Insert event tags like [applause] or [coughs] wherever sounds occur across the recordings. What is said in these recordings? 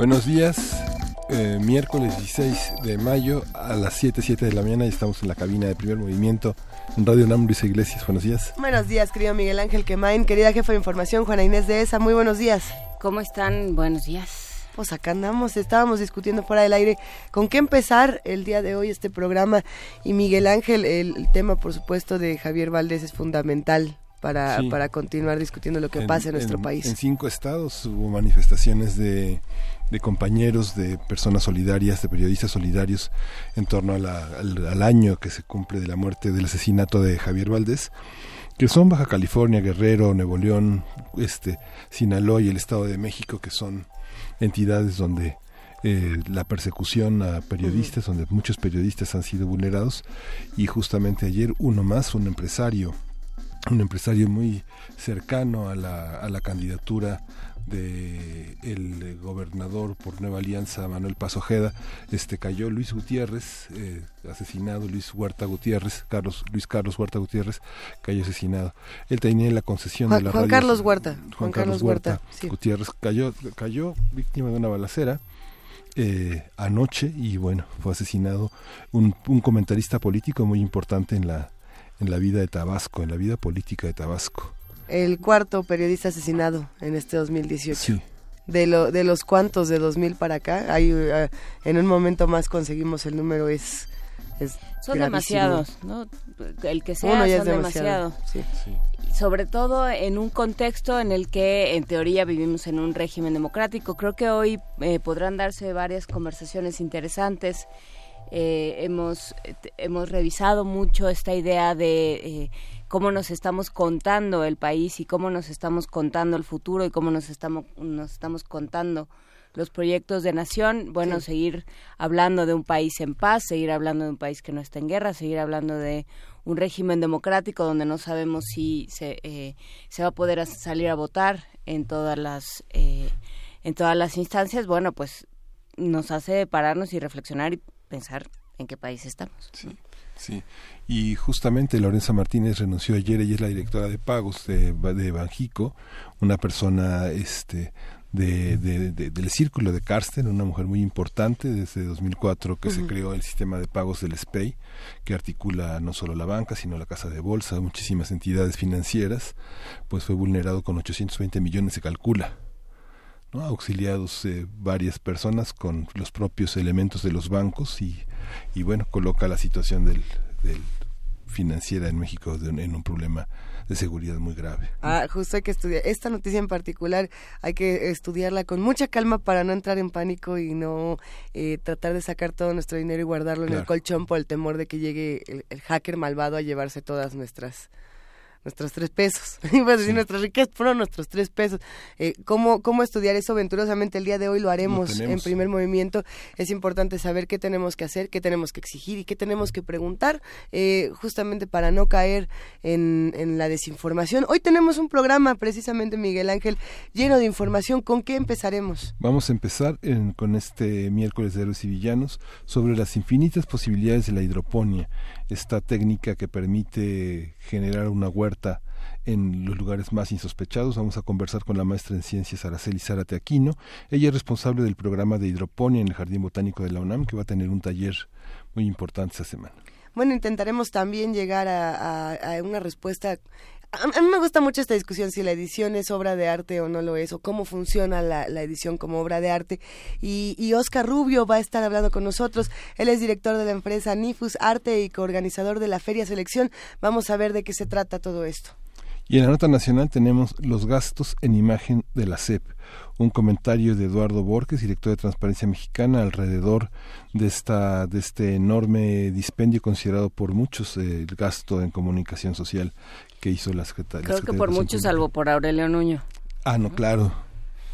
Buenos días, eh, miércoles 16 de mayo a las 7, 7 de la mañana y estamos en la cabina de primer movimiento en Radio NAM Luisa Iglesias. Buenos días. Buenos días, querido Miguel Ángel Quemain, querida jefa de información Juana Inés de ESA. Muy buenos días. ¿Cómo están? Buenos días. Pues acá andamos, estábamos discutiendo fuera del aire con qué empezar el día de hoy este programa y Miguel Ángel, el, tema por supuesto de Javier Valdés es fundamental para, para continuar discutiendo lo que pasa en nuestro país. En cinco estados hubo manifestaciones de, de compañeros, de personas solidarias, de periodistas solidarios en torno al, año que se cumple de la muerte, del asesinato de Javier Valdés que son Baja California, Guerrero, Nuevo León, este, Sinaloa y el Estado de México, que son entidades donde eh, la persecución a periodistas, donde muchos periodistas han sido vulnerados. Y justamente ayer uno más, un empresario, un empresario muy cercano a la, a la candidatura de el gobernador por Nueva Alianza Manuel Ojeda, este cayó Luis Gutiérrez eh, asesinado Luis Huerta Gutiérrez Carlos Luis Carlos Huerta Gutiérrez cayó asesinado. Él tenía la concesión de la Juan Carlos Huerta Juan, Carlos, Huerta, Gutiérrez cayó cayó víctima de una balacera eh, anoche y bueno fue asesinado un, un comentarista político muy importante en la en la vida de Tabasco en la vida política de Tabasco el cuarto periodista asesinado en este 2018. De, lo, de los cuantos de 2000 para acá, hay, eh, en un momento más conseguimos el número, es... es son demasiados, ¿no? El que sea son demasiado. Sobre todo en un contexto en el que en teoría vivimos en un régimen democrático. Creo que hoy eh, podrán darse varias conversaciones interesantes. Eh, hemos, hemos revisado mucho esta idea de cómo nos estamos contando el país y cómo nos estamos contando el futuro y cómo nos estamos, nos estamos contando los proyectos de nación, bueno, seguir hablando de un país en paz, seguir hablando de un país que no está en guerra, seguir hablando de un régimen democrático donde no sabemos si se, eh, se va a poder salir a votar en todas las eh, en todas las instancias, bueno, pues nos hace pararnos y reflexionar y pensar en qué país estamos. Sí, sí. Y justamente Lorenza Martínez renunció ayer, ella es la directora de pagos de, de Banjico, una persona este de, del círculo de Karsten, una mujer muy importante desde 2004 que se creó el sistema de pagos del SPEI, que articula no solo la banca, sino la casa de bolsa, muchísimas entidades financieras, pues fue vulnerado con 820 millones, se calcula. ¿no? auxiliados eh, varias personas con los propios elementos de los bancos y, y bueno, coloca la situación del, del financiera en México en un problema de seguridad muy grave. Ah, justo hay que estudiar. Esta noticia en particular hay que estudiarla con mucha calma para no entrar en pánico y no eh, tratar de sacar todo nuestro dinero y guardarlo en el colchón por el temor de que llegue el, hacker malvado a llevarse todas nuestras nuestros tres pesos. [laughs] Iba a decir nuestras riquezas fueron nuestros tres pesos. Eh, ¿cómo, ¿Cómo estudiar eso venturosamente? El día de hoy lo haremos en primer movimiento. Es importante saber qué tenemos que hacer, qué tenemos que exigir y qué tenemos que preguntar, eh, justamente para no caer en, en, la desinformación. Hoy tenemos un programa, precisamente, Miguel Ángel, lleno de información. ¿Con qué empezaremos? Vamos a empezar con este miércoles de héroes y villanos sobre las infinitas posibilidades de la hidroponía esta técnica que permite generar una huerta en los lugares más insospechados. Vamos a conversar con la maestra en ciencias Araceli Zárate Aquino. Ella es responsable del programa de hidroponía en el Jardín Botánico de la UNAM, que va a tener un taller muy importante esta semana. Bueno, intentaremos también llegar a, a una respuesta a, mí me gusta mucho esta discusión si la edición es obra de arte o no lo es, o cómo funciona la, edición como obra de arte. Y, y, Oscar Rubio va a estar hablando con nosotros. Él es director de la empresa Nifus Arte y coorganizador de la Feria Selección. Vamos a ver de qué se trata todo esto. Y en la nota nacional tenemos los gastos en imagen de la CEP, un comentario de Eduardo Borges, director de Transparencia Mexicana, alrededor de esta de este enorme dispendio considerado por muchos eh, el gasto en comunicación social que hizo la Secretaría. Creo que por muchos, salvo por Aurelio Nuño. Ah, no, claro.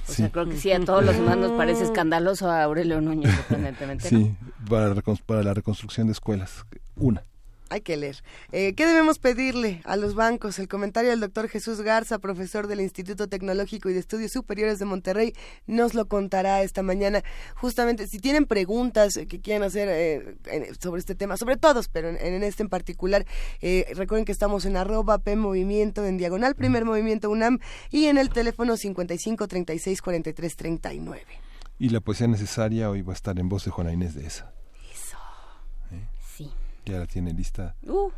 O sea, creo que sí, a todos los demás nos parece escandaloso a Aurelio Núñez, independientemente. Sí, para, para la reconstrucción de escuelas, una. Hay que leer. Eh, ¿Qué debemos pedirle a los bancos? El comentario del doctor Jesús Garza, profesor del Instituto Tecnológico y de Estudios Superiores de Monterrey, nos lo contará esta mañana. Justamente, si tienen preguntas que quieran hacer eh, sobre este tema, sobre todos, pero en, este en particular, eh, recuerden que estamos en arroba P Movimiento, en diagonal Primer Movimiento UNAM y en el teléfono 55 36 43 39. Y la poesía necesaria hoy va a estar en voz de Juana Inés de esa. Ya la tiene lista. Uh.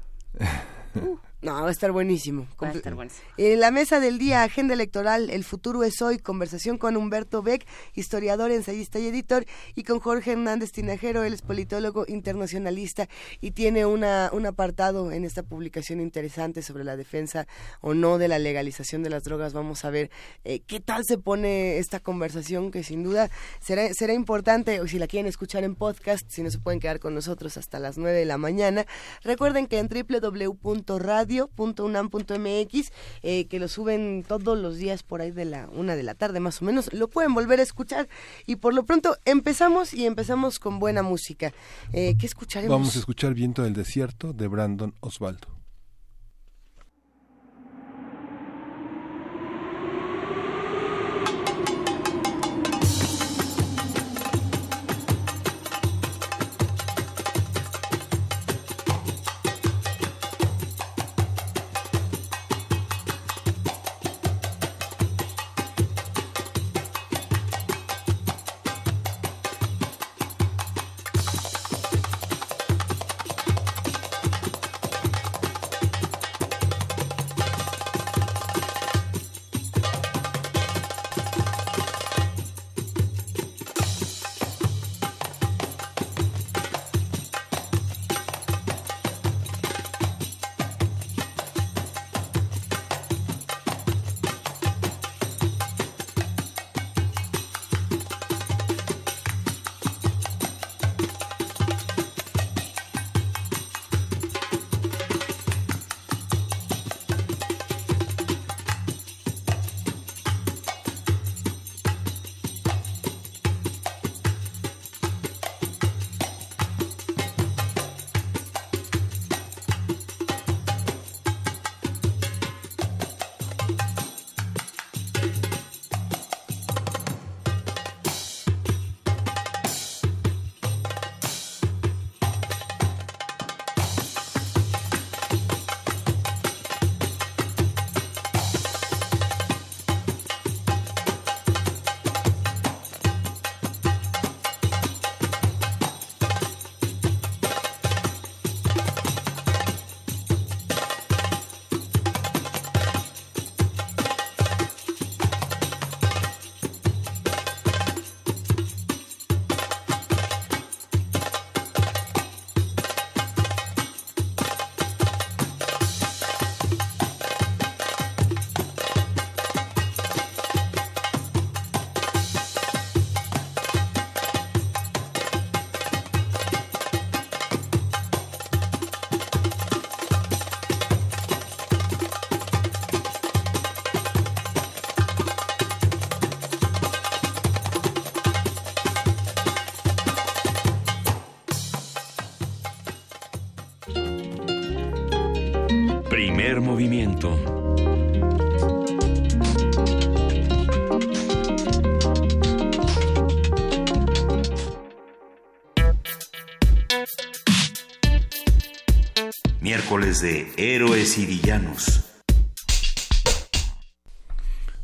[laughs] uh. No, va a estar buenísimo. Va a estar buenísimo. En la mesa del día, agenda electoral, el futuro es hoy, conversación con Humberto Beck, historiador, ensayista y editor, y con Jorge Hernández Tinajero, él es politólogo internacionalista y tiene una, un apartado en esta publicación interesante sobre la defensa o no de la legalización de las drogas. Vamos a ver eh, qué tal se pone esta conversación, que sin duda será, será importante, o si la quieren escuchar en podcast, si no se pueden quedar con nosotros hasta las 9 de la mañana. Recuerden que en www.radio radio.unam.mx, eh, que lo suben todos los días por ahí de la una de la tarde más o menos. Lo pueden volver a escuchar y por lo pronto empezamos y empezamos con buena música. Eh, ¿Qué escucharemos? Vamos a escuchar Viento del Desierto de Brandon Osvaldo. De Héroes y Villanos.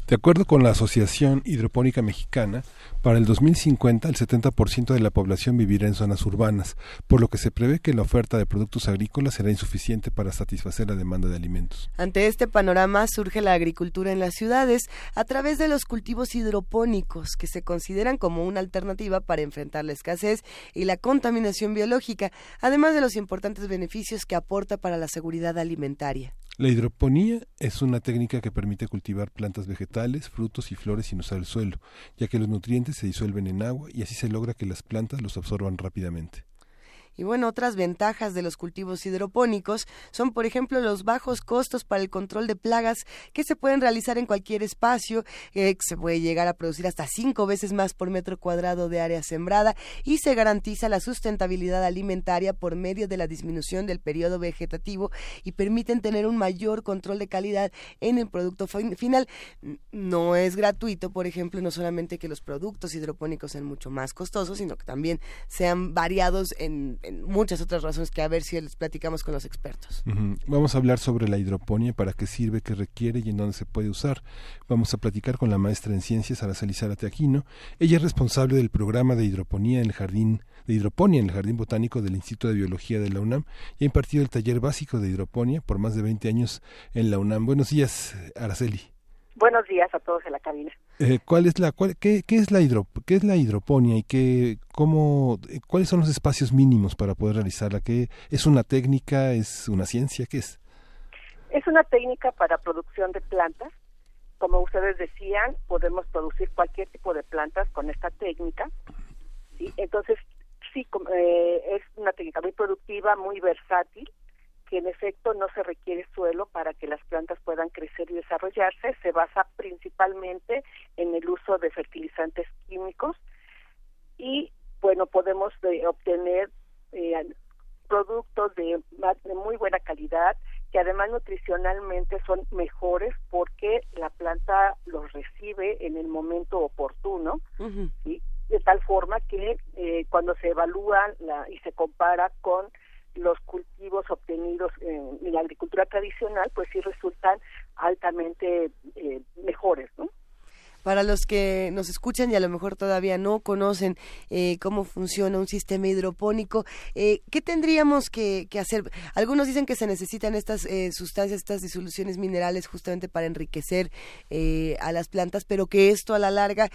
De acuerdo con la Asociación Hidropónica Mexicana, Para el 2050, el 70% de la población vivirá en zonas urbanas, por lo que se prevé que la oferta de productos agrícolas será insuficiente para satisfacer la demanda de alimentos. Ante este panorama surge la agricultura en las ciudades a través de los cultivos hidropónicos, que se consideran como una alternativa para enfrentar la escasez y la contaminación biológica, además de los importantes beneficios que aporta para la seguridad alimentaria. La hidroponía es una técnica que permite cultivar plantas vegetales, frutos y flores sin usar el suelo, ya que los nutrientes se disuelven en agua y así se logra que las plantas los absorban rápidamente. Y bueno, otras ventajas de los cultivos hidropónicos son, por ejemplo, los bajos costos para el control de plagas que se pueden realizar en cualquier espacio, eh, se puede llegar a producir hasta cinco veces más por metro cuadrado de área sembrada y se garantiza la sustentabilidad alimentaria por medio de la disminución del periodo vegetativo y permiten tener un mayor control de calidad en el producto final. No es gratuito, por ejemplo, no solamente que los productos hidropónicos sean mucho más costosos, sino que también sean variados en muchas otras razones que a ver si les platicamos con los expertos. Vamos a hablar sobre la hidroponía, para qué sirve, qué requiere y en dónde se puede usar. Vamos a platicar con la maestra en ciencias, Araceli Zárate Aquino. Ella es responsable del programa de hidroponía en el jardín de hidroponía en el Jardín Botánico del Instituto de Biología de la UNAM y ha impartido el taller básico de hidroponía por más de 20 años en la UNAM. Buenos días, Araceli. Buenos días a todos en la cabina. Eh, ¿Cuál es la qué, es la hidro, qué es la hidroponía y qué cómo eh, cuáles son los espacios mínimos para poder realizarla? ¿Qué es una técnica, es una ciencia, qué es? Es una técnica para producción de plantas. Como ustedes decían, podemos producir cualquier tipo de plantas con esta técnica. ¿sí? Entonces, sí, eh, es una técnica muy productiva, muy versátil que en efecto no se requiere suelo para que las plantas puedan crecer y desarrollarse, se basa principalmente en el uso de fertilizantes químicos y bueno, podemos eh, obtener eh, productos de, de muy buena calidad que además nutricionalmente son mejores porque la planta los recibe en el momento oportuno de tal forma que eh, cuando se evalúa la, y se compara con los cultivos obtenidos en, la agricultura tradicional, pues sí resultan altamente eh, mejores, ¿no? Para los que nos escuchan y a lo mejor todavía no conocen eh, cómo funciona un sistema hidropónico, eh, ¿qué tendríamos que, hacer? Algunos dicen que se necesitan estas eh, sustancias, estas disoluciones minerales justamente para enriquecer a las plantas, pero que esto a la larga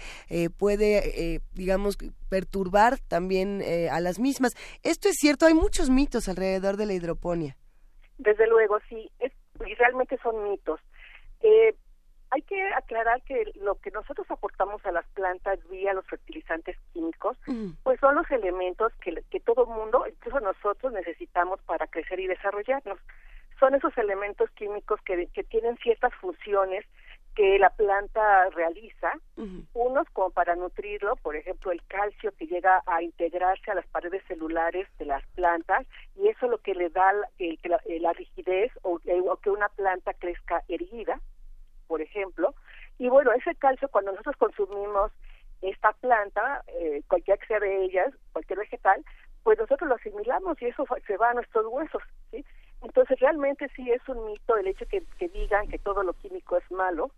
puede, digamos, perturbar también a las mismas. Esto es cierto, hay muchos mitos alrededor de la hidroponía. Desde luego, sí, es, y realmente son mitos. Eh, hay que aclarar que lo que nosotros aportamos a las plantas vía los fertilizantes químicos, pues son los elementos que, que todo mundo, incluso nosotros, necesitamos para crecer y desarrollarnos. Son esos elementos químicos que, que tienen ciertas funciones que la planta realiza, unos como para nutrirlo, por ejemplo el calcio que llega a integrarse a las paredes celulares de las plantas y eso es lo que le da la, rigidez o, o que una planta crezca erguida por ejemplo. Y bueno, ese calcio cuando nosotros consumimos esta planta, eh, cualquiera que sea de ellas, cualquier vegetal, pues nosotros lo asimilamos y eso se va a nuestros huesos. Entonces realmente sí es un mito el hecho que, que digan que todo lo químico es malo,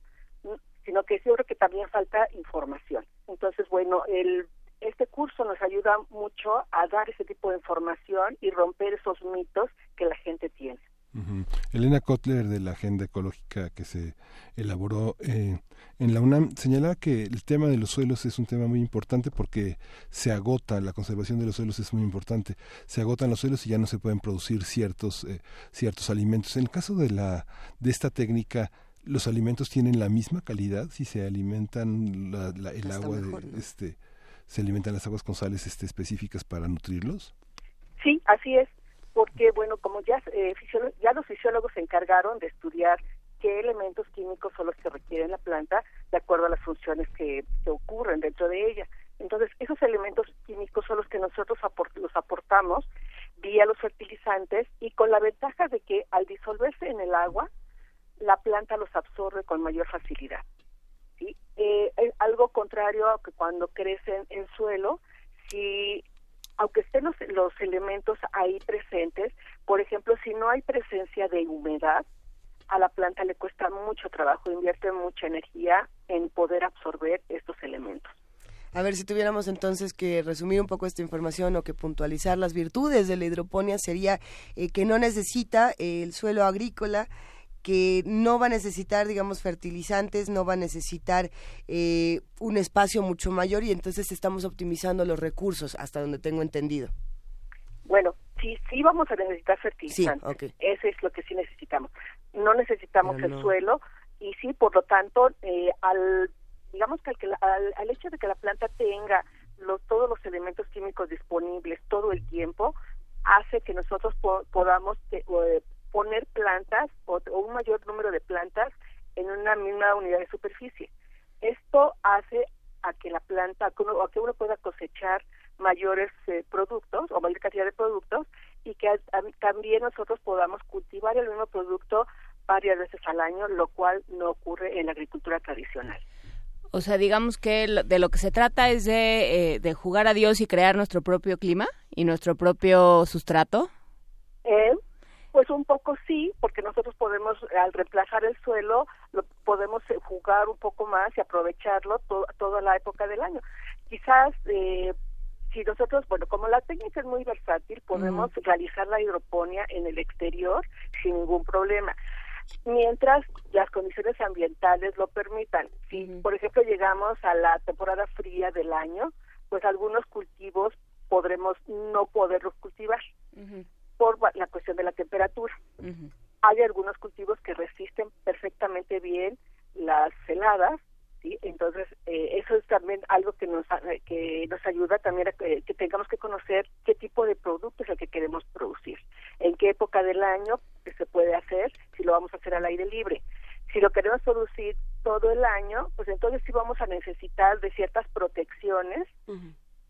sino que yo creo que también falta información. Entonces, bueno, el, este curso nos ayuda mucho a dar ese tipo de información y romper esos mitos que la gente tiene. Elena Kotler de la Agenda Ecológica que se elaboró eh, en la UNAM señalaba que el tema de los suelos es un tema muy importante porque se agota, la conservación de los suelos es muy importante, se agotan los suelos y ya no se pueden producir ciertos, eh, ciertos alimentos. En el caso de, la, de esta técnica, ¿los alimentos tienen la misma calidad si se alimentan el agua de, este se alimentan las aguas con sales este, específicas para nutrirlos? Sí, así es porque, bueno, como ya, eh, ya los fisiólogos se encargaron de estudiar qué elementos químicos son los que requiere la planta de acuerdo a las funciones que, ocurren dentro de ella. Entonces, esos elementos químicos son los que nosotros los aportamos vía los fertilizantes y con la ventaja de que al disolverse en el agua, la planta los absorbe con mayor facilidad. ¿sí? Eh, algo contrario a que cuando crecen en suelo, si aunque estén los, los elementos ahí presentes, por ejemplo, si no hay presencia de humedad, a la planta le cuesta mucho trabajo, invierte mucha energía en poder absorber estos elementos. A ver, si tuviéramos entonces que resumir un poco esta información o que puntualizar las virtudes de la hidroponía sería eh, que no necesita el suelo agrícola, que no va a necesitar, digamos, fertilizantes, no va a necesitar eh, un espacio mucho mayor y entonces estamos optimizando los recursos, hasta donde tengo entendido. Bueno, sí, sí vamos a necesitar fertilizantes. Eso es lo que sí necesitamos. No necesitamos el suelo y sí, por lo tanto, eh, al digamos que al, al, hecho de que la planta tenga los, todos los elementos químicos disponibles todo el tiempo, hace que nosotros podamos eh, poner plantas o, un mayor número de plantas en una misma unidad de superficie. Esto hace a que la planta, a que uno, pueda cosechar mayores eh, productos o mayor cantidad de productos y que también nosotros podamos cultivar el mismo producto varias veces al año, lo cual no ocurre en la agricultura tradicional. O sea, digamos que de lo que se trata es de, eh, de jugar a Dios y crear nuestro propio clima y nuestro propio sustrato. Eh, pues un poco sí, porque nosotros podemos, al reemplazar el suelo, lo, podemos eh, jugar un poco más y aprovecharlo toda la época del año. Quizás, eh, si nosotros, bueno, como la técnica es muy versátil, podemos realizar la hidroponía en el exterior sin ningún problema. Mientras las condiciones ambientales lo permitan. Si, por ejemplo, llegamos a la temporada fría del año, pues algunos cultivos podremos no poderlos cultivar por la cuestión de la temperatura. Hay algunos cultivos que resisten perfectamente bien las heladas, ¿sí? Entonces, eh, eso es también algo que nos, que nos ayuda también a que, tengamos que conocer qué tipo de producto es el que queremos producir, en qué época del año se puede hacer, si lo vamos a hacer al aire libre. Si lo queremos producir todo el año, pues entonces sí vamos a necesitar de ciertas protecciones,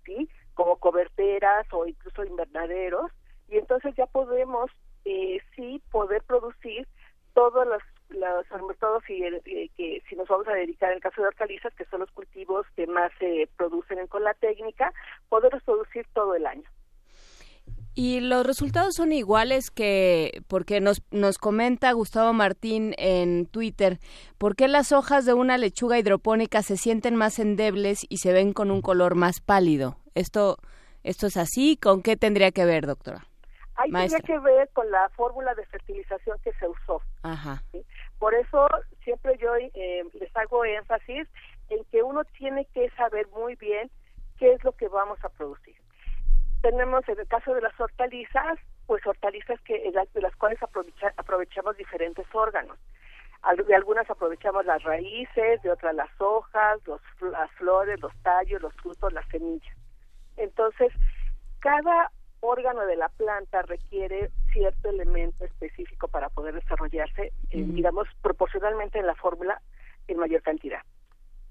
¿sí? Como coberteras o incluso invernaderos, y entonces ya podemos eh, sí poder producir todos los los todos si, eh, que si nos vamos a dedicar en el caso de hortalizas que son los cultivos que más se producen con la técnica poderlos producir todo el año y los resultados son iguales que, porque nos, nos comenta Gustavo Martín en Twitter, ¿por qué las hojas de una lechuga hidropónica se sienten más endebles y se ven con un color más pálido? ¿Esto, esto es así? ¿Con qué tendría que ver, doctora? Ahí tendría que ver con la fórmula de fertilización que se usó. Por eso siempre yo eh, les hago énfasis en que uno tiene que saber muy bien qué es lo que vamos a producir. Tenemos en el caso de las hortalizas, pues hortalizas que de las cuales aprovechamos diferentes órganos. De algunas aprovechamos las raíces, de otras las hojas, los, las flores, los tallos, los frutos, las semillas. Entonces, cada órgano de la planta requiere cierto elemento específico para poder desarrollarse, eh, digamos, proporcionalmente en la fórmula en mayor cantidad.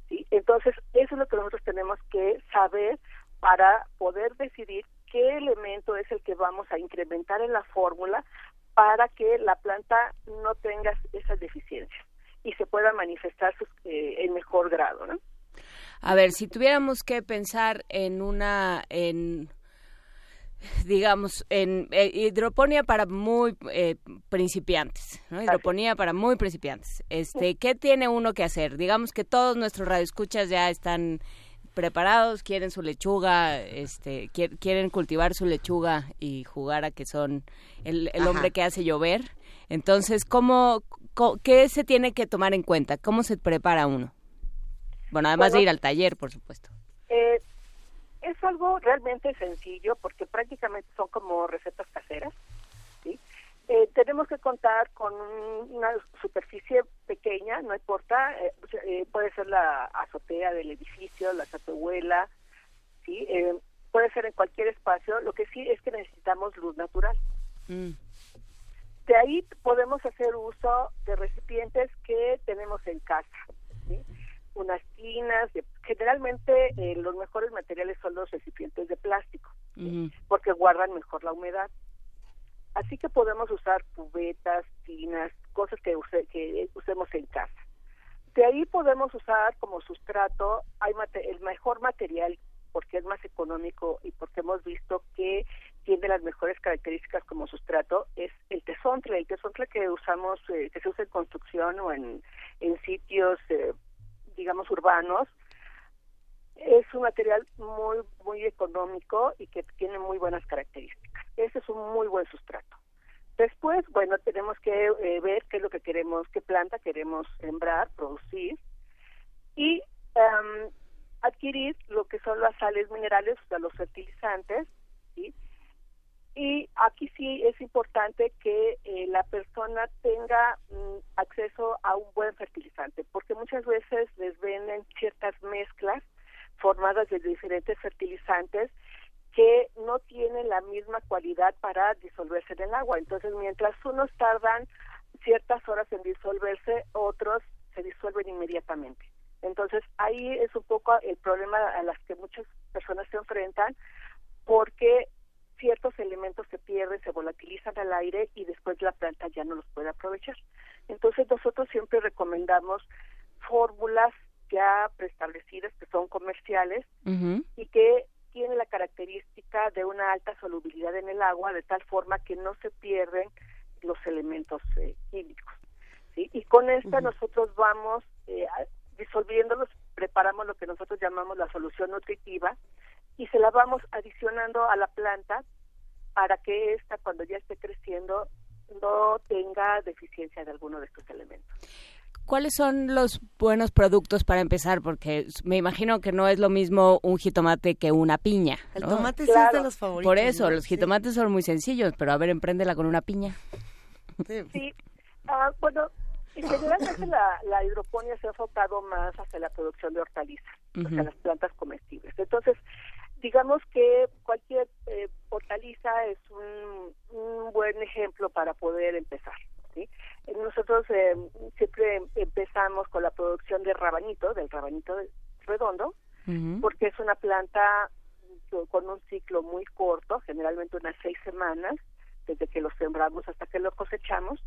¿sí? Entonces, eso es lo que nosotros tenemos que saber para poder decidir qué elemento es el que vamos a incrementar en la fórmula para que la planta no tenga esas deficiencias y se pueda manifestar sus, eh, en mejor grado, ¿no? A ver, si tuviéramos que pensar en una en [laughs] digamos, en eh, hidroponía para muy eh, principiantes, ¿no? Hidroponía para muy principiantes. Este, ¿qué tiene uno que hacer? Digamos que todos nuestros radioescuchas ya están preparados, quieren su lechuga, este, quieren cultivar su lechuga y jugar a que son el, hombre que hace llover. Entonces, ¿cómo, qué se tiene que tomar en cuenta? ¿Cómo se prepara uno? Bueno, además de ir al taller, por supuesto. Eh, es algo realmente sencillo porque prácticamente son como recetas caseras. ¿sí? Eh, tenemos que contar con una superficie pequeña, no importa, eh, eh, puede ser la azotea del edificio, la catehuela, ¿sí? puede ser en cualquier espacio, lo que sí es que necesitamos luz natural. Mm. De ahí podemos hacer uso de recipientes que tenemos en casa. ¿sí? Unas tinas, generalmente eh, los mejores materiales son los recipientes de plástico, porque guardan mejor la humedad. Así que podemos usar cubetas, tinas, cosas que, que usemos en casa. De ahí podemos usar como sustrato hay el mejor material porque es más económico y porque hemos visto que tiene las mejores características como sustrato es el tesontle, el tesontle que usamos, eh, que se usa en construcción o en, en sitios eh, digamos, urbanos, es un material muy muy económico y que tiene muy buenas características. Ese es un muy buen sustrato. Después, bueno, tenemos que eh, ver qué es lo que queremos, qué planta queremos sembrar, producir y em, adquirir lo que son las sales minerales, o sea, los fertilizantes, ¿sí? Y aquí sí es importante que eh, la persona tenga mm, acceso a un buen fertilizante, porque muchas veces les venden ciertas mezclas formadas de diferentes fertilizantes que no tienen la misma cualidad para disolverse en el agua. Entonces, mientras unos tardan ciertas horas en disolverse, otros se disuelven inmediatamente. Entonces, ahí es un poco el problema a las que muchas personas se enfrentan, porque ciertos elementos se pierden, se volatilizan al aire y después la planta ya no los puede aprovechar. Entonces nosotros siempre recomendamos fórmulas ya preestablecidas que son comerciales y que tienen la característica de una alta solubilidad en el agua de tal forma que no se pierden los elementos eh, químicos. ¿sí? Y con esta nosotros vamos eh, disolviéndolos, preparamos lo que nosotros llamamos la solución nutritiva y se la vamos adicionando a la planta para que ésta cuando ya esté creciendo no tenga deficiencia de alguno de estos elementos. ¿Cuáles son los buenos productos para empezar? Porque me imagino que no es lo mismo un jitomate que una piña. El tomate es de los favoritos. Por eso, los jitomates son muy sencillos, pero a ver, empréndela con una piña. Sí, ah, bueno, en general la, la hidroponía se ha enfocado más hacia la producción de hortalizas, hacia las plantas comestibles. Entonces, digamos que cualquier eh, hortaliza es un, buen ejemplo para poder empezar. ¿sí? Eh, nosotros eh, siempre empezamos con la producción de rabanito, del rabanito redondo, porque es una planta con un ciclo muy corto, generalmente unas seis semanas, desde que lo sembramos hasta que lo cosechamos,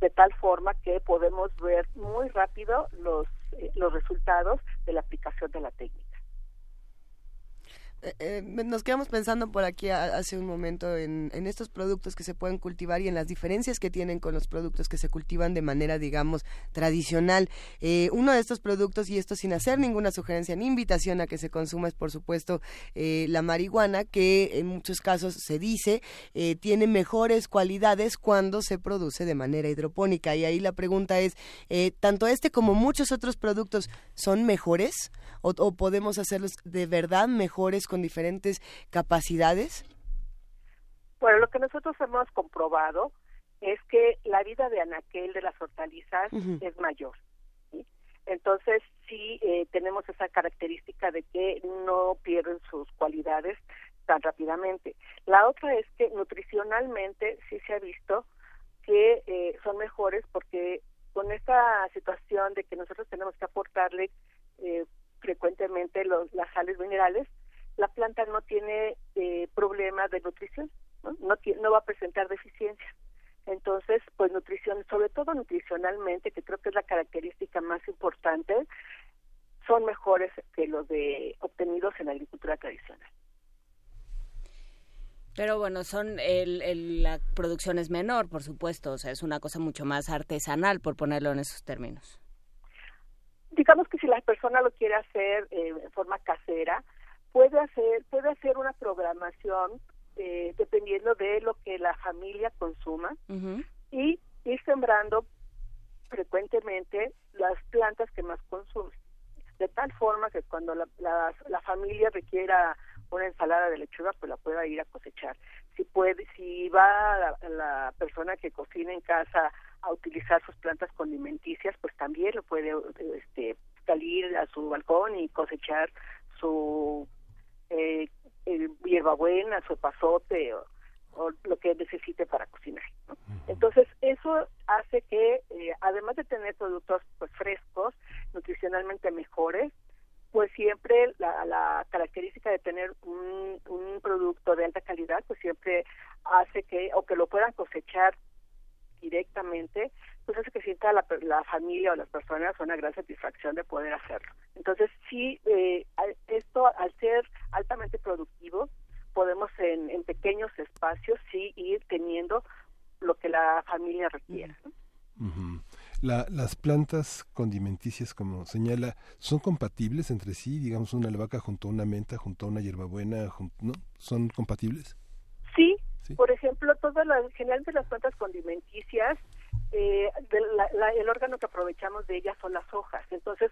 de tal forma que podemos ver muy rápido los, los resultados de la aplicación de la técnica. Eh, eh, nos quedamos pensando por aquí hace un momento en, estos productos que se pueden cultivar y en las diferencias que tienen con los productos que se cultivan de manera, digamos, tradicional. Eh, uno de estos productos, y esto sin hacer ninguna sugerencia ni invitación a que se consuma, es por supuesto la marihuana, que en muchos casos se dice tiene mejores cualidades cuando se produce de manera hidropónica. Y ahí la pregunta es, ¿tanto este como muchos otros productos son mejores o, o podemos hacerlos de verdad mejores? Con diferentes capacidades? Bueno, lo que nosotros hemos comprobado es que la vida de anaquel de las hortalizas es mayor. Entonces, sí eh, tenemos esa característica de que no pierden sus cualidades tan rápidamente. La otra es que nutricionalmente sí se ha visto que eh, son mejores porque con esta situación de que nosotros tenemos que aportarle eh, frecuentemente los, las sales minerales, la planta no tiene eh, problema de nutrición, ¿no? No, no va a presentar deficiencia. Entonces, pues nutrición, sobre todo nutricionalmente, que creo que es la característica más importante, son mejores que los de obtenidos en la agricultura tradicional. Pero bueno, son el, la producción es menor, por supuesto, o sea, es una cosa mucho más artesanal, por ponerlo en esos términos. Digamos que si la persona lo quiere hacer eh, en forma casera, puede hacer puede hacer una programación eh, dependiendo de lo que la familia consuma y ir sembrando frecuentemente las plantas que más consume. De tal forma que cuando la, la, familia requiera una ensalada de lechuga pues la pueda ir a cosechar. Si puede si va la, la persona que cocina en casa a utilizar sus plantas condimenticias pues también lo puede este salir a su balcón y cosechar su eh, hierbabuena, su pasote o, lo que necesite para cocinar. Entonces, eso hace que, eh, además de tener productos pues frescos, nutricionalmente mejores, pues siempre la, la característica de tener un, un producto de alta calidad, pues siempre hace que, o que lo puedan cosechar directamente, pues hace que sienta la, la familia o las personas una gran satisfacción de poder hacerlo. Entonces, sí, eh, esto al ser altamente productivo, podemos en, en pequeños espacios sí ir teniendo lo que la familia requiera. las plantas condimenticias, como señala, ¿son compatibles entre sí? Digamos, una albahaca junto a una menta, junto a una hierbabuena, ¿no? ¿Son compatibles? Sí, por ejemplo, todas las, generalmente las plantas condimenticias, eh, el órgano que aprovechamos de ellas son las hojas. Entonces,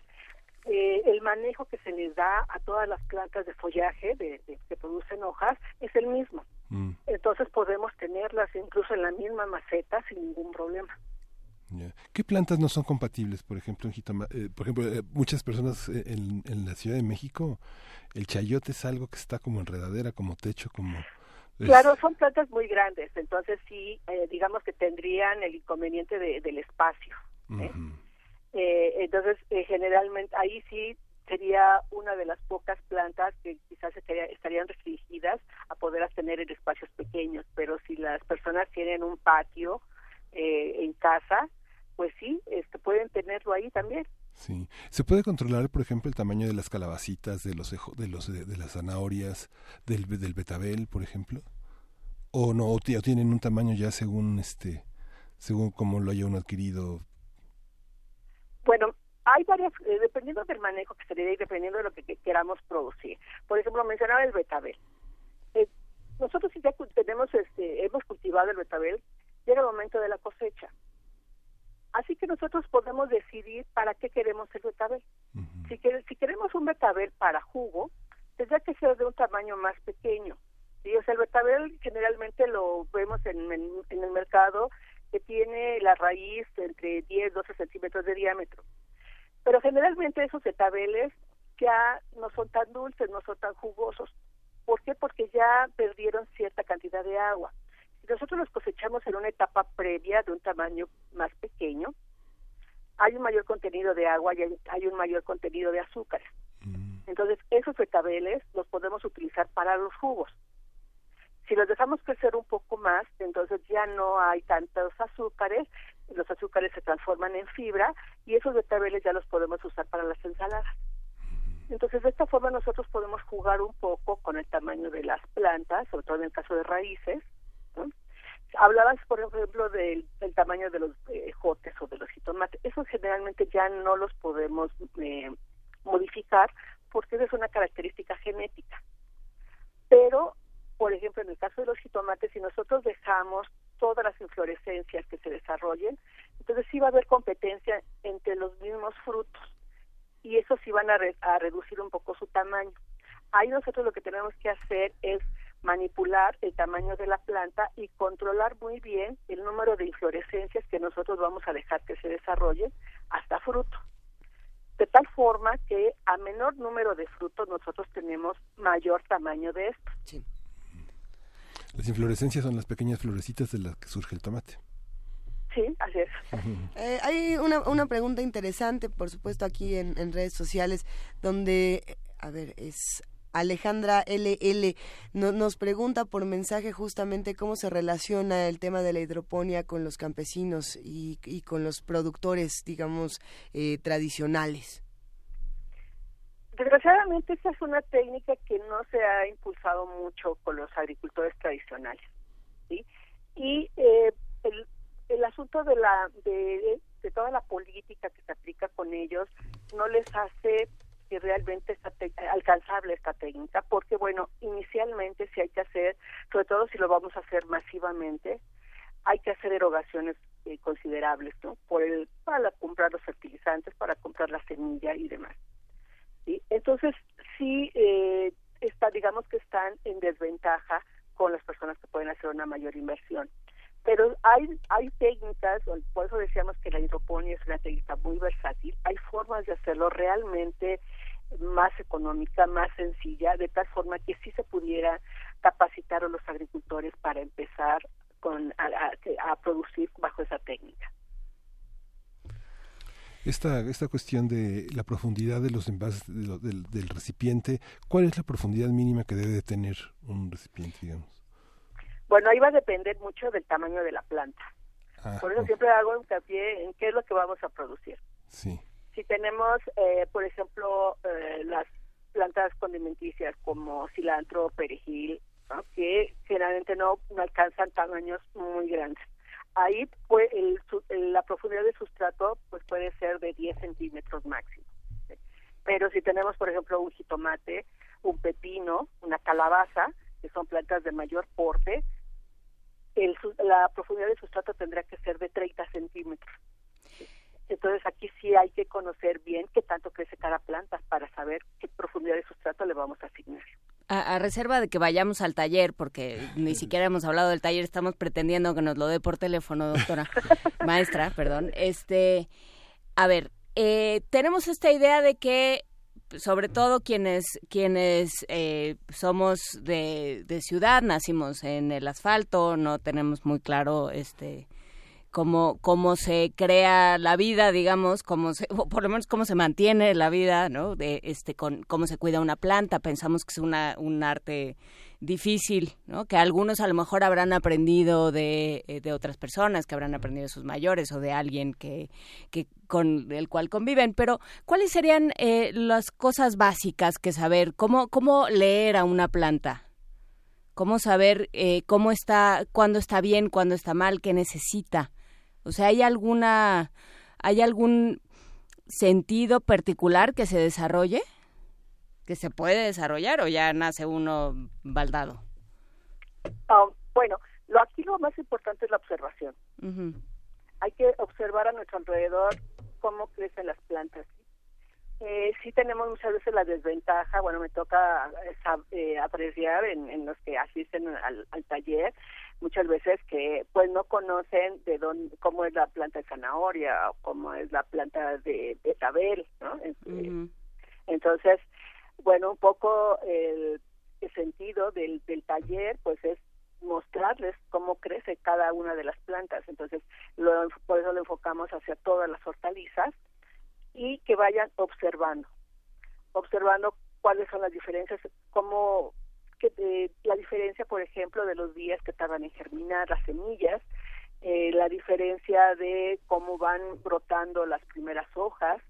eh, el manejo que se les da a todas las plantas de follaje de, que producen hojas es el mismo. Mm. Entonces podemos tenerlas incluso en la misma maceta sin ningún problema. ¿Qué plantas no son compatibles? Por ejemplo, en eh, por ejemplo, eh, muchas personas en, en, la Ciudad de México, el chayote es algo que está como enredadera, como techo, como... Claro, son plantas muy grandes, entonces sí, digamos que tendrían el inconveniente del espacio. Eh, entonces, eh, generalmente ahí sí sería una de las pocas plantas que quizás estarían restringidas a poder tener en espacios pequeños, pero si las personas tienen un patio eh, en casa, pues sí, este, pueden tenerlo ahí también. Sí, se puede controlar, por ejemplo, el tamaño de las calabacitas, de los de los de, las zanahorias, del del betabel, por ejemplo, o no, o tienen un tamaño ya según este, según como lo haya uno adquirido bueno, hay varias, eh, dependiendo del manejo que se le dé y dependiendo de lo que, queramos producir. Por ejemplo, mencionaba el betabel. Eh, nosotros ya tenemos, este, hemos cultivado el betabel, llega el momento de la cosecha. Así que nosotros podemos decidir para qué queremos el betabel. si, si queremos un betabel para jugo, tendría que ser de un tamaño más pequeño. ¿sí? O sea, el betabel generalmente lo vemos en, en el mercado que tiene la raíz entre 10 12 centímetros de diámetro. Pero generalmente esos etabeles ya no son tan dulces, no son tan jugosos. ¿Por qué? Porque ya perdieron cierta cantidad de agua. Si nosotros los cosechamos en una etapa previa de un tamaño más pequeño, hay un mayor contenido de agua y hay un mayor contenido de azúcar. Mm. Entonces, esos etabeles los podemos utilizar para los jugos. Si los dejamos crecer un poco más, entonces ya no hay tantos azúcares, los azúcares se transforman en fibra y esos betabeles ya los podemos usar para las ensaladas. Entonces, de esta forma nosotros podemos jugar un poco con el tamaño de las plantas, sobre todo en el caso de raíces. Hablabas, por ejemplo, del, tamaño de los eh, jotes o de los jitomates. Esos generalmente ya no los podemos eh, modificar porque esa es una característica genética. Pero por ejemplo, en el caso de los jitomates, si nosotros dejamos todas las inflorescencias que se desarrollen, entonces sí va a haber competencia entre los mismos frutos y eso sí van a, a reducir un poco su tamaño. Ahí nosotros lo que tenemos que hacer es manipular el tamaño de la planta y controlar muy bien el número de inflorescencias que nosotros vamos a dejar que se desarrollen hasta fruto. De tal forma que a menor número de frutos nosotros tenemos mayor tamaño de estos. Sí. Las inflorescencias son las pequeñas florecitas de las que surge el tomate. Sí, así es. Eh, hay una, una pregunta interesante, por supuesto, aquí en, en redes sociales, donde, a ver, es Alejandra LL no, nos pregunta por mensaje justamente cómo se relaciona el tema de la hidroponía con los campesinos y, y con los productores, digamos, eh, tradicionales. Desgraciadamente esta es una técnica que no se ha impulsado mucho con los agricultores tradicionales. Y eh, el, asunto de la de, toda la política que se aplica con ellos no les hace que realmente está alcanzable esta técnica, porque bueno, inicialmente si hay que hacer, sobre todo si lo vamos a hacer masivamente, hay que hacer erogaciones eh, considerables, ¿no? Por el para comprar los fertilizantes, para comprar la semilla y demás. Entonces, sí, eh, está, digamos que están en desventaja con las personas que pueden hacer una mayor inversión. Pero hay, hay técnicas, por eso decíamos que la hidroponía es una técnica muy versátil, hay formas de hacerlo realmente más económica, más sencilla, de tal forma que sí se pudiera capacitar a los agricultores para empezar con, a producir bajo esa técnica esta, esta cuestión de la profundidad de los envases del, recipiente, ¿cuál es la profundidad mínima que debe tener un recipiente, digamos? Bueno, ahí va a depender mucho del tamaño de la planta. Ah, por eso siempre hago hincapié en qué es lo que vamos a producir. Sí. Si tenemos, eh, por ejemplo, eh, las plantas condimenticias como cilantro, perejil, que generalmente no, no alcanzan tamaños muy grandes. ahí pues, la profundidad de sustrato pues puede ser de 10 centímetros máximo. Pero si tenemos, por ejemplo, un jitomate, un pepino, una calabaza, que son plantas de mayor porte, el, la profundidad de sustrato tendrá que ser de 30 centímetros. Entonces aquí sí hay que conocer bien qué tanto crece cada planta para saber qué profundidad de sustrato le vamos a asignar. A, reserva de que vayamos al taller, porque ni siquiera hemos hablado del taller, estamos pretendiendo que nos lo dé por teléfono, doctora, [laughs] maestra, perdón. Este, a ver, eh, tenemos esta idea de que sobre todo quienes quienes eh, somos de, de, ciudad nacimos en el asfalto no tenemos muy claro este cómo, cómo se crea la vida, digamos, cómo se, por lo menos cómo se mantiene la vida, ¿no? De, este, con cómo se cuida una planta. Pensamos que es una, un arte difícil, ¿no? Que algunos a lo mejor habrán aprendido de, eh, de otras personas, que habrán aprendido de sus mayores o de alguien que, que con el cual conviven. Pero, ¿cuáles serían eh, las cosas básicas que saber? ¿Cómo, cómo leer a una planta? ¿Cómo saber eh, cómo está, cuándo está bien, cuándo está mal, qué necesita? O sea, ¿hay alguna, hay algún sentido particular que se desarrolle? ¿Que se puede desarrollar o ya nace uno baldado? Ah, bueno, lo aquí lo más importante es la observación. Hay que observar a nuestro alrededor cómo crecen las plantas. Eh, sí tenemos muchas veces la desventaja, bueno, me toca eh, apreciar en, en, los que asisten al, al taller, muchas veces que pues no conocen de dónde cómo es la planta de zanahoria o cómo es la planta de betabel no entonces bueno un poco el, sentido del, del taller pues es mostrarles cómo crece cada una de las plantas. Entonces lo, por eso lo enfocamos hacia todas las hortalizas y que vayan observando observando cuáles son las diferencias cómo que la diferencia, por ejemplo, de los días que tardan en germinar las semillas, eh, la diferencia de cómo van brotando las primeras hojas,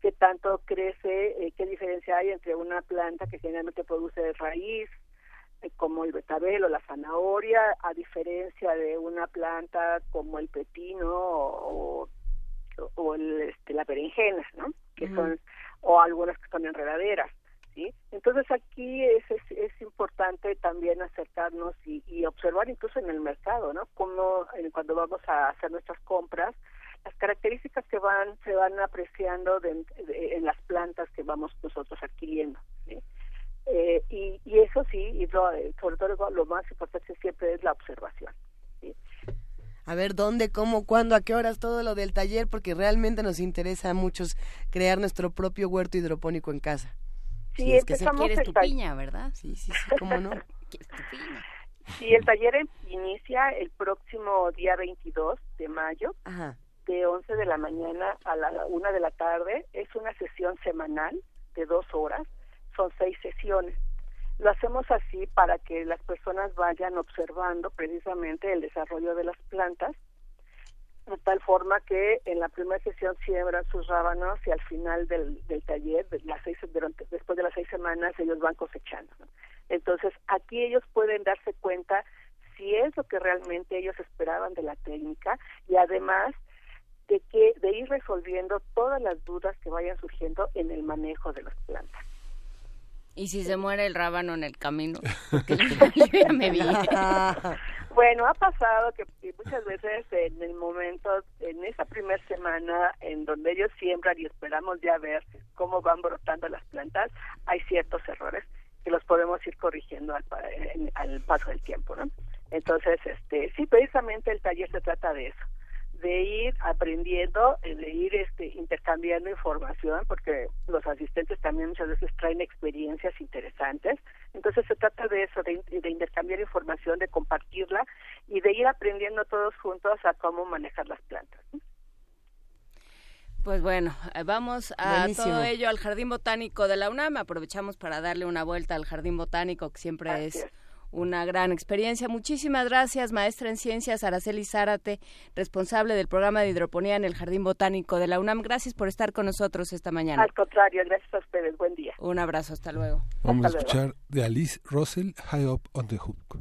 qué tanto crece, eh, qué diferencia hay entre una planta que generalmente produce raíz, eh, como el betabel o la zanahoria, a diferencia de una planta como el pepino o, o el, este, la berenjena, ¿no? Que son o algunas que son enredaderas. Entonces aquí es, es, importante también acercarnos y, observar incluso en el mercado, ¿no? Como cuando vamos a hacer nuestras compras, las características que van se van apreciando en las plantas que vamos nosotros adquiriendo. Eh, y, y, eso sí, y sobre todo lo más importante siempre es la observación. A ver dónde, cómo, cuándo, a qué horas, todo lo del taller, porque realmente nos interesa a muchos crear nuestro propio huerto hidropónico en casa. Sí, es que se quieres tu piña, ¿verdad? Sí, sí, sí, cómo no. [laughs] Sí, el taller em, inicia el próximo día 22 de mayo, de 11 de la mañana a la 1 de la tarde. Es una sesión semanal de dos horas, son seis sesiones. Lo hacemos así para que las personas vayan observando precisamente el desarrollo de las plantas de tal forma que en la primera sesión siembran sus rábanos y al final del, taller, las seis, después de las seis semanas, ellos van cosechando. Entonces, aquí ellos pueden darse cuenta si es lo que realmente ellos esperaban de la técnica y además de que de ir resolviendo todas las dudas que vayan surgiendo en el manejo de las plantas. ¿Y si se muere el rábano en el camino? [laughs] Ya me vi. [laughs] Bueno, ha pasado que muchas veces en el momento, en esa primera semana en donde ellos siembran y esperamos ya ver cómo van brotando las plantas, hay ciertos errores que los podemos ir corrigiendo al, al paso del tiempo, ¿no? Entonces, este, sí, precisamente el taller se trata de eso de ir aprendiendo, eh, de ir este, intercambiando información, porque los asistentes también muchas veces traen experiencias interesantes. Entonces se trata de eso, de, intercambiar información, de compartirla y de ir aprendiendo todos juntos a cómo manejar las plantas. Pues bueno, eh, vamos a todo ello al Jardín Botánico de la UNAM. Aprovechamos para darle una vuelta al Jardín Botánico, que siempre es una gran experiencia. Muchísimas gracias, maestra en ciencias Araceli Zárate, responsable del programa de hidroponía en el Jardín Botánico de la UNAM. Gracias por estar con nosotros esta mañana. Al contrario, gracias a ustedes. Buen día. Un abrazo, hasta luego. Vamos a escuchar de Alice Russell, High Up on the Hook.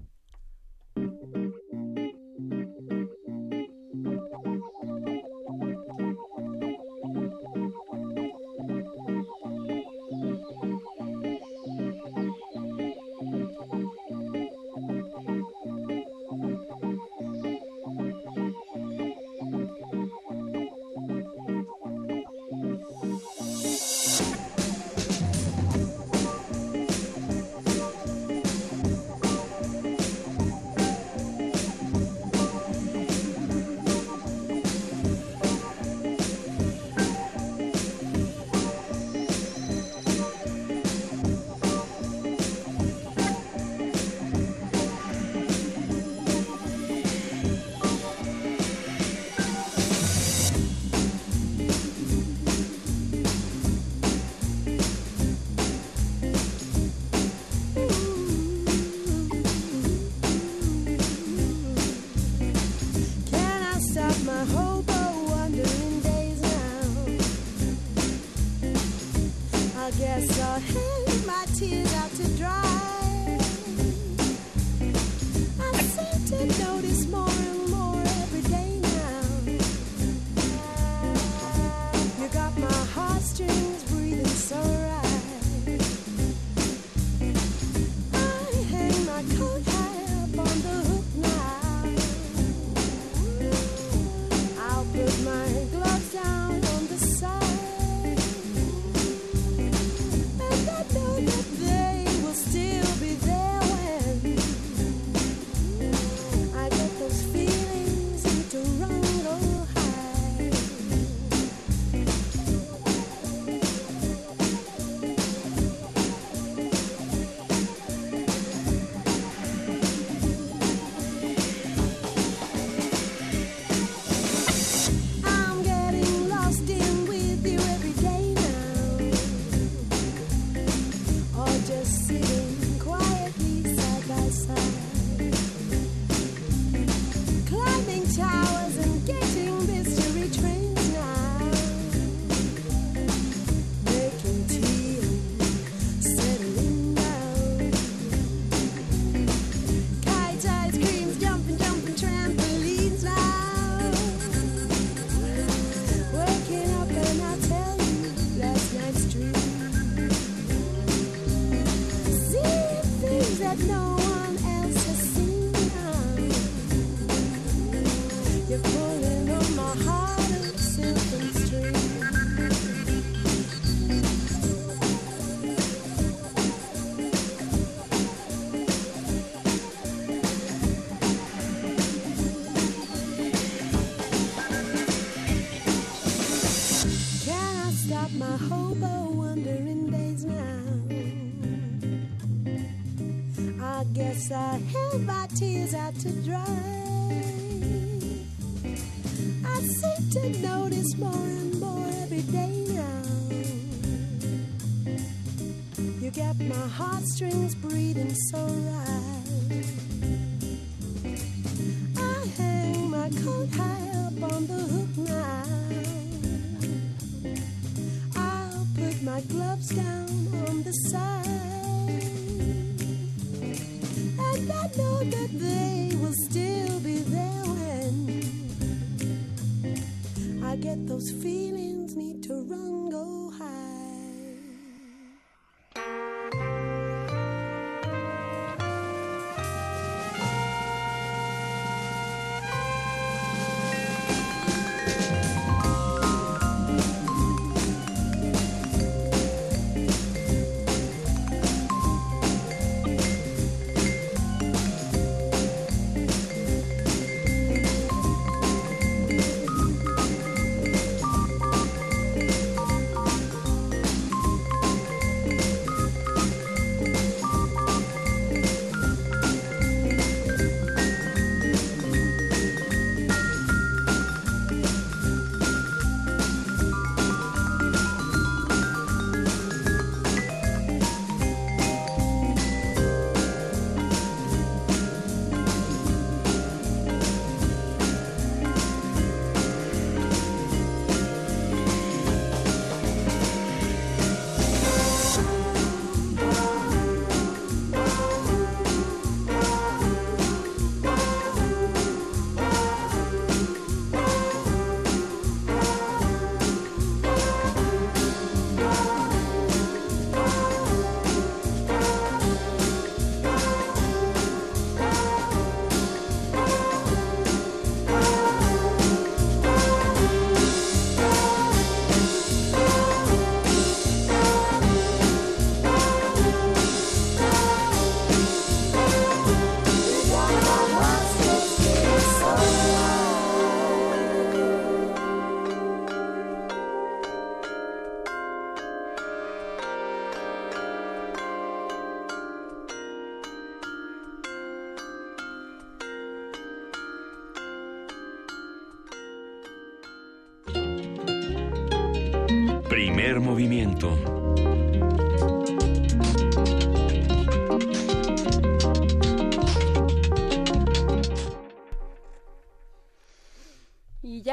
those feet.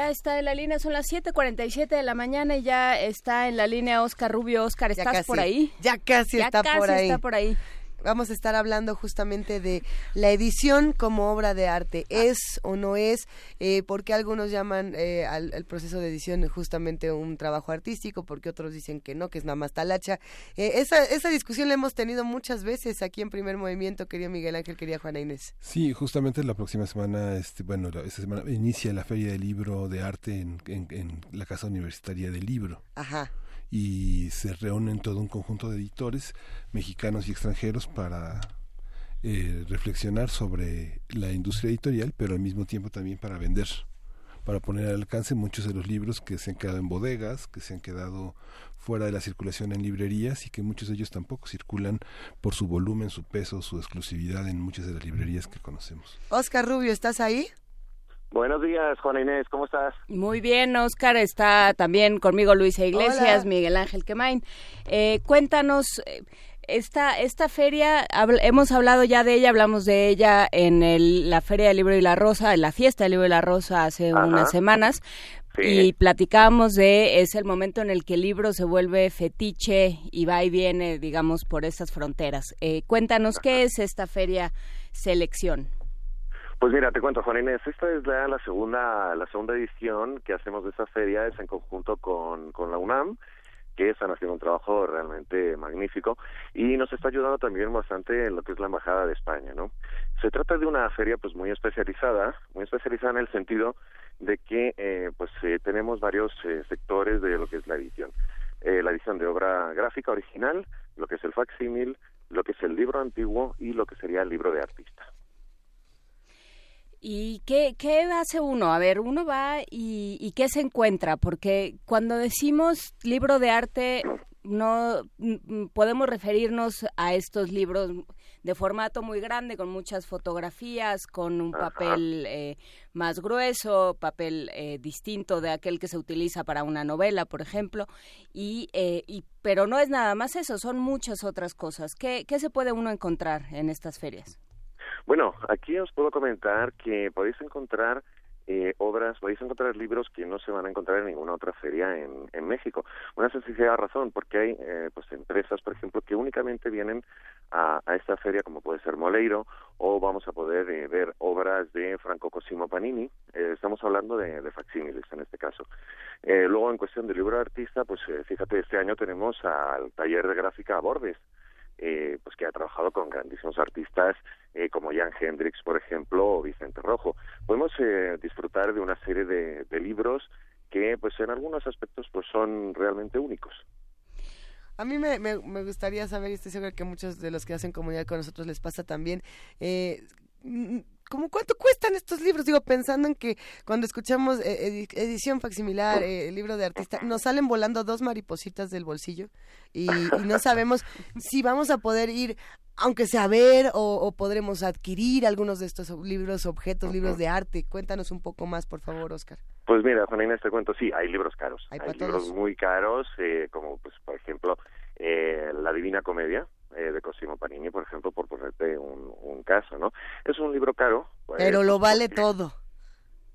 Ya está en la línea, son las 7:47 de la mañana y ya está en la línea Oscar Rubio. Oscar, ¿estás por ahí? Ya casi está por ahí. está por ahí vamos a estar hablando justamente de la edición como obra de arte. ¿Es o no es? Eh, porque algunos llaman eh, al, proceso de edición justamente un trabajo artístico, porque otros dicen que no, que es nada más talacha. Eh, esa, esa discusión la hemos tenido muchas veces aquí en Primer Movimiento, querido Miguel Ángel, quería Juana Inés. Sí, justamente la próxima semana, este, bueno, esta semana inicia la Feria del Libro de Arte en, en la Casa Universitaria del Libro. Ajá y se reúnen todo un conjunto de editores mexicanos y extranjeros para eh, reflexionar sobre la industria editorial, pero al mismo tiempo también para vender, para poner al alcance muchos de los libros que se han quedado en bodegas, que se han quedado fuera de la circulación en librerías y que muchos de ellos tampoco circulan por su volumen, su peso, su exclusividad en muchas de las librerías que conocemos. Oscar Rubio, ¿estás ahí? Buenos días, Juana Inés, ¿cómo estás? Muy bien, Oscar, está también conmigo Luisa Iglesias, Miguel Ángel Quemain. Eh, cuéntanos, eh, esta, esta feria, hemos hablado ya de ella, hablamos de ella en el, la Feria del Libro y la Rosa, en la fiesta del Libro y la Rosa hace unas semanas, y platicábamos de, es el momento en el que el libro se vuelve fetiche y va y viene, digamos, por estas fronteras. Eh, cuéntanos, ¿qué es esta feria selección? Pues mira, te cuento, Juan Inés, esta es la, segunda la segunda edición que hacemos de esta feria, es en conjunto con, con la UNAM, que están haciendo un trabajo realmente magnífico y nos está ayudando también bastante en lo que es la embajada de España, ¿no? Se trata de una feria pues muy especializada, muy especializada en el sentido de que eh, pues eh, tenemos varios eh, sectores de lo que es la edición, eh, la edición de obra gráfica original, lo que es el facsímil, lo que es el libro antiguo y lo que sería el libro de artista. ¿Y qué, qué hace uno? A ver, uno va y, y qué se encuentra, porque cuando decimos libro de arte, no podemos referirnos a estos libros de formato muy grande, con muchas fotografías, con un papel eh, más grueso, papel eh, distinto de aquel que se utiliza para una novela, por ejemplo, y, eh, y, pero no es nada más eso, son muchas otras cosas. ¿Qué, ¿Qué se puede uno encontrar en estas ferias? Bueno, aquí os puedo comentar que podéis encontrar eh, obras, podéis encontrar libros que no se van a encontrar en ninguna otra feria en, México. Una sencilla razón, porque hay eh, pues empresas, por ejemplo, que únicamente vienen a, esta feria, como puede ser Moleiro, o vamos a poder eh, ver obras de Franco Cosimo Panini. Eh, estamos hablando de, de facsímiles en este caso. Eh, luego, en cuestión de libro de artista, pues eh, fíjate, este año tenemos al taller de gráfica a eh, pues que ha trabajado con grandísimos artistas eh, como Jan Hendrix, por ejemplo, o Vicente Rojo. Podemos eh, disfrutar de una serie de, libros que, pues, en algunos aspectos, pues, son realmente únicos. A mí me, me, gustaría saber, y estoy seguro que muchos de los que hacen comunidad con nosotros les pasa también, eh, ¿Cómo cuánto cuestan estos libros? Digo, pensando en que cuando escuchamos eh, edición facsimilar, eh, libro de artista, nos salen volando dos maripositas del bolsillo y, y, no [laughs] sabemos si vamos a poder ir, aunque sea a ver, o, o, podremos adquirir algunos de estos libros, objetos, libros de arte. Cuéntanos un poco más, por favor, Oscar. Pues mira, Juana Inés, te cuento, sí, hay libros caros. Hay, hay libros muy caros, eh, como, pues, por ejemplo, eh, La Divina Comedia, eh, de Cosimo Panini, por ejemplo, por ponerte un, un caso, ¿no? Es un libro caro. Pues, Pero lo vale todo.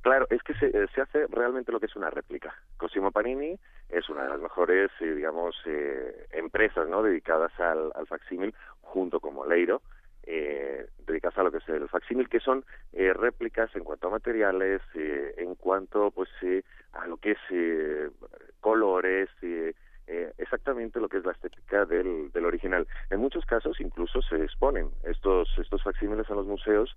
Claro, es que se, se, hace realmente lo que es una réplica. Cosimo Panini es una de las mejores, eh, digamos, eh, empresas, ¿no? Dedicadas al, al facsímil, junto con Moleiro, eh, dedicadas a lo que es el facsímil, que son eh, réplicas en cuanto a materiales, eh, en cuanto, pues, eh, a lo que es eh, colores, eh, exactamente lo que es la estética del, original. En muchos casos incluso se exponen estos, estos facsímiles en los museos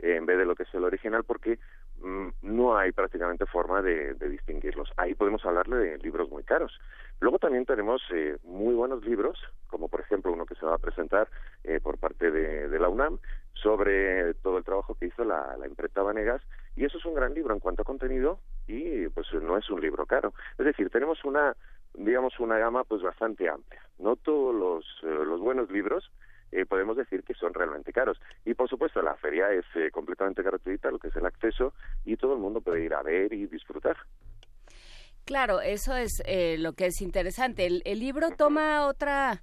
en vez de lo que es el original porque mmm, no hay prácticamente forma de, distinguirlos. Ahí podemos hablarle de libros muy caros. Luego también tenemos eh, muy buenos libros, como por ejemplo uno que se va a presentar eh, por parte de, de, la UNAM sobre todo el trabajo que hizo la, la imprenta Vanegas, y eso es un gran libro en cuanto a contenido y pues no es un libro caro. Es decir, tenemos una digamos una gama pues bastante amplia. No todos los, eh, los buenos libros eh, podemos decir que son realmente caros. Y por supuesto la feria es eh, completamente gratuita, lo que es el acceso, y todo el mundo puede ir a ver y disfrutar. Claro, eso es eh, lo que es interesante. El, el libro toma otra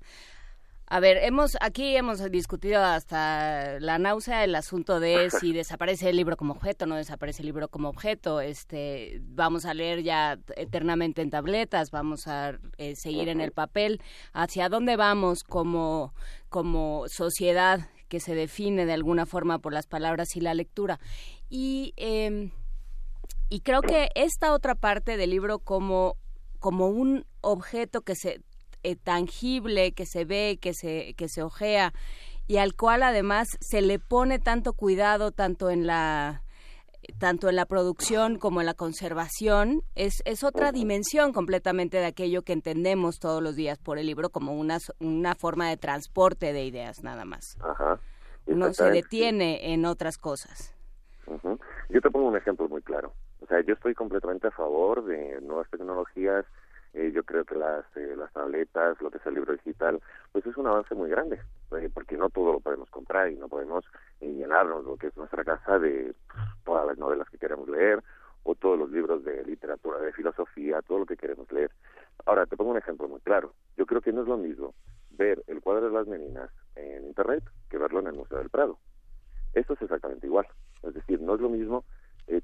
A ver, hemos aquí hemos discutido hasta la náusea el asunto de [laughs] si desaparece el libro como objeto, no desaparece el libro como objeto. Este, vamos a leer ya eternamente en tabletas, vamos a eh, seguir en el papel. ¿Hacia dónde vamos como como sociedad que se define de alguna forma por las palabras y la lectura? Y em, y creo que esta otra parte del libro como como un objeto que se eh, tangible que se ve, que se, que se ojea y al cual además se le pone tanto cuidado tanto en la tanto en la producción como en la conservación, es, es otra dimensión completamente de aquello que entendemos todos los días por el libro como una, una forma de transporte de ideas nada más. Ajá. No se detiene en otras cosas. Yo te pongo un ejemplo muy claro. O sea, yo estoy completamente a favor de nuevas tecnologías, eh, yo creo que las, eh, las tabletas, lo que es el libro digital, pues es un avance muy grande, eh, porque no todo lo podemos comprar y no podemos llenarnos lo que es nuestra casa de todas las novelas que queremos leer o todos los libros de literatura, de filosofía, todo lo que queremos leer. Ahora, te pongo un ejemplo muy claro. Yo creo que no es lo mismo ver el cuadro de las meninas en Internet que verlo en el Museo del Prado. Esto es exactamente igual. Es decir, no es lo mismo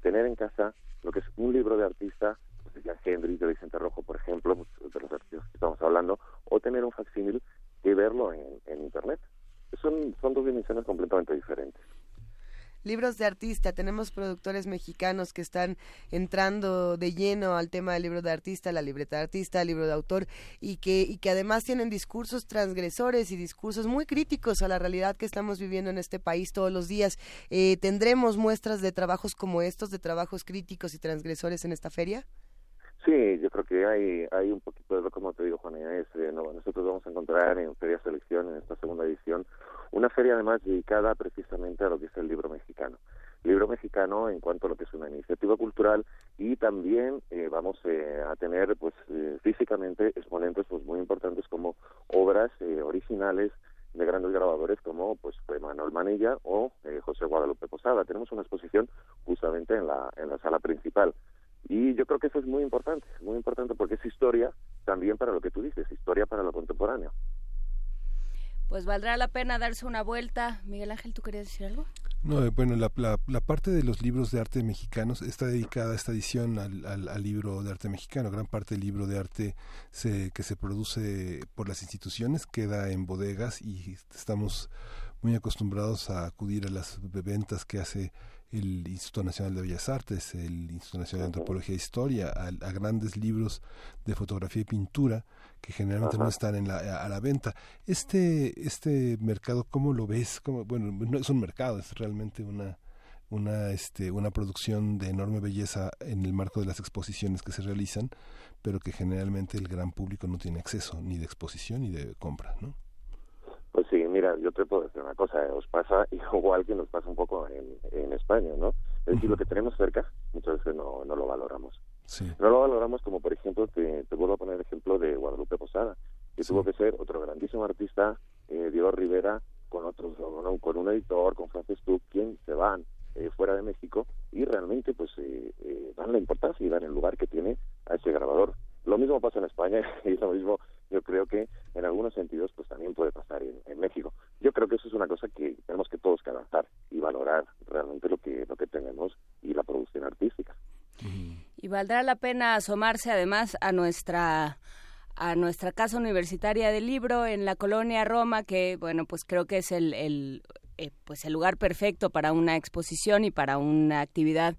tener en casa lo que es un libro de artista ya Henry, de Vicente Rojo, por ejemplo, pues, de los artistas que estamos hablando, o tener un facsímil y verlo en, Internet. Son, son dos dimensiones completamente diferentes libros de artista. Tenemos productores mexicanos que están entrando de lleno al tema del libro de artista, la libreta de artista, el libro de autor, y que, y que además tienen discursos transgresores y discursos muy críticos a la realidad que estamos viviendo en este país todos los días. Eh, ¿Tendremos muestras de trabajos como estos, de trabajos críticos y transgresores en esta feria? Sí, yo creo que hay hay un poquito de lo como te digo, Juan Inés, eh, nosotros vamos a encontrar en Feria Selección, en esta segunda edición, una feria además dedicada precisamente a lo que es el libro mexicano. Libro mexicano en cuanto a lo que es una iniciativa cultural y también eh, vamos eh, a tener pues físicamente exponentes pues muy importantes como obras originales de grandes grabadores como pues fue Manuel Manilla o José Guadalupe Posada. Tenemos una exposición justamente en la en la sala principal. Y yo creo que eso es muy importante, muy importante porque es historia también para lo que tú dices, historia para lo contemporáneo. Pues valdrá la pena darse una vuelta. Miguel Ángel, ¿tú querías decir algo? No, eh, bueno, la, la, parte de los libros de arte mexicanos está dedicada a esta edición al, al, libro de arte mexicano. Gran parte del libro de arte se, que se produce por las instituciones queda en bodegas y estamos muy acostumbrados a acudir a las ventas que hace el Instituto Nacional de Bellas Artes, el Instituto Nacional de Antropología e Historia, a, grandes libros de fotografía y pintura que generalmente no están en la, a la venta. Este, este mercado, ¿cómo lo ves? ¿Cómo, bueno, no es un mercado, es realmente una, una, este, una producción de enorme belleza en el marco de las exposiciones que se realizan, pero que generalmente el gran público no tiene acceso ni de exposición ni de compra, ¿no? Pues sí, mira, yo te puedo decir una cosa, os pasa [laughs] igual que nos pasa un poco en, en España, ¿no? Es decir, lo que tenemos cerca muchas veces no, no lo valoramos. No lo valoramos como, por ejemplo, te, te vuelvo a poner el ejemplo de Guadalupe Posada, que tuvo que ser otro grandísimo artista, eh, Diego Rivera, con otros, con un editor, con Francis Tuck, quien se van eh, fuera de México y realmente pues eh, eh, dan la importancia y dan el lugar que tiene a ese grabador. Lo mismo pasa en España [laughs] y lo mismo yo creo que en algunos sentidos pues también puede pasar en, México. Yo creo que eso es una cosa que tenemos que todos que adaptar y valorar realmente lo que lo que tenemos y la producción artística. Y valdrá la pena asomarse además a nuestra a nuestra casa universitaria del libro en la colonia Roma, que bueno, pues creo que es el, el eh, pues el lugar perfecto para una exposición y para una actividad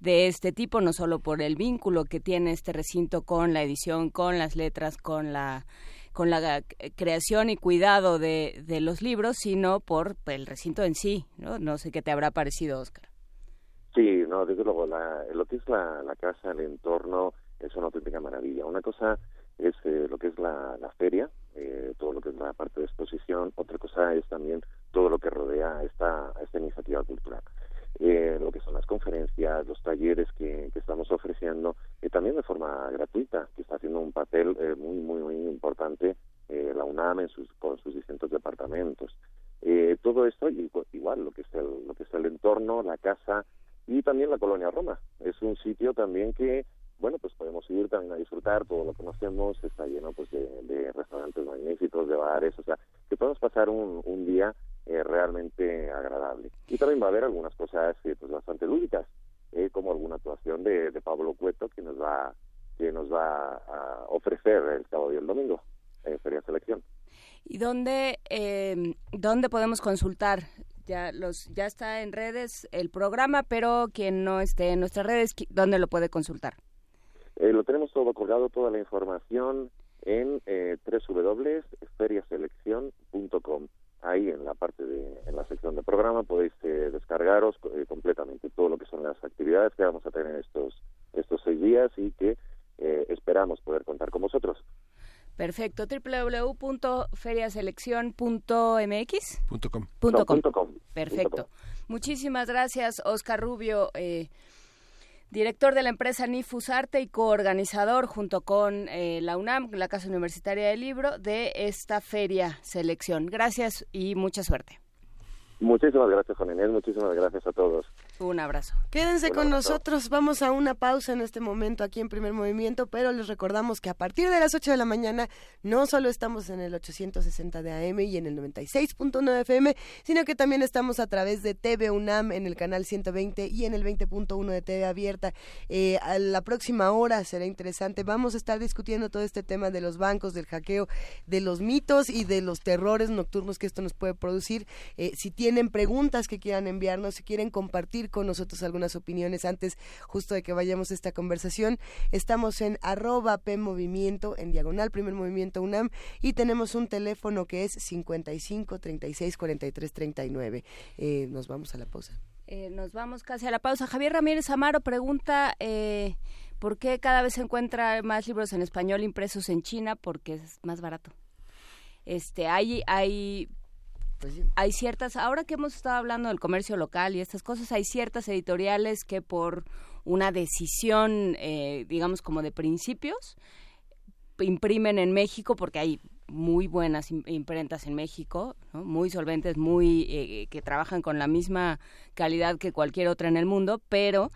de este tipo, no solo por el vínculo que tiene este recinto con la edición, con las letras, con la con la creación y cuidado de, de los libros, sino por el recinto en sí, ¿no? No sé qué te habrá parecido, Oscar. Sí, no, desde luego, la, lo que es la, la casa, el entorno, es una auténtica maravilla. Una cosa es eh, lo que es la, la feria, eh, todo lo que es la parte de exposición, otra cosa es también todo lo que rodea esta, esta iniciativa cultural eh, lo que son las conferencias, los talleres que, estamos ofreciendo, también de forma gratuita, que está haciendo un papel eh, muy, muy, muy importante eh, la UNAM en sus, con sus distintos departamentos. Eh, todo esto, igual, lo que, es el, lo que es el entorno, la casa y también la colonia Roma. Es un sitio también que bueno, pues podemos ir también a disfrutar todo lo que conocemos, está lleno pues de, de restaurantes magníficos, de bares, o sea, que podamos pasar un día eh, realmente agradable. Y también va a haber algunas cosas eh, pues bastante lúdicas, eh, como alguna actuación de, de, Pablo Cueto que nos va que nos va a ofrecer el sábado y el domingo en Feria Selección. ¿Y dónde, eh, dónde podemos consultar? Ya, los, ya está en redes el programa, pero quien no esté en nuestras redes, ¿dónde lo puede consultar? Lo tenemos todo colgado, toda la información en eh, www.feriaselección.com. Ahí en la parte de, en la sección de programa podéis eh, descargaros eh, completamente todo lo que son las actividades que vamos a tener estos, estos seis días y que eh, esperamos poder contar con vosotros. Perfecto. www.feriaselección.mx. Perfecto. Muchísimas gracias, Oscar Rubio, eh, director de la empresa Nifusarte y coorganizador junto con eh, la UNAM, la Casa Universitaria del Libro, de esta Feria Selección. Gracias y mucha suerte. Muchísimas gracias, Juan Inés. Muchísimas gracias a todos. Un abrazo. Quédense con nosotros. Vamos a una pausa en este momento aquí en Primer Movimiento, pero les recordamos que a partir de las 8 de la mañana no solo estamos en el 860 de AM y en el 96.9 FM, sino que también estamos a través de TV UNAM en el canal 120 y en el 20.1 de TV Abierta. Eh, a la próxima hora será interesante. Vamos a estar discutiendo todo este tema de los bancos, del hackeo, de los mitos y de los terrores nocturnos que esto nos puede producir. Eh, si tienen preguntas que quieran enviarnos, si quieren compartir con nosotros algunas opiniones antes justo de que vayamos a esta conversación. Estamos en arroba P Movimiento, en diagonal Primer Movimiento UNAM y tenemos un teléfono que es 55 36 43 39. Eh, nos vamos a la pausa. Eh, nos vamos casi a la pausa. Javier Ramírez Amaro pregunta... Eh, ¿Por qué cada vez se encuentra más libros en español impresos en China? Porque es más barato. Este, hay, hay pues hay ciertas, ahora que hemos estado hablando del comercio local y estas cosas, hay ciertas editoriales que por una decisión, eh, digamos, como de principios, imprimen en México porque hay muy buenas imprentas en México, muy solventes, muy eh, que trabajan con la misma calidad que cualquier otra en el mundo, pero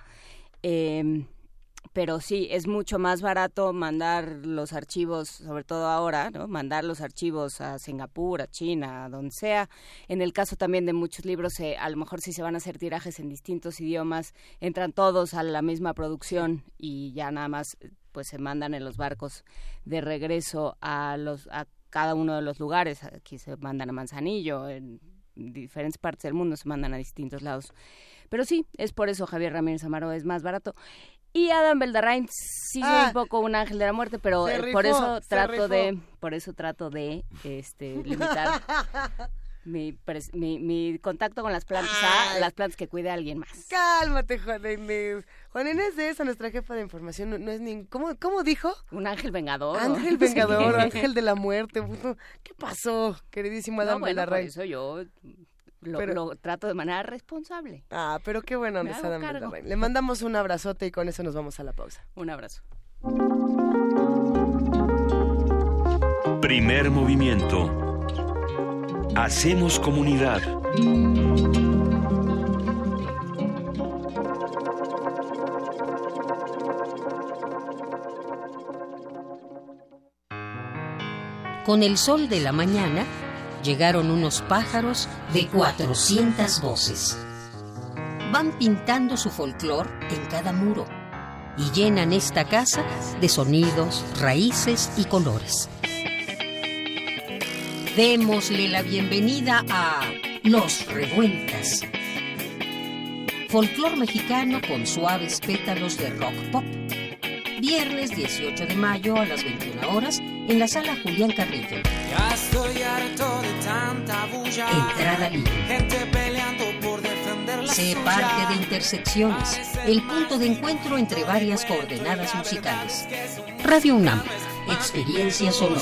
eh, pero sí, es mucho más barato mandar los archivos, sobre todo ahora, ¿no? Mandar los archivos a Singapur, a China, a donde sea. En el caso también de muchos libros, a lo mejor si se van a hacer tirajes en distintos idiomas, entran todos a la misma producción y ya nada más pues se mandan en los barcos de regreso a los a cada uno de los lugares. Aquí se mandan a Manzanillo, en diferentes partes del mundo se mandan a distintos lados. Pero sí, es por eso Javier Ramírez Amaro es más barato. Y Adam Beldarrain sí ah. un poco un ángel de la muerte, pero eh, por eso trato de, por eso trato de este limitar [laughs] mi, mi, contacto con las plantas a las plantas que cuide a alguien más. Cálmate, Juan Inés. Juan Inés de esa, nuestra jefa de información, no, es ni... ¿cómo, ¿Cómo dijo? Un ángel vengador. Ángel [laughs] vengador, ángel de la muerte. ¿Qué pasó, queridísimo Adam no, bueno, Por eso yo lo, trato de manera responsable. Ah, pero qué bueno, Le mandamos un abrazote y con eso nos vamos a la pausa. Un abrazo. Primer movimiento. Hacemos comunidad. Con el sol de la mañana, llegaron unos pájaros de 400 voces. Van pintando su folclor en cada muro y llenan esta casa de sonidos, raíces y colores. Démosle la bienvenida a Los Revueltas. Folclor mexicano con suaves pétalos de rock pop. Viernes 18 de mayo a las 21 horas en la sala Julián Carrillo. Ya estoy harto de tanta bulla. Entrada libre. Gente peleando por defender la Sé parte de Intersecciones, el punto de encuentro entre varias coordenadas musicales. Radio UNAM, experiencia sonora.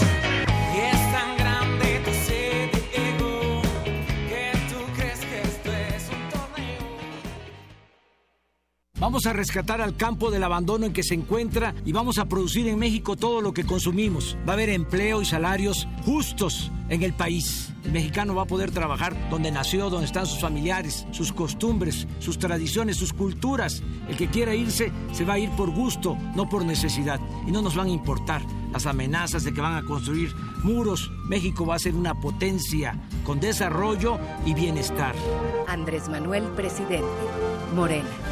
Vamos a rescatar al campo del abandono en que se encuentra y vamos a producir en México todo lo que consumimos. Va a haber empleo y salarios justos en el país. El mexicano va a poder trabajar donde nació, donde están sus familiares, sus costumbres, sus tradiciones, sus culturas. El que quiera irse se va a ir por gusto, no por necesidad. Y no nos van a importar las amenazas de que van a construir muros. México va a ser una potencia con desarrollo y bienestar. Andrés Manuel, presidente. Morena.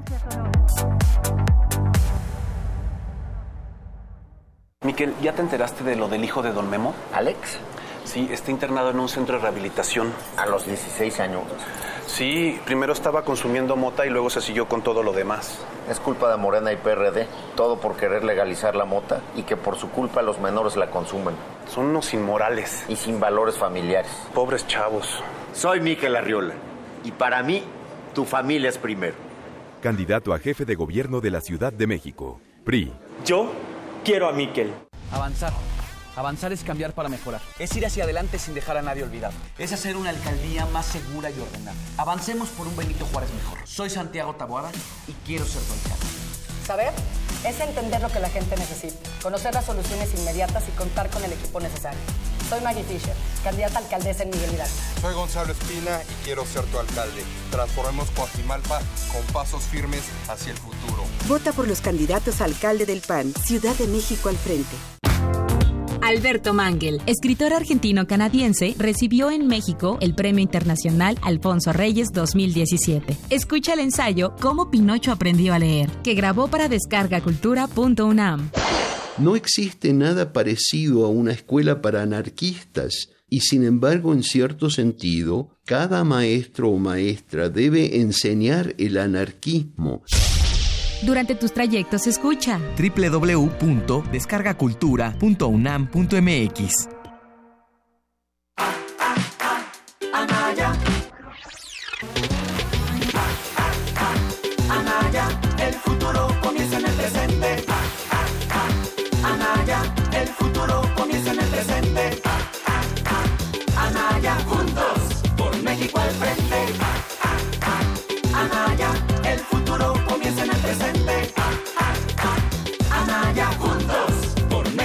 Miquel, ¿ya te enteraste de lo del hijo de don Memo? ¿Alex? Sí, está internado en un centro de rehabilitación. ¿A los 16 años? Sí, primero estaba consumiendo mota y luego se siguió con todo lo demás. Es culpa de Morena y PRD, todo por querer legalizar la mota y que por su culpa los menores la consumen. Son unos inmorales. Y sin valores familiares. Pobres chavos. Soy Miquel Arriola y para mí, tu familia es primero. Candidato a jefe de gobierno de la Ciudad de México. PRI. Yo quiero a Miquel. Avanzar. Avanzar es cambiar para mejorar. Es ir hacia adelante sin dejar a nadie olvidado. Es hacer una alcaldía más segura y ordenada. Avancemos por un Benito Juárez mejor. Soy Santiago Taboada y quiero ser tu alcalde. Saber es entender lo que la gente necesita, conocer las soluciones inmediatas y contar con el equipo necesario. Soy Maggie Fisher, candidata a alcaldesa en Miguel Hidalgo. Soy Gonzalo Espina y quiero ser tu alcalde. Transformemos Coajimalpa con pasos firmes hacia el futuro. Vota por los candidatos a alcalde del PAN, Ciudad de México al frente. Alberto Mangel, escritor argentino-canadiense, recibió en México el Premio Internacional Alfonso Reyes 2017. Escucha el ensayo Cómo Pinocho aprendió a leer, que grabó para descargacultura.unam. No existe nada parecido a una escuela para anarquistas y sin embargo, en cierto sentido, cada maestro o maestra debe enseñar el anarquismo. Durante tus trayectos escucha. www.descargacultura.unam.mx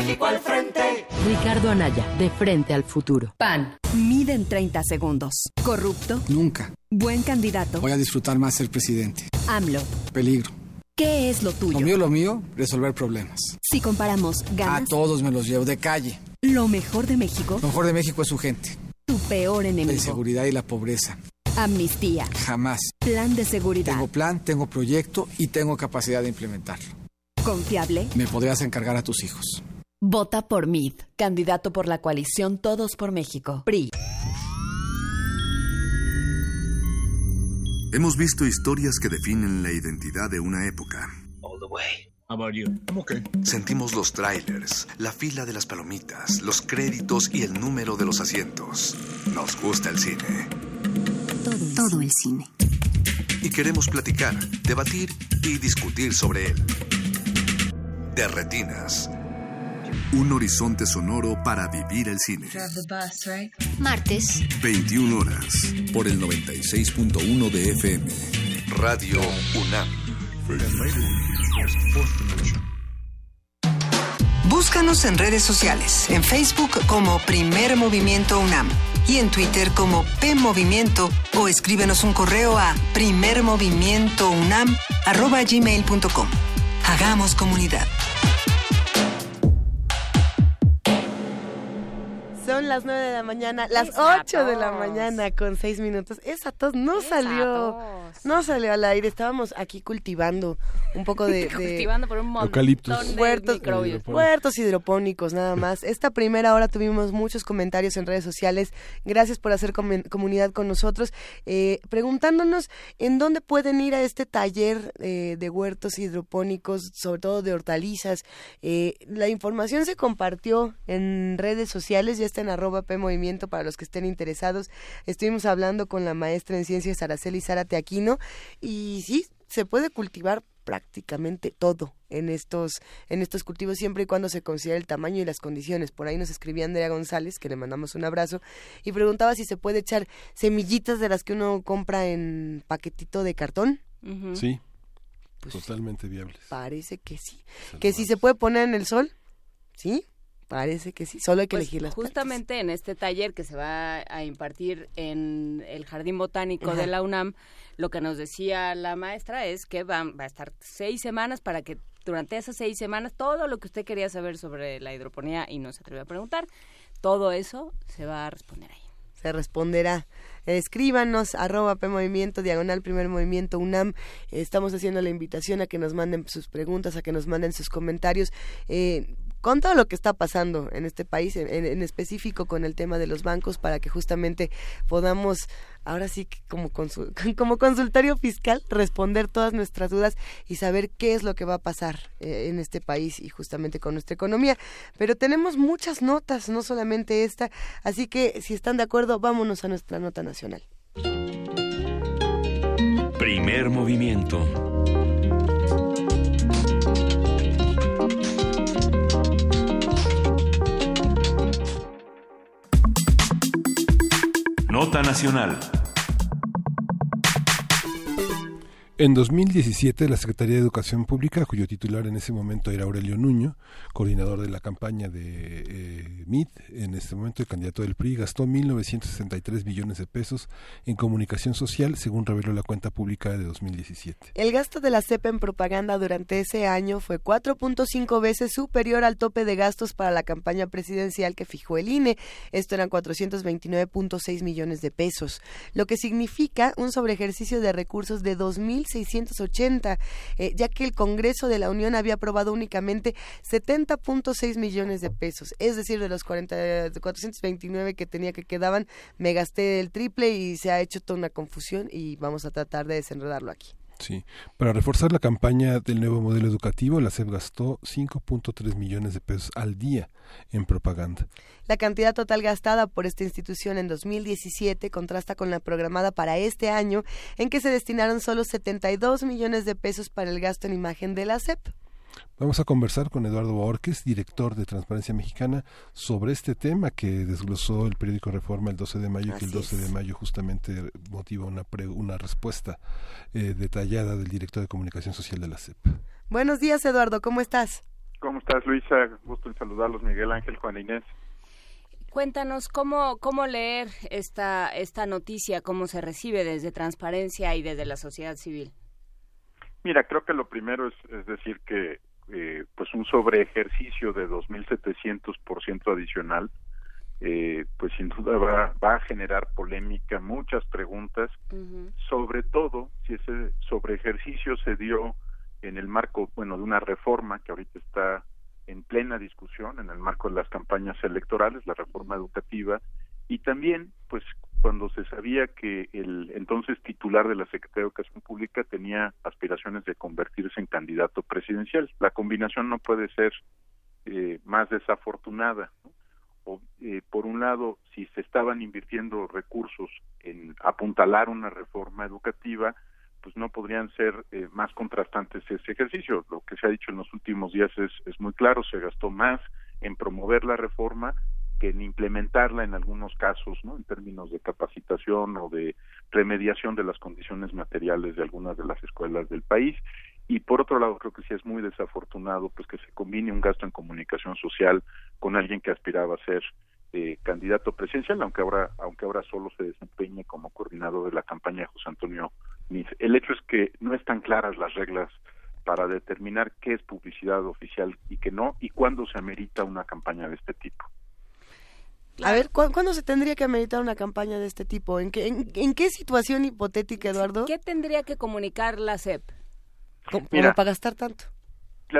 México al frente. Ricardo Anaya, de frente al futuro. PAN. Mide en 30 segundos. Corrupto. Nunca. Buen candidato. Voy a disfrutar más ser presidente. AMLO. Peligro. ¿Qué es lo tuyo? Lo mío, lo mío, resolver problemas. Si comparamos ganas. A todos me los llevo de calle. Lo mejor de México. Lo mejor de México es su gente. Tu peor enemigo. La inseguridad y la pobreza. Amnistía. Jamás. Plan de seguridad. Tengo plan, tengo proyecto y tengo capacidad de implementarlo. Confiable. Me podrías encargar a tus hijos. Vota por MID, candidato por la coalición Todos por México. PRI. Hemos visto historias que definen la identidad de una época. All the way. How about you? I'm okay. Sentimos los trailers, la fila de las palomitas, los créditos y el número de los asientos. Nos gusta el cine. Todo el, Todo el cine. Y queremos platicar, debatir y discutir sobre él. De retinas. Un horizonte sonoro para vivir el cine. Bus, right? Martes. 21 horas. Por el 96.1 de FM. Radio UNAM. Búscanos en redes sociales. En Facebook como Primer Movimiento UNAM y en Twitter como P Movimiento o escríbenos un correo a primermovimientounam.gmail.com. Hagamos comunidad. Son las 9 de la mañana, las 8 de la mañana con 6 minutos. Esa tos no salió. No salió al aire. Estábamos aquí cultivando un poco de. [laughs] cultivando por un montón de huertos, huertos hidropónicos, nada [laughs] más. Esta primera hora tuvimos muchos comentarios en redes sociales. Gracias por hacer comunidad con nosotros. Eh, preguntándonos en dónde pueden ir a este taller eh, de huertos hidropónicos, sobre todo de hortalizas. Eh, la información se compartió en redes sociales. Ya en arroba P Movimiento para los que estén interesados. Estuvimos hablando con la maestra en ciencias Araceli Zárate Aquino y sí, se puede cultivar prácticamente todo en estos en estos cultivos siempre y cuando se considere el tamaño y las condiciones. Por ahí nos escribía Andrea González, que le mandamos un abrazo, y preguntaba si se puede echar semillitas de las que uno compra en paquetito de cartón. Sí. Pues totalmente viables. Parece que sí. Que si se puede poner en el sol, ¿sí? Parece que sí, solo hay que pues elegir las Justamente en este taller que se va a impartir en el Jardín Botánico de la UNAM, lo que nos decía la maestra es que va, va a estar seis semanas para que durante esas seis semanas todo lo que usted quería saber sobre la hidroponía y no se atrevió a preguntar, todo eso se va a responder ahí. Se responderá. Escríbanos, arroba P Movimiento, diagonal Primer Movimiento UNAM. Estamos haciendo la invitación a que nos manden sus preguntas, a que nos manden sus comentarios. Eh, con todo lo que está pasando en este país, en, específico con el tema de los bancos, para que justamente podamos, ahora sí, como, [laughs] como consultorio fiscal, responder todas nuestras dudas y saber qué es lo que va a pasar eh, en este país y justamente con nuestra economía. Pero tenemos muchas notas, no solamente esta, así que si están de acuerdo, vámonos a nuestra nota nacional. Primer movimiento Nota Nacional. En 2017, la Secretaría de Educación Pública, cuyo titular en ese momento era Aurelio Nuño, coordinador de la campaña de eh, MIT, en este momento el candidato del PRI, gastó 1.963 millones de pesos en comunicación social, según reveló la cuenta pública de 2017. El gasto de la CEP en propaganda durante ese año fue 4.5 veces superior al tope de gastos para la campaña presidencial que fijó el INE. Esto eran 429.6 millones de pesos, lo que significa un sobreejercicio de recursos de 2.000 680, eh, ya que el Congreso de la Unión había aprobado únicamente 70.6 millones de pesos. Es decir, de los 40, 429 que tenía que quedaban, me gasté el triple y se ha hecho toda una confusión y vamos a tratar de desenredarlo aquí. Sí, para reforzar la campaña del nuevo modelo educativo, la SEP gastó 5.3 millones de pesos al día en propaganda. La cantidad total gastada por esta institución en 2017 contrasta con la programada para este año, en que se destinaron solo 72 millones de pesos para el gasto en imagen de la SEP. Vamos a conversar con Eduardo Borges, director de Transparencia Mexicana, sobre este tema que desglosó el periódico Reforma el 12 de mayo, y que el 12 de mayo justamente motiva una, una respuesta eh, detallada del director de Comunicación Social de la CEP. Buenos días, Eduardo, ¿cómo estás? ¿Cómo estás, Luisa? Gusto en saludarlos, Miguel Ángel, Juan Inés. Cuéntanos cómo, cómo leer esta, esta noticia, cómo se recibe desde Transparencia y desde la sociedad civil. Mira, creo que lo primero es, es decir que eh, pues un sobreejercicio de 2.700% adicional, eh, pues sin duda va, va, a generar polémica, muchas preguntas, sobre todo si ese sobreejercicio se dio en el marco, bueno, de una reforma que ahorita está en plena discusión en el marco de las campañas electorales, la reforma educativa, y también, pues, cuando se sabía que el entonces titular de la Secretaría de Educación Pública tenía aspiraciones de convertirse en candidato presidencial. La combinación no puede ser eh, más desafortunada. O, eh, por un lado, si se estaban invirtiendo recursos en apuntalar una reforma educativa, pues no podrían ser eh, más contrastantes ese ejercicio. Lo que se ha dicho en los últimos días es, es muy claro, se gastó más en promover la reforma que en implementarla en algunos casos, ¿no? En términos de capacitación o de remediación de las condiciones materiales de algunas de las escuelas del país. Y por otro lado, creo que sí es muy desafortunado pues que se combine un gasto en comunicación social con alguien que aspiraba a ser eh, candidato presidencial, aunque ahora, aunque ahora solo se desempeñe como coordinador de la campaña de José Antonio Mif. El hecho es que no están claras las reglas para determinar qué es publicidad oficial y qué no, y cuándo se amerita una campaña de este tipo. A ver, ¿cuándo se tendría que ameritar una campaña de este tipo? ¿En qué, en, qué situación hipotética, Eduardo? ¿Qué tendría que comunicar la CEP? ¿Cómo, para gastar tanto?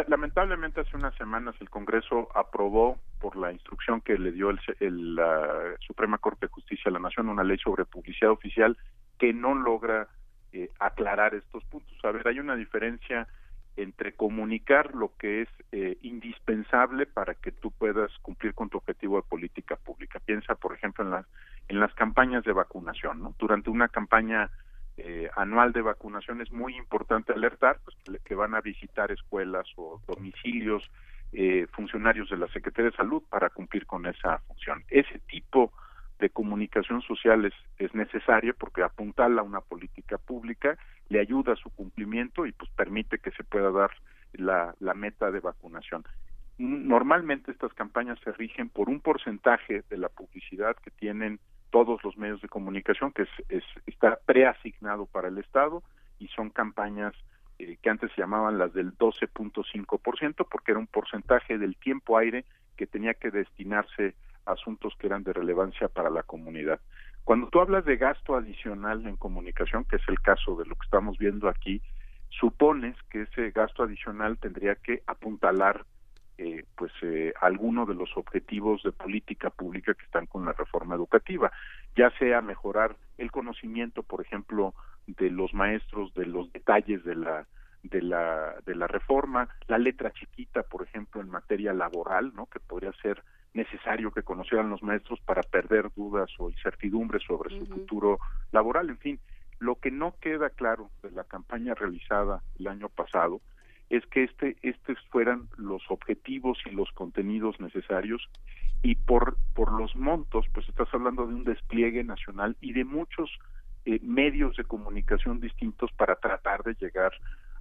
lamentablemente hace unas semanas el Congreso aprobó por la instrucción que le dio el, la Suprema Corte de Justicia de la Nación una ley sobre publicidad oficial que no logra eh, aclarar estos puntos. A ver, hay una diferencia entre comunicar lo que es eh, indispensable para que tú puedas cumplir con tu objetivo de política pública. Piensa, por ejemplo, en las en las campañas de vacunación. ¿no? Durante una campaña eh, anual de vacunación es muy importante alertar pues, que van a visitar escuelas o domicilios eh, funcionarios de la Secretaría de Salud para cumplir con esa función. Ese tipo de comunicación social es, es necesario porque apuntala a una política pública, le ayuda a su cumplimiento y pues permite que se pueda dar la, la meta de vacunación. Normalmente estas campañas se rigen por un porcentaje de la publicidad que tienen todos los medios de comunicación, que es, está preasignado para el Estado y son campañas eh, que antes se llamaban las del 12.5%, porque era un porcentaje del tiempo aire que tenía que destinarse asuntos que eran de relevancia para la comunidad. Cuando tú hablas de gasto adicional en comunicación, que es el caso de lo que estamos viendo aquí, supones que ese gasto adicional tendría que apuntalar eh, pues eh, alguno de los objetivos de política pública que están con la reforma educativa, ya sea mejorar el conocimiento, por ejemplo, de los maestros de los detalles de la de la de la reforma, la letra chiquita, por ejemplo, en materia laboral, ¿no? que podría ser necesario que conocieran los maestros para perder dudas o incertidumbres sobre su futuro laboral, en fin, lo que no queda claro de la campaña realizada el año pasado es que este estos fueran los objetivos y los contenidos necesarios y por por los montos pues estás hablando de un despliegue nacional y de muchos eh, medios de comunicación distintos para tratar de llegar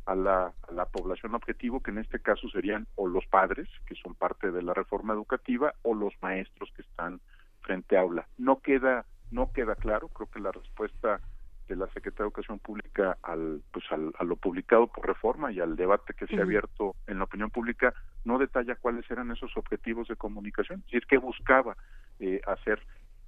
a la, a la población objetivo que en este caso serían o los padres que son parte de la reforma educativa o los maestros que están frente a aula no queda no queda claro creo que la respuesta de la Secretaría de Educación Pública al, pues al, a lo publicado por reforma y al debate que se ha abierto en la opinión pública, no detalla cuáles eran esos objetivos de comunicación, si es que buscaba eh, hacer.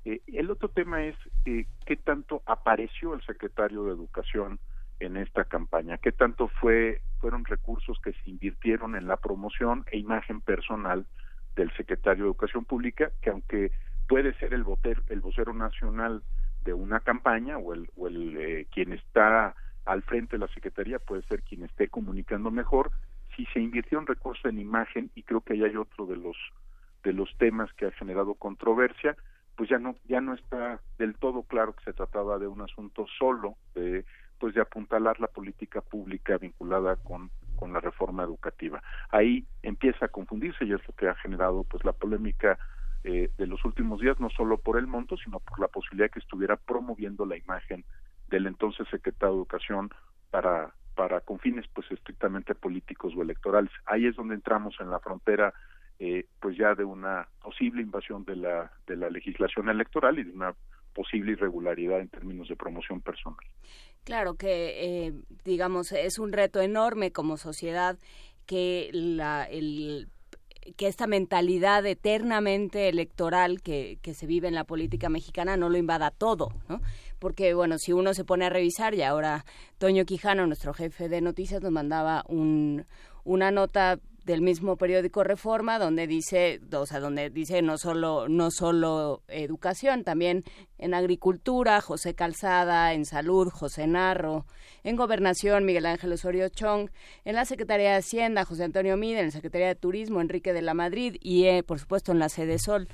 Eh, el otro tema es eh, qué tanto apareció el secretario de Educación en esta campaña, qué tanto fue fueron recursos que se invirtieron en la promoción e imagen personal del secretario de Educación Pública, que aunque puede ser el, voter, el vocero nacional de una campaña o el, o el eh, quien está al frente de la Secretaría puede ser quien esté comunicando mejor. Si se invirtió un recurso en imagen, y creo que ahí hay otro de los de los temas que ha generado controversia, pues ya no ya no está del todo claro que se trataba de un asunto solo de pues de apuntalar la política pública vinculada con con la reforma educativa. Ahí empieza a confundirse y es lo que ha generado pues la polémica eh, de los últimos días, no solo por el monto, sino por la posibilidad que estuviera promoviendo la imagen del entonces secretario de Educación para para con fines pues estrictamente políticos o electorales. Ahí es donde entramos en la frontera eh, pues ya de una posible invasión de la de la legislación electoral y de una posible irregularidad en términos de promoción personal. Claro que eh, digamos es un reto enorme como sociedad que la, el que esta mentalidad eternamente electoral que, que, se vive en la política mexicana no lo invada todo, ¿no? Porque, bueno, si uno se pone a revisar, y ahora Toño Quijano, nuestro jefe de noticias, nos mandaba un, una nota del mismo periódico Reforma donde dice, o sea, donde dice no solo no solo educación, también en agricultura, José Calzada, en salud, José Narro, en gobernación, Miguel Ángel Osorio Chong, en la Secretaría de Hacienda, José Antonio Mide, en la Secretaría de Turismo, Enrique de la Madrid y, eh, por supuesto, en la Sede Sol.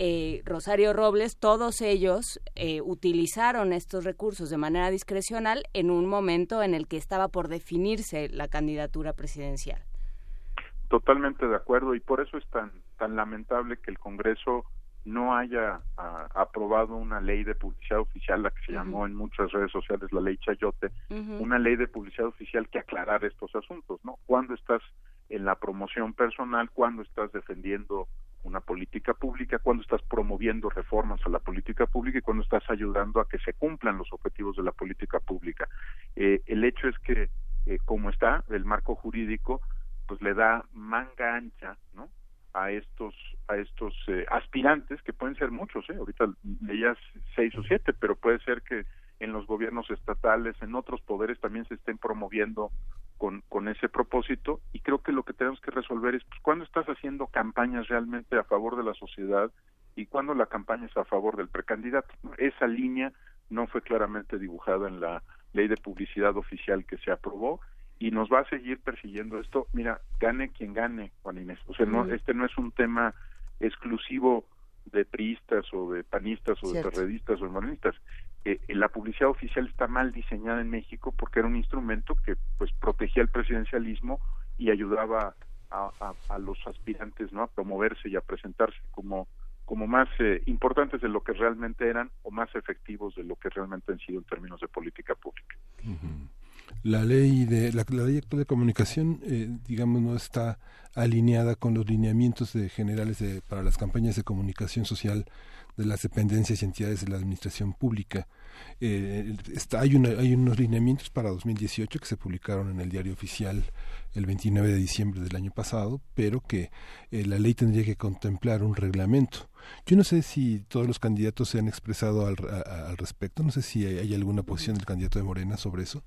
Eh, Rosario Robles, todos ellos eh, utilizaron estos recursos de manera discrecional en un momento en el que estaba por definirse la candidatura presidencial. Totalmente de acuerdo y por eso es tan tan lamentable que el Congreso no haya ah, aprobado una ley de publicidad oficial, la que se llamó en muchas redes sociales la ley Chayote, una ley de publicidad oficial que aclarara estos asuntos, ¿no? Cuando estás en la promoción personal cuando estás defendiendo una política pública, cuando estás promoviendo reformas a la política pública y cuando estás ayudando a que se cumplan los objetivos de la política pública. Eh, el hecho es que, eh, como está el marco jurídico, pues le da manga ancha, ¿no? a estos a estos eh, aspirantes que pueden ser muchos, ¿eh? ahorita leías seis o siete, pero puede ser que en los gobiernos estatales, en otros poderes también se estén promoviendo con, con ese propósito y creo que lo que tenemos que resolver es pues, cuándo estás haciendo campañas realmente a favor de la sociedad y cuándo la campaña es a favor del precandidato. Esa línea no fue claramente dibujada en la ley de publicidad oficial que se aprobó y nos va a seguir persiguiendo esto. Mira, gane quien gane, Juan Inés. O sea, no, este no es un tema exclusivo de priistas o de panistas o de perredistas o de morenistas. Eh, la publicidad oficial está mal diseñada en México porque era un instrumento que pues protegía el presidencialismo y ayudaba a, a, los aspirantes no a promoverse y a presentarse como como más eh, importantes de lo que realmente eran o más efectivos de lo que realmente han sido en términos de política pública. La ley de la, ley actual de comunicación, eh, digamos, no está alineada con los lineamientos de generales de, para las campañas de comunicación social de las dependencias y entidades de la administración pública. Eh, está, hay, una, hay unos lineamientos para 2018 que se publicaron en el diario oficial el 29 de diciembre del año pasado, pero que eh, la ley tendría que contemplar un reglamento. Yo no sé si todos los candidatos se han expresado al, al respecto, no sé si hay, alguna posición del candidato de Morena sobre eso.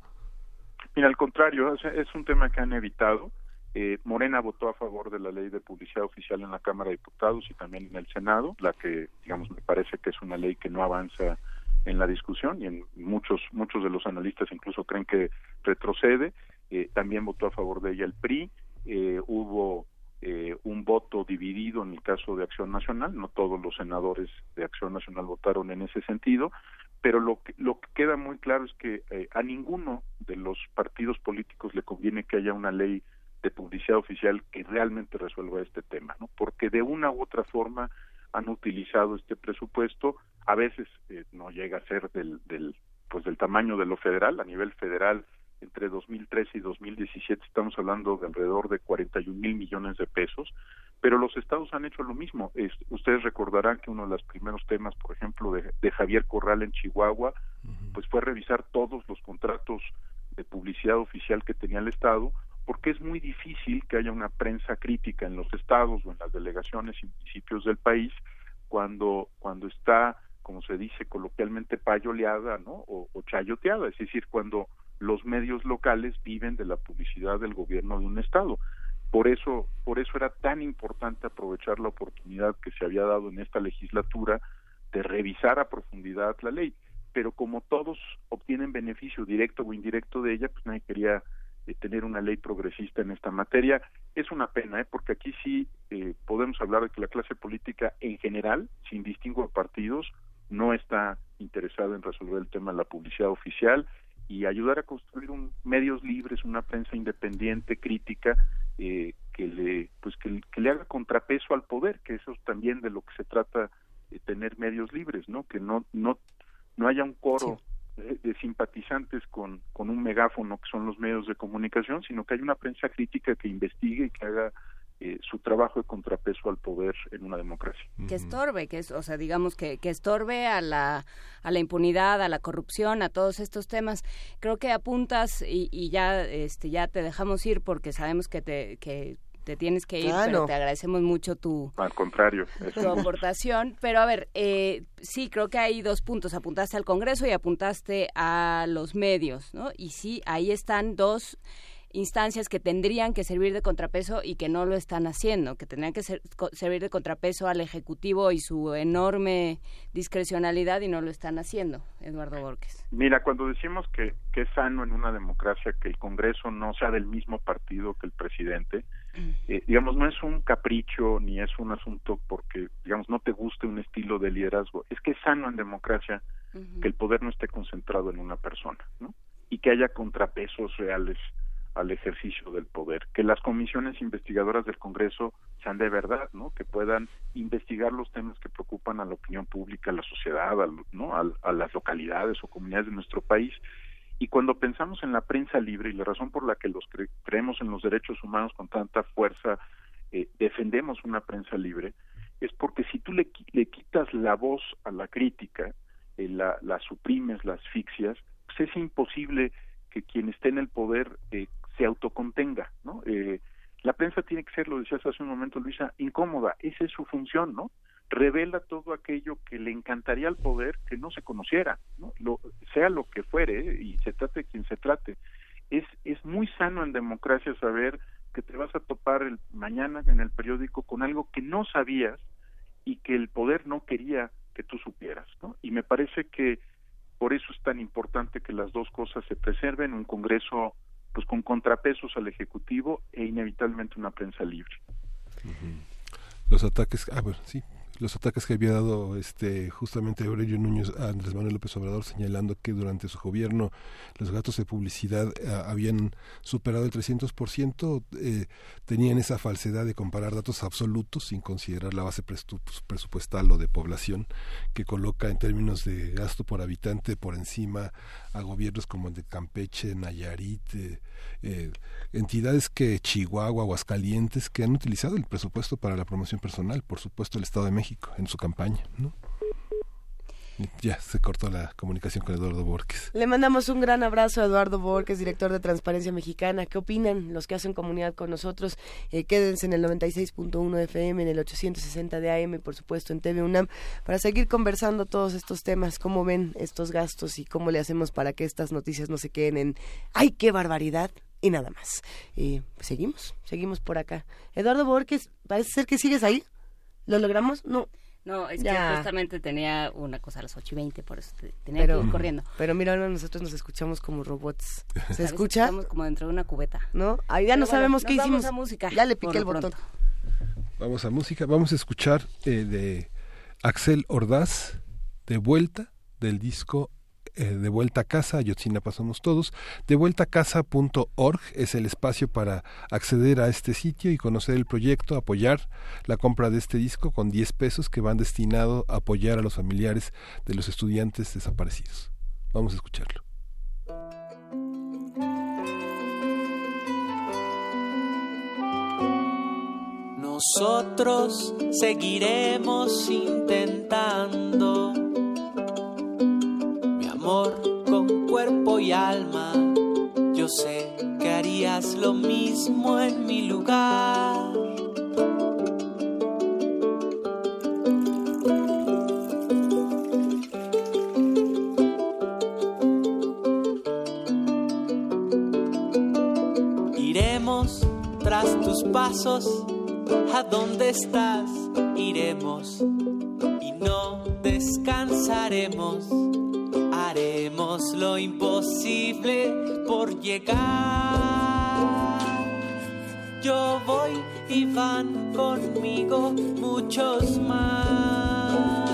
Mira, al contrario, es un tema que han evitado. Eh, Morena votó a favor de la ley de publicidad oficial en la Cámara de Diputados y también en el Senado, la que, digamos, me parece que es una ley que no avanza en la discusión y en muchos muchos de los analistas incluso creen que retrocede. Eh, también votó a favor de ella el PRI. Eh, hubo eh, un voto dividido en el caso de Acción Nacional. No todos los senadores de Acción Nacional votaron en ese sentido, pero lo que, lo que queda muy claro es que eh, a ninguno de los partidos políticos le conviene que haya una ley de publicidad oficial que realmente resuelva este tema, ¿no? Porque de una u otra forma han utilizado este presupuesto, a veces eh, no llega a ser del, del pues del tamaño de lo federal, a nivel federal entre 2013 y 2017 estamos hablando de alrededor de 41 mil millones de pesos, pero los estados han hecho lo mismo. ustedes recordarán que uno de los primeros temas, por ejemplo, de, de Javier Corral en Chihuahua, pues fue revisar todos los contratos de publicidad oficial que tenía el estado porque es muy difícil que haya una prensa crítica en los estados o en las delegaciones y municipios del país cuando cuando está como se dice coloquialmente payoleada no o, chayoteada. Es decir cuando los medios locales viven de la publicidad del gobierno de un estado por eso por eso era tan importante aprovechar la oportunidad que se había dado en esta legislatura de revisar a profundidad la ley pero como todos obtienen beneficio directo o indirecto de ella pues nadie quería de tener una ley progresista en esta materia. Es una pena, ¿eh? porque aquí sí eh, podemos hablar de que la clase política en general, sin distingo de partidos, no está interesada en resolver el tema de la publicidad oficial y ayudar a construir un medios libres, una prensa independiente, crítica, eh, que le pues que, le haga contrapeso al poder, que eso es también de lo que se trata de tener medios libres, ¿no? Que no no no haya un coro de, simpatizantes con, con un megáfono que son los medios de comunicación, sino que hay una prensa crítica que investigue y que haga eh, su trabajo de contrapeso al poder en una democracia. Que estorbe, que es, o sea, digamos que, que estorbe a la, a la impunidad, a la corrupción, a todos estos temas. Creo que apuntas y, y ya, este, ya te dejamos ir porque sabemos que te, que te tienes que ir, pero te agradecemos mucho tu, Al contrario, tu aportación. Pero a ver, eh, sí, creo que hay dos puntos. Apuntaste al Congreso y apuntaste a los medios, ¿no? Y sí, ahí están dos instancias que tendrían que servir de contrapeso y que no lo están haciendo, que tendrían que servir de contrapeso al Ejecutivo y su enorme discrecionalidad y no lo están haciendo, Eduardo Borges. Mira, cuando decimos que, que es sano en una democracia que el Congreso no sea del mismo partido que el presidente, mm. eh, digamos, no es un capricho ni es un asunto porque, digamos, no te guste un estilo de liderazgo, es que es sano en democracia que el poder no esté concentrado en una persona, ¿no? Y que haya contrapesos reales al ejercicio del poder, que las comisiones investigadoras del Congreso sean de verdad, ¿no? Que puedan investigar los temas que preocupan a la opinión pública, a la sociedad, ¿no? A, las localidades o comunidades de nuestro país Y cuando pensamos en la prensa libre y la razón por la que los creemos en los derechos humanos con tanta fuerza, eh, defendemos una prensa libre, es porque si tú le, le quitas la voz a la crítica, eh, la, la, suprimes, la asfixias, pues es imposible que quien esté en el poder eh, se autocontenga, ¿no? Eh, la prensa tiene que ser, lo decías hace un momento, Luisa, incómoda, esa es su función, ¿no? Revela todo aquello que le encantaría al poder que no se conociera, ¿no? Lo, sea lo que fuere, y se trate quien se trate. Es, es muy sano en democracia saber que te vas a topar el, mañana en el periódico con algo que no sabías y que el poder no quería que tú supieras, ¿no? Y me parece que por eso es tan importante que las dos cosas se preserven, un Congreso pues con contrapesos al Ejecutivo e inevitablemente una prensa libre. Los ataques, ah, bueno, sí, los ataques que había dado este justamente Aurelio Núñez a Andrés Manuel López Obrador señalando que durante su gobierno los gastos de publicidad eh, habían superado el 300%, eh, tenían esa falsedad de comparar datos absolutos sin considerar la base presupuestal o de población que coloca en términos de gasto por habitante por encima a gobiernos como el de Campeche, Nayarit, eh, eh, entidades que Chihuahua, Aguascalientes, que han utilizado el presupuesto para la promoción personal, por supuesto el Estado de México en su campaña, ¿no? Ya se cortó la comunicación con Eduardo Borges. Le mandamos un gran abrazo a Eduardo Borges, director de Transparencia Mexicana. ¿Qué opinan los que hacen comunidad con nosotros? Eh, quédense en el 96.1 FM, en el 860 de AM por supuesto en TV UNAM para seguir conversando todos estos temas. ¿Cómo ven estos gastos y cómo le hacemos para que estas noticias no se queden en ¡ay, qué barbaridad! y nada más. Y seguimos, seguimos por acá. Eduardo Borges, parece ser que sigues ahí. ¿Lo logramos? No. No, es que justamente tenía una cosa a las 8 y 20, por eso tenía que ir corriendo. Pero mira, nosotros nos escuchamos como robots. [laughs] ¿Se escucha? Estamos como dentro de una cubeta. ¿No? Ahí ya no sabemos qué hicimos. Vamos a música. Ya le piqué el botón. Vamos a música. Vamos a escuchar eh, de Axel Ordaz, de vuelta, del disco eh, de vuelta a casa, Ayotzinapa pasamos todos. De vuelta a casa.org es el espacio para acceder a este sitio y conocer el proyecto, apoyar la compra de este disco con 10 pesos que van destinados a apoyar a los familiares de los estudiantes desaparecidos. Vamos a escucharlo. Nosotros seguiremos intentando con cuerpo y alma. Yo sé que harías lo mismo en mi lugar. Iremos tras tus pasos, a dónde estás, iremos y no descansaremos lo imposible por llegar. Yo voy y van conmigo muchos más.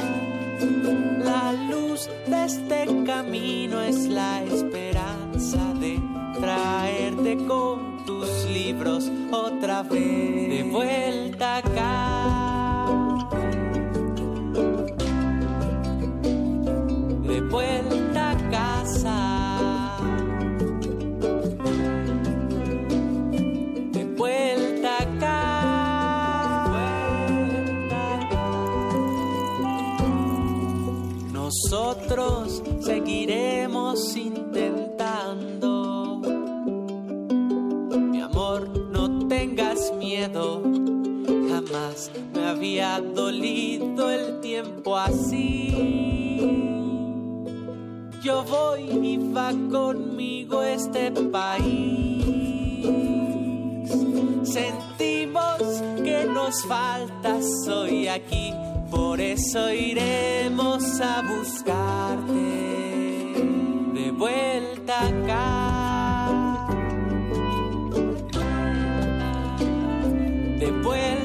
La luz de este camino es la esperanza de traerte con tus libros otra vez de vuelta seguiremos intentando. Mi amor, no tengas miedo, jamás me había dolido el tiempo así. Yo voy y va conmigo este país. Sentimos que nos falta, soy aquí por eso iremos a buscarte de vuelta acá. De vuelta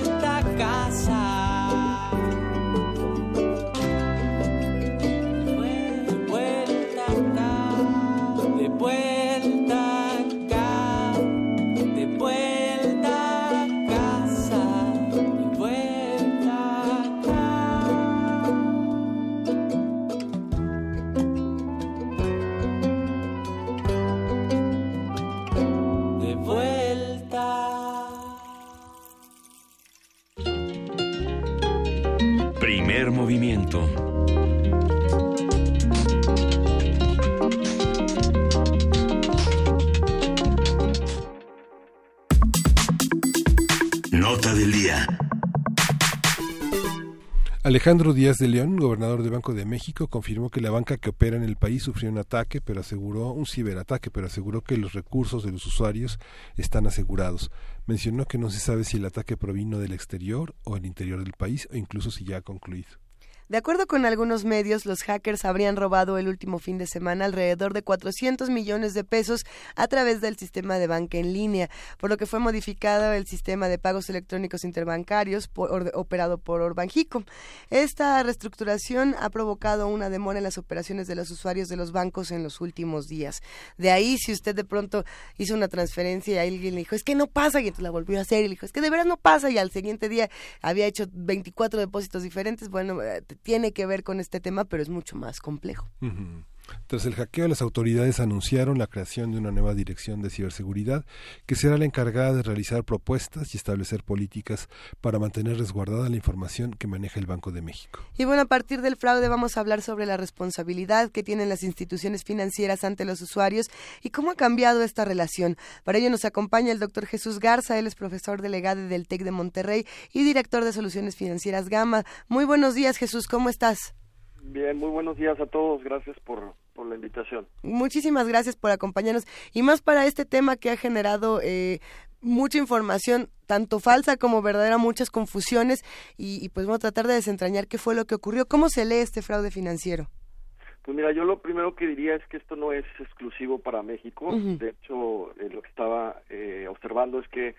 Nota del día. Alejandro Díaz de León, gobernador del Banco de México, confirmó que la banca que opera en el país sufrió un ataque, pero aseguró un ciberataque, pero aseguró que los recursos de los usuarios están asegurados. Mencionó que no se sabe si el ataque provino del exterior o el interior del país o incluso si ya ha concluido. De acuerdo con algunos medios, los hackers habrían robado el último fin de semana alrededor de 400 millones de pesos a través del sistema de banca en línea, por lo que fue modificado el sistema de pagos electrónicos interbancarios operado por Orbanjico. Esta reestructuración ha provocado una demora en las operaciones de los usuarios de los bancos en los últimos días. De ahí, si usted de pronto hizo una transferencia y alguien le dijo, es que no pasa, y entonces la volvió a hacer y le dijo, es que de veras no pasa, y al siguiente día había hecho 24 depósitos diferentes, bueno, eh, tiene que ver con este tema, pero es mucho más complejo. Tras el hackeo, las autoridades anunciaron la creación de una nueva dirección de ciberseguridad que será la encargada de realizar propuestas y establecer políticas para mantener resguardada la información que maneja el Banco de México. Y bueno, a partir del fraude vamos a hablar sobre la responsabilidad que tienen las instituciones financieras ante los usuarios y cómo ha cambiado esta relación. Para ello nos acompaña el doctor Jesús Garza, él es profesor delegado del TEC de Monterrey y director de Soluciones Financieras Gama. Muy buenos días, Jesús, ¿cómo estás? Bien, muy buenos días a todos. Gracias por, por la invitación. Muchísimas gracias por acompañarnos. Y más para este tema que ha generado eh, mucha información, tanto falsa como verdadera, muchas confusiones. Y, pues vamos a tratar de desentrañar qué fue lo que ocurrió. ¿Cómo se lee este fraude financiero? Pues mira, yo lo primero que diría es que esto no es exclusivo para México. De hecho, eh, lo que estaba eh, observando es que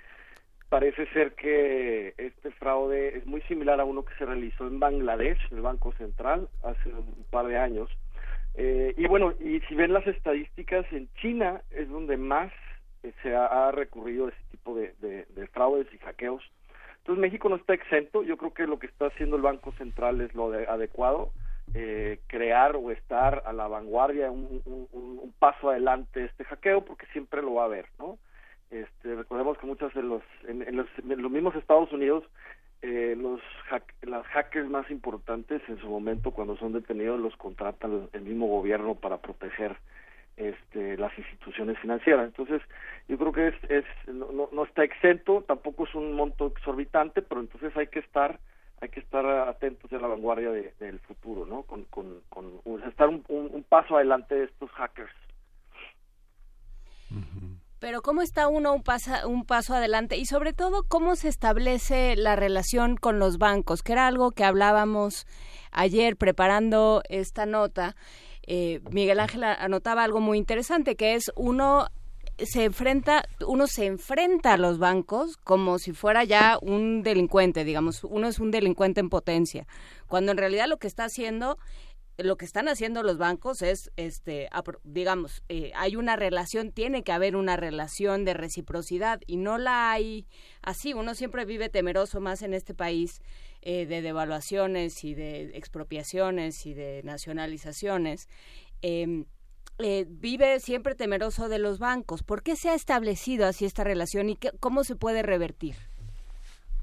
parece ser que este fraude es muy similar a uno que se realizó en Bangladesh, el Banco Central, hace un par de años. Eh, y bueno, y si ven las estadísticas, en China es donde más eh, se ha, recurrido a ese tipo de, de, fraudes y hackeos. Entonces México no está exento, yo creo que lo que está haciendo el Banco Central es lo adecuado, eh, crear o estar a la vanguardia, un, un, un, paso adelante este hackeo, porque siempre lo va a haber, ¿no? Este, recordemos que muchos de los en, los, mismos Estados Unidos eh, los las hackers más importantes en su momento cuando son detenidos los contrata el, mismo gobierno para proteger este, las instituciones financieras. Entonces yo creo que es, es no, no está exento tampoco es un monto exorbitante pero entonces hay que estar hay que estar atentos a la vanguardia del futuro no con, con, con estar un, paso adelante de estos hackers pero ¿cómo está uno un, un paso adelante? Y sobre todo, ¿cómo se establece la relación con los bancos? Que era algo que hablábamos ayer preparando esta nota. Eh, Miguel Ángel anotaba algo muy interesante, que es uno se enfrenta, uno se enfrenta a los bancos como si fuera ya un delincuente, digamos, uno es un delincuente en potencia, cuando en realidad lo que está haciendo lo que están haciendo los bancos es, este, digamos, eh, hay una relación, tiene que haber una relación de reciprocidad y no la hay así. Uno siempre vive temeroso más en este país eh, de devaluaciones y de expropiaciones y de nacionalizaciones. Em, eh, vive siempre temeroso de los bancos. ¿Por qué se ha establecido así esta relación y cómo se puede revertir?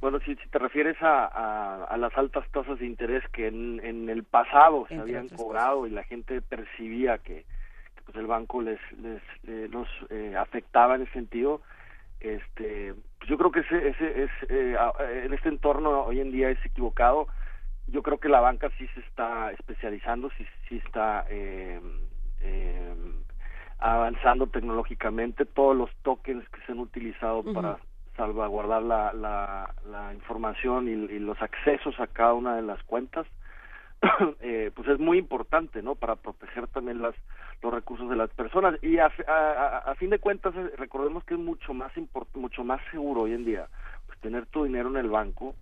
Bueno, si, te refieres a, a, las altas tasas de interés que en, el pasado se habían cobrado y la gente percibía que, pues el banco les, les eh, los eh, afectaba en ese sentido, este, pues yo creo que ese, ese es eh, en este entorno hoy en día es equivocado. Yo creo que la banca sí se está especializando, sí, sí está eh, avanzando tecnológicamente. Todos los tokens que se han utilizado para salvaguardar la, la, información y, los accesos a cada una de las cuentas, [coughs] eh, pues es muy importante, ¿no? Para proteger también las, los recursos de las personas. Y a, a, fin de cuentas, eh, recordemos que es mucho más mucho más seguro hoy en día pues tener tu dinero en el banco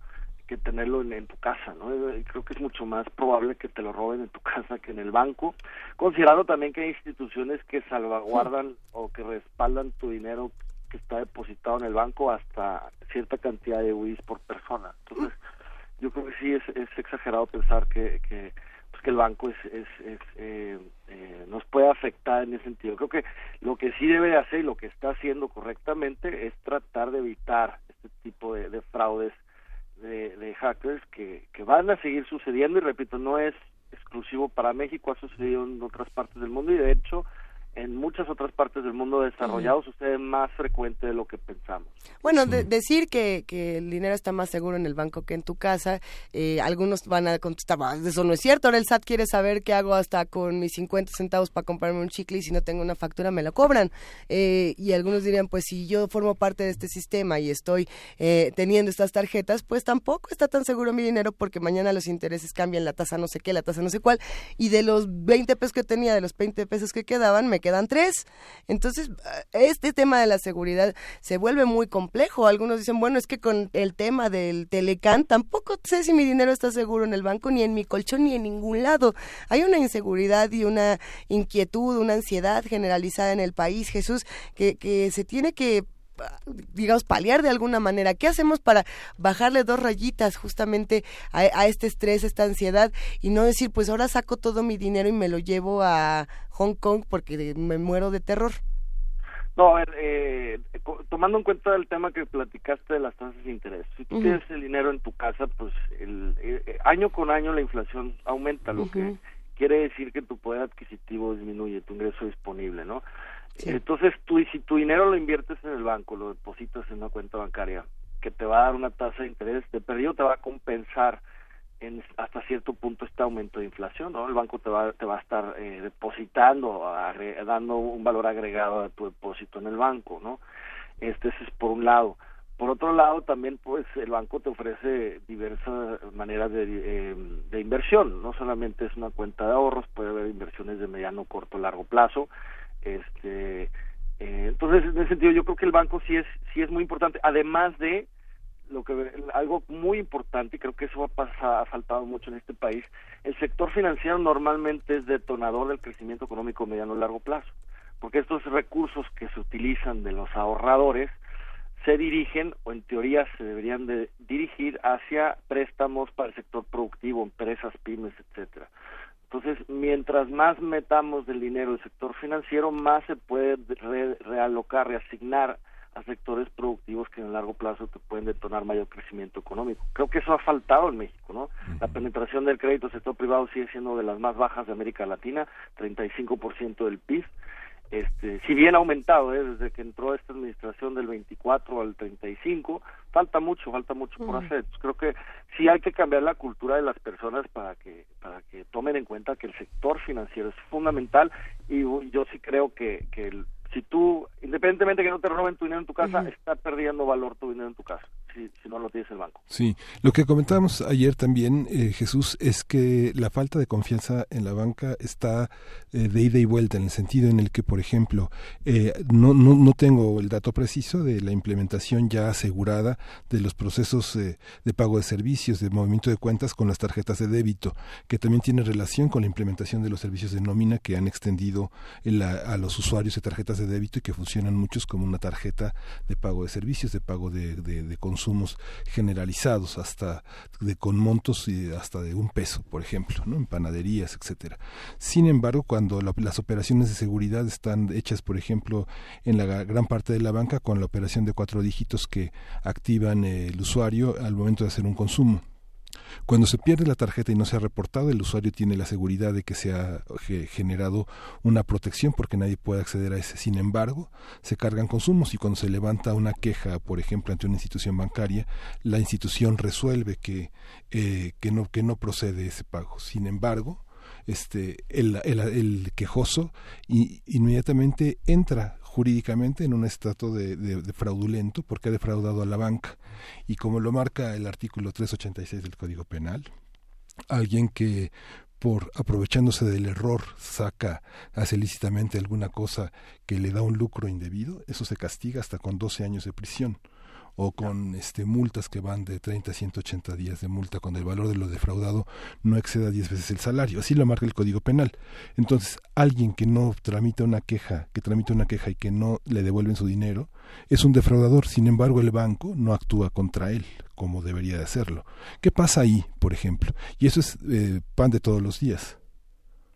que tenerlo en, tu casa, ¿no? Eh, creo que es mucho más probable que te lo roben en tu [laughs] casa que en el banco, considerando también que hay instituciones que salvaguardan o que respaldan tu dinero que está depositado en el banco hasta cierta cantidad de UIs por persona. Entonces, yo creo que sí es, es exagerado pensar que, que, pues que el banco es, es, eh, eh, nos puede afectar en ese sentido. Creo que lo que sí debe hacer y lo que está haciendo correctamente es tratar de evitar este tipo de, fraudes de, hackers que, que van a seguir sucediendo y repito, no es exclusivo para México, ha sucedido en otras partes del mundo y de hecho en muchas otras partes del mundo desarrollado sucede más frecuente de lo que pensamos. Bueno, decir que, que, el dinero está más seguro en el banco que en tu casa, eh, algunos van a contestar, eso no es cierto, ahora el SAT quiere saber qué hago hasta con mis 50 centavos para comprarme un chicle y si no tengo una factura me lo cobran. Eh, y algunos dirían, pues si yo formo parte de este sistema y estoy eh, teniendo estas tarjetas, pues tampoco está tan seguro mi dinero porque mañana los intereses cambian, la tasa no sé qué, la tasa no sé cuál, y de los 20 pesos que tenía, de los 20 pesos que quedaban, me quedan tres. Entonces, este tema de la seguridad se vuelve muy complejo. Algunos dicen, bueno, es que con el tema del Telecán tampoco sé si mi dinero está seguro en el banco, ni en mi colchón, ni en ningún lado. Hay una inseguridad y una inquietud, una ansiedad generalizada en el país, Jesús, que, que se tiene que digamos, paliar de alguna manera? ¿Qué hacemos para bajarle dos rayitas justamente a, este estrés, esta ansiedad y no decir, pues ahora saco todo mi dinero y me lo llevo a Hong Kong porque me muero de terror? No, a ver, eh, tomando en cuenta el tema que platicaste de las tasas de interés, si tú tienes el dinero en tu casa, pues el, eh, año con año la inflación aumenta, lo que quiere decir que tu poder adquisitivo disminuye, tu ingreso disponible, ¿no? Entonces, tú, si tu dinero lo inviertes en el banco, lo depositas en una cuenta bancaria que te va a dar una tasa de interés, de periodo te va a compensar en, hasta cierto punto este aumento de inflación, ¿no? El banco te va, te va a estar eh, depositando, dando un valor agregado a tu depósito en el banco, ¿no? Este, ese es por un lado. Por otro lado, también pues el banco te ofrece diversas maneras de, eh, de inversión, no solamente es una cuenta de ahorros, puede haber inversiones de mediano, corto, largo plazo, este, eh, entonces, en ese sentido, yo creo que el banco sí es, sí es muy importante, además de lo que algo muy importante y creo que eso ha, faltado mucho en este país el sector financiero normalmente es detonador del crecimiento económico mediano y largo plazo porque estos recursos que se utilizan de los ahorradores se dirigen o en teoría se deberían de dirigir hacia préstamos para el sector productivo empresas pymes etcétera entonces, mientras más metamos del dinero del sector financiero, más se puede realocar, reasignar a sectores productivos que en el largo plazo te pueden detonar mayor crecimiento económico. Creo que eso ha faltado en México, ¿no? La penetración del crédito sector privado sigue siendo de las más bajas de América Latina, 35% del PIB, este, si bien ha aumentado ¿eh? desde que entró esta administración del 24 al 35, falta mucho, falta mucho por hacer. creo que sí hay que cambiar la cultura de las personas para que para que tomen en cuenta que el sector financiero es fundamental y yo sí creo que, que el, si tú, independientemente que no te roben tu dinero en tu casa, está perdiendo valor tu dinero en tu casa, si, no lo tienes el banco. Sí, lo que comentábamos ayer también, eh, Jesús, es que la falta de confianza en la banca está eh, de ida y vuelta, en el sentido en el que, por ejemplo, eh, no, no, no tengo el dato preciso de la implementación ya asegurada de los procesos de pago de servicios, de movimiento de cuentas con las tarjetas de débito, que también tiene relación con la implementación de los servicios de nómina que han extendido a los usuarios de tarjetas de débito y que funcionan muchos como una tarjeta de pago de servicios, de pago de, de, consumos generalizados, hasta de con montos y hasta de un peso, por ejemplo, ¿no? en panaderías, etcétera. Sin embargo, cuando las operaciones de seguridad están hechas, por ejemplo, en la gran parte de la banca con la operación de cuatro dígitos que activan el usuario al momento de hacer un consumo cuando se pierde la tarjeta y no se ha reportado, el usuario tiene la seguridad de que se ha generado una protección porque nadie puede acceder a ese. Sin embargo, se cargan consumos y cuando se levanta una queja, por ejemplo, ante una institución bancaria, la institución resuelve que, eh, que, no, que no procede ese pago. Sin embargo, este, el, el, el quejoso inmediatamente entra jurídicamente en un estatus de, fraudulento porque ha defraudado a la banca. Y como lo marca el artículo 386 del Código Penal, alguien que por aprovechándose del error saca, hace lícitamente alguna cosa que le da un lucro indebido, eso se castiga hasta con 12 años de prisión o con este multas que van de 30 a 180 días de multa cuando el valor de lo defraudado no exceda 10 veces el salario. Así lo marca el Código Penal. Entonces, alguien que no tramita una queja, que tramita una queja y que no le devuelven su dinero, es un defraudador. Sin embargo, el banco no actúa contra él como debería de hacerlo. ¿Qué pasa ahí, por ejemplo? Y eso es eh, pan de todos los días.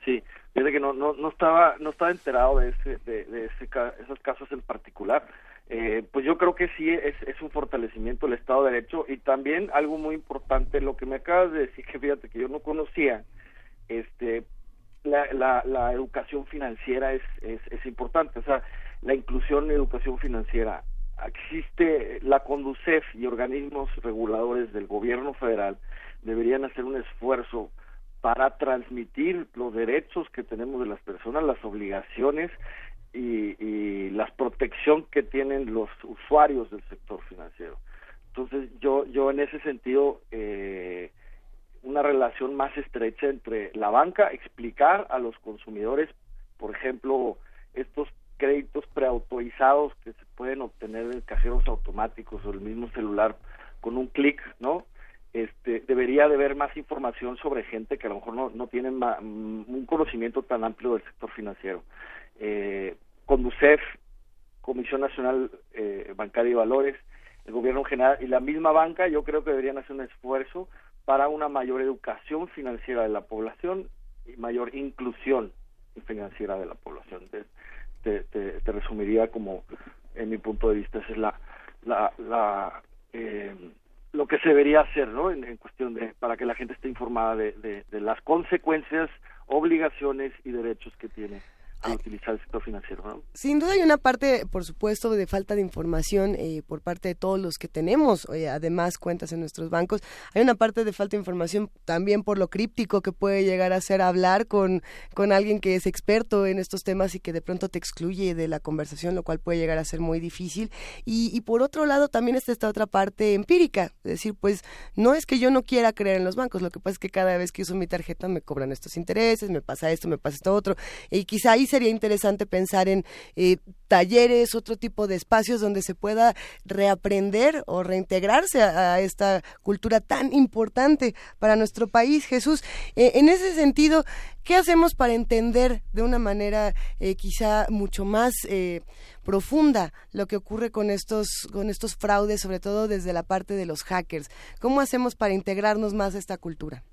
Sí, desde que no, no, no estaba no estaba enterado de ese de, ese, esos casos en particular eh, pues yo creo que sí es, un fortalecimiento del Estado de Derecho y también algo muy importante, lo que me acabas de decir, que fíjate que yo no conocía, este, la, la, la educación financiera es, es, es importante, o sea, la inclusión en educación financiera. Existe la Conducef y organismos reguladores del gobierno federal deberían hacer un esfuerzo para transmitir los derechos que tenemos de las personas, las obligaciones y, y la protección que tienen los usuarios del sector financiero. Entonces, yo, yo en ese sentido, eh, una relación más estrecha entre la banca, explicar a los consumidores, por ejemplo, estos créditos preautorizados que se pueden obtener en cajeros automáticos o el mismo celular con un clic, ¿no? Este, debería de haber más información sobre gente que a lo mejor no, no tiene mm, un conocimiento tan amplio del sector financiero. Eh, Conducef, Comisión Nacional eh, Bancaria y Valores, el gobierno general y la misma banca, yo creo que deberían hacer un esfuerzo para una mayor educación financiera de la población y mayor inclusión financiera de la población. Te, te, te resumiría como, en mi punto de vista, esa es la, la, la eh, lo que se debería hacer, ¿no? En, cuestión de para que la gente esté informada de, de las consecuencias, obligaciones y derechos que tiene utilizar el sector financiero. Sin duda hay una parte, por supuesto, de falta de información eh, por parte de todos los que tenemos, eh, además cuentas en nuestros bancos. Hay una parte de falta de información también por lo críptico que puede llegar a ser hablar con, con alguien que es experto en estos temas y que de pronto te excluye de la conversación, lo cual puede llegar a ser muy difícil. Y, y por otro lado también está esta otra parte empírica, es decir, pues no es que yo no quiera creer en los bancos, lo que pasa es que cada vez que uso mi tarjeta me cobran estos intereses, me pasa esto, me pasa esto otro, y quizá ahí sería interesante pensar en eh, talleres, otro tipo de espacios donde se pueda reaprender o reintegrarse a, esta cultura tan importante para nuestro país. Jesús, eh, en ese sentido, ¿qué hacemos para entender de una manera eh, quizá mucho más profunda lo que ocurre con estos con estos fraudes, sobre todo desde la parte de los hackers? ¿Cómo hacemos para integrarnos más a esta cultura?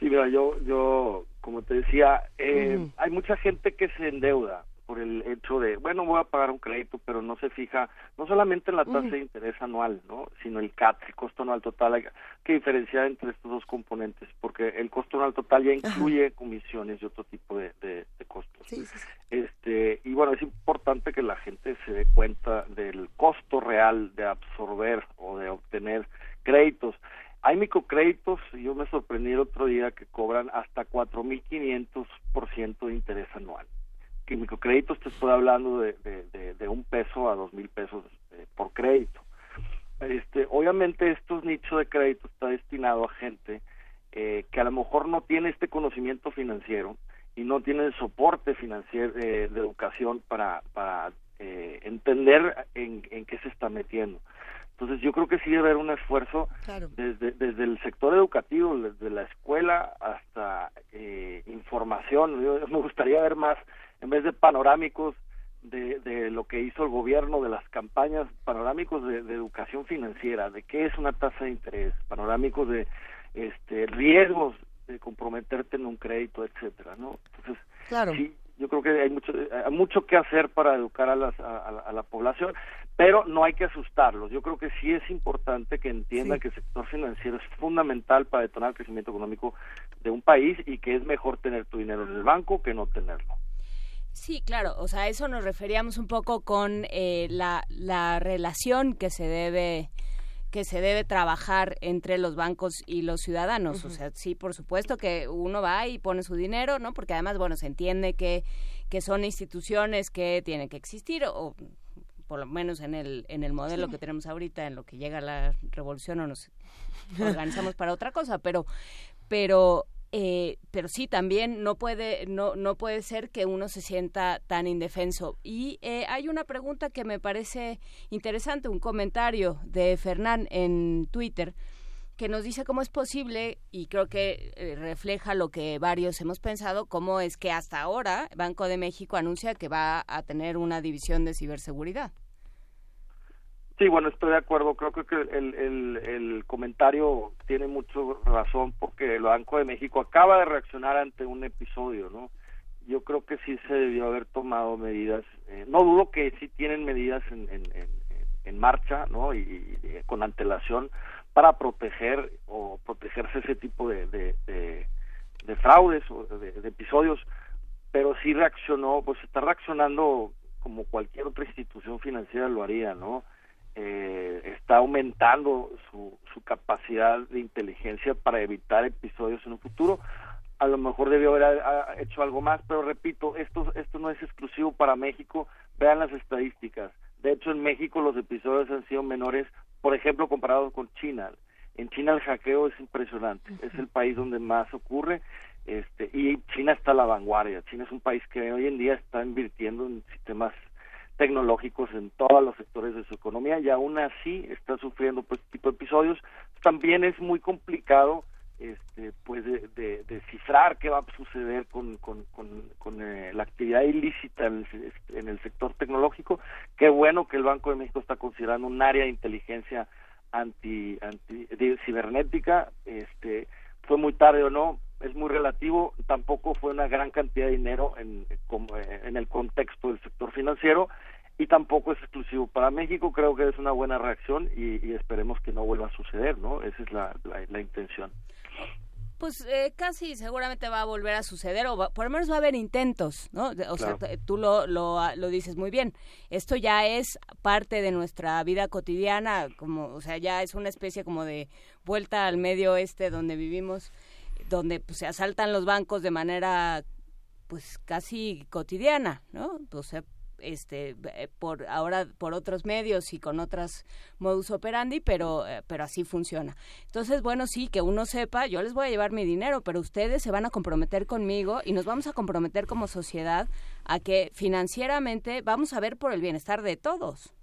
Sí, mira, yo, yo, como te decía, eh, hay mucha gente que se endeuda por el hecho de, bueno, voy a pagar un crédito, pero no se fija no solamente en la tasa de interés anual, ¿no? sino el CAT, el costo anual total. Hay que diferenciar entre estos dos componentes, porque el costo anual total ya incluye comisiones y otro tipo de, de, costos. Este, y bueno, es importante que la gente se dé cuenta del costo real de absorber o de obtener créditos. Hay microcréditos, yo me sorprendí el otro día que cobran hasta 4.500% de interés anual. Que microcréditos te estoy hablando de, de, un peso a dos mil pesos eh, por crédito. Este, obviamente estos nichos de crédito está destinado a gente eh, que a lo mejor no tiene este conocimiento financiero y no tiene el soporte financiero eh, de educación para, para entender en, en qué se está metiendo. Entonces yo creo que sí debe haber un esfuerzo desde, desde el sector educativo, desde la escuela hasta eh, información. Yo, me gustaría ver más, en vez de panorámicos de, de lo que hizo el gobierno, de las campañas panorámicos de, educación financiera, de qué es una tasa de interés, panorámicos de este riesgos de comprometerte en un crédito, etcétera, ¿no? Entonces, claro. sí, yo creo que hay mucho, hay mucho que hacer para educar a, las, a la población pero no hay que asustarlos. Yo creo que sí es importante que entiendan que el sector financiero es fundamental para detonar el crecimiento económico de un país y que es mejor tener tu dinero en el banco que no tenerlo. Sí, claro, o sea, eso nos referíamos un poco con eh, la, la relación que se debe que se debe trabajar entre los bancos y los ciudadanos. O sea, sí, por supuesto que uno va y pone su dinero, ¿no? Porque además, bueno, se entiende que, que son instituciones que tienen que existir o por lo menos en el, en el modelo que tenemos ahorita, en lo que llega la revolución o nos organizamos para otra cosa, pero, pero, eh, pero sí también no puede, no, no puede ser que uno se sienta tan indefenso. Y eh, hay una pregunta que me parece interesante, un comentario de Fernán en Twitter que nos dice cómo es posible, y creo que eh, refleja lo que varios hemos pensado, cómo es que hasta ahora Banco de México anuncia que va a tener una división de ciberseguridad. Sí, bueno, estoy de acuerdo. Creo que el, el, el comentario tiene mucho razón porque el Banco de México acaba de reaccionar ante un episodio, ¿no? yo creo que sí se debió haber tomado medidas. Eh, no dudo que sí tienen medidas en, en, en, marcha, ¿no? Y, con antelación para proteger o protegerse ese tipo de, de, de, fraudes o de, episodios, pero sí reaccionó, pues está reaccionando como cualquier otra institución financiera lo haría, ¿no? Eh, está aumentando su, su capacidad de inteligencia para evitar episodios en un futuro a lo mejor debió haber hecho algo más, pero repito, esto, esto no es exclusivo para México, vean las estadísticas. De hecho, en México los episodios han sido menores, por ejemplo, comparados con China. En China el hackeo es impresionante, es el país donde más ocurre este, y China está a la vanguardia. China es un país que hoy en día está invirtiendo en sistemas tecnológicos en todos los sectores de su economía y aún así está sufriendo pues este tipo de episodios. También es muy complicado este, pues de, descifrar qué va a suceder con, con, con, eh, la actividad ilícita en el, sector tecnológico. Qué bueno que el Banco de México está considerando un área de inteligencia anti, anti cibernética. Este, fue muy tarde o no, es muy relativo. Tampoco fue una gran cantidad de dinero en, en el contexto del sector financiero y tampoco es exclusivo para México. Creo que es una buena reacción y, esperemos que no vuelva a suceder, ¿no? Esa es la, la intención. Pues eh, casi seguramente va a volver a suceder, o por lo menos va a haber intentos, ¿no? O sea, tú lo, lo, lo, dices muy bien. Esto ya es parte de nuestra vida cotidiana, como, o sea, ya es una especie como de vuelta al medio oeste donde vivimos, donde pues, se asaltan los bancos de manera pues casi cotidiana, ¿no? O sea, este eh, por ahora por otros medios y con otras modus operandi pero eh, pero así funciona. Entonces bueno sí que uno sepa yo les voy a llevar mi dinero pero ustedes se van a comprometer conmigo y nos vamos a comprometer como sociedad a que financieramente vamos a ver por el bienestar de todos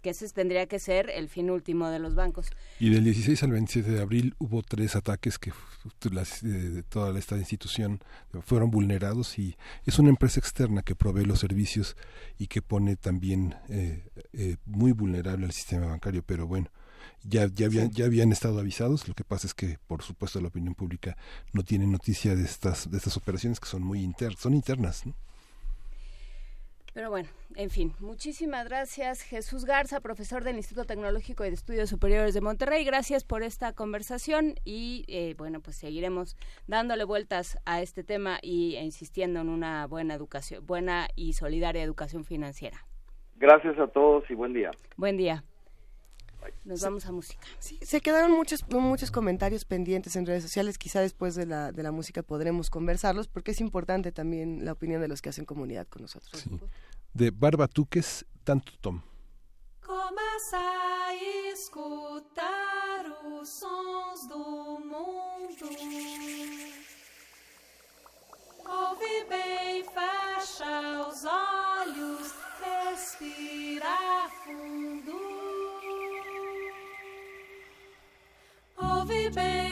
que ese tendría que ser el fin último de los bancos. Y del 16 al 27 de abril hubo tres ataques que de toda esta institución fueron vulnerados y es una empresa externa que provee los servicios y que pone también eh, eh, muy vulnerable al sistema bancario, pero bueno. Ya, ya, habían, ya habían estado avisados, lo que pasa es que por supuesto la opinión pública no tiene noticia de estas, de estas operaciones que son muy inter, son internas. ¿no? Pero bueno, en fin, muchísimas gracias Jesús Garza, profesor del Instituto Tecnológico y de Estudios Superiores de Monterrey. Gracias por esta conversación y eh, bueno, pues seguiremos dándole vueltas a este tema y e insistiendo en una buena educación, buena y solidaria educación financiera. Gracias a todos y buen día. Buen día. Nos vamos a música. Sí, se quedaron muchos muchos comentarios pendientes en redes sociales. Quizá después de la, de la música podremos conversarlos porque es importante también la opinión de los que hacen comunidad con nosotros. Sí. De Barbatuques, tanto Tom. Começa a escutar os sons do mundo. coffee, babe.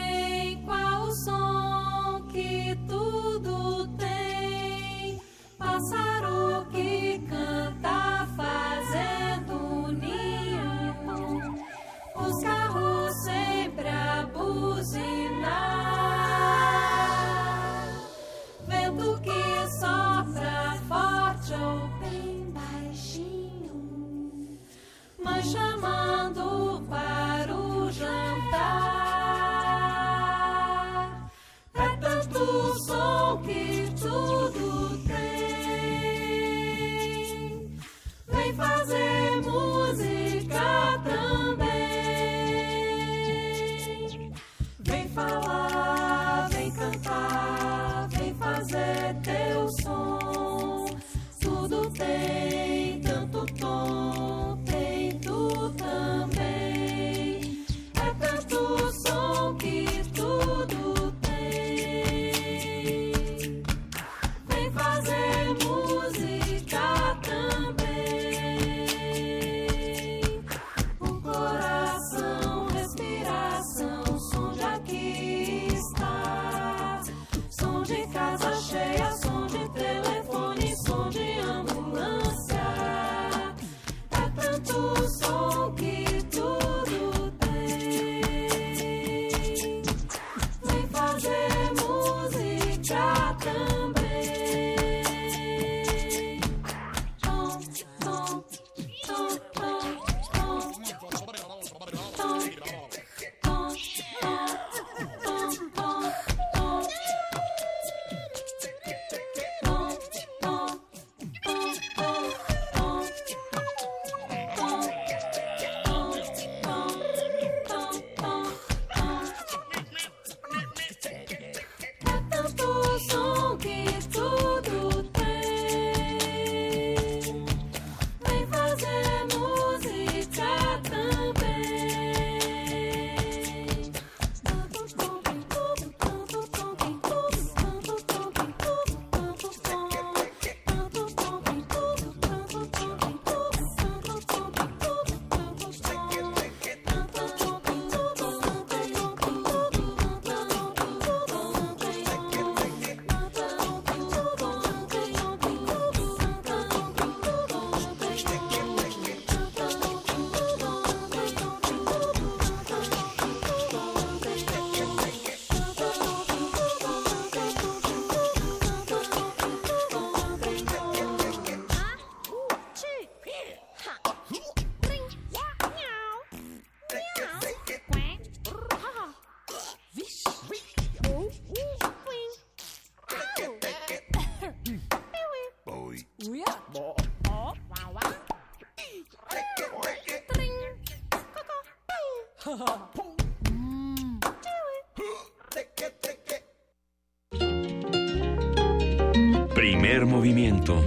Movimiento.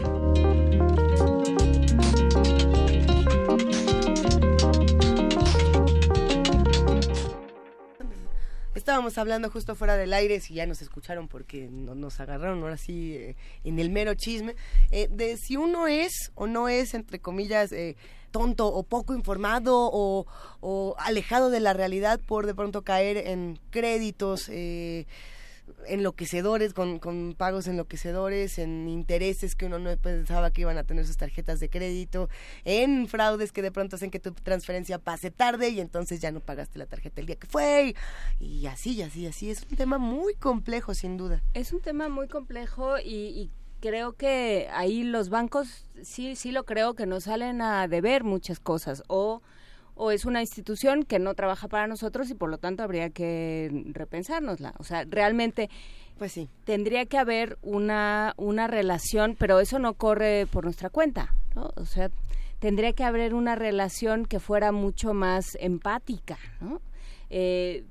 Estábamos hablando justo fuera del aire, si ya nos escucharon porque nos agarraron ahora sí eh, en el mero chisme, eh, de si uno es o no es, entre comillas, eh, tonto o poco informado o, alejado de la realidad por de pronto caer en créditos enloquecedores, con, con, pagos enloquecedores, en intereses que uno no pensaba que iban a tener sus tarjetas de crédito, en fraudes que de pronto hacen que tu transferencia pase tarde y entonces ya no pagaste la tarjeta el día que fue. Y, así, y así, así. Es un tema muy complejo, sin duda. Es un tema muy complejo y, y creo que ahí los bancos sí, sí lo creo que nos salen a deber muchas cosas o o es una institución que no trabaja para nosotros y por lo tanto habría que repensárnosla. O sea, realmente pues sí. Tendría que haber una, una relación, pero eso no corre por nuestra cuenta, ¿no? O sea, tendría que haber una relación que fuera mucho más empática, ¿no? Eh,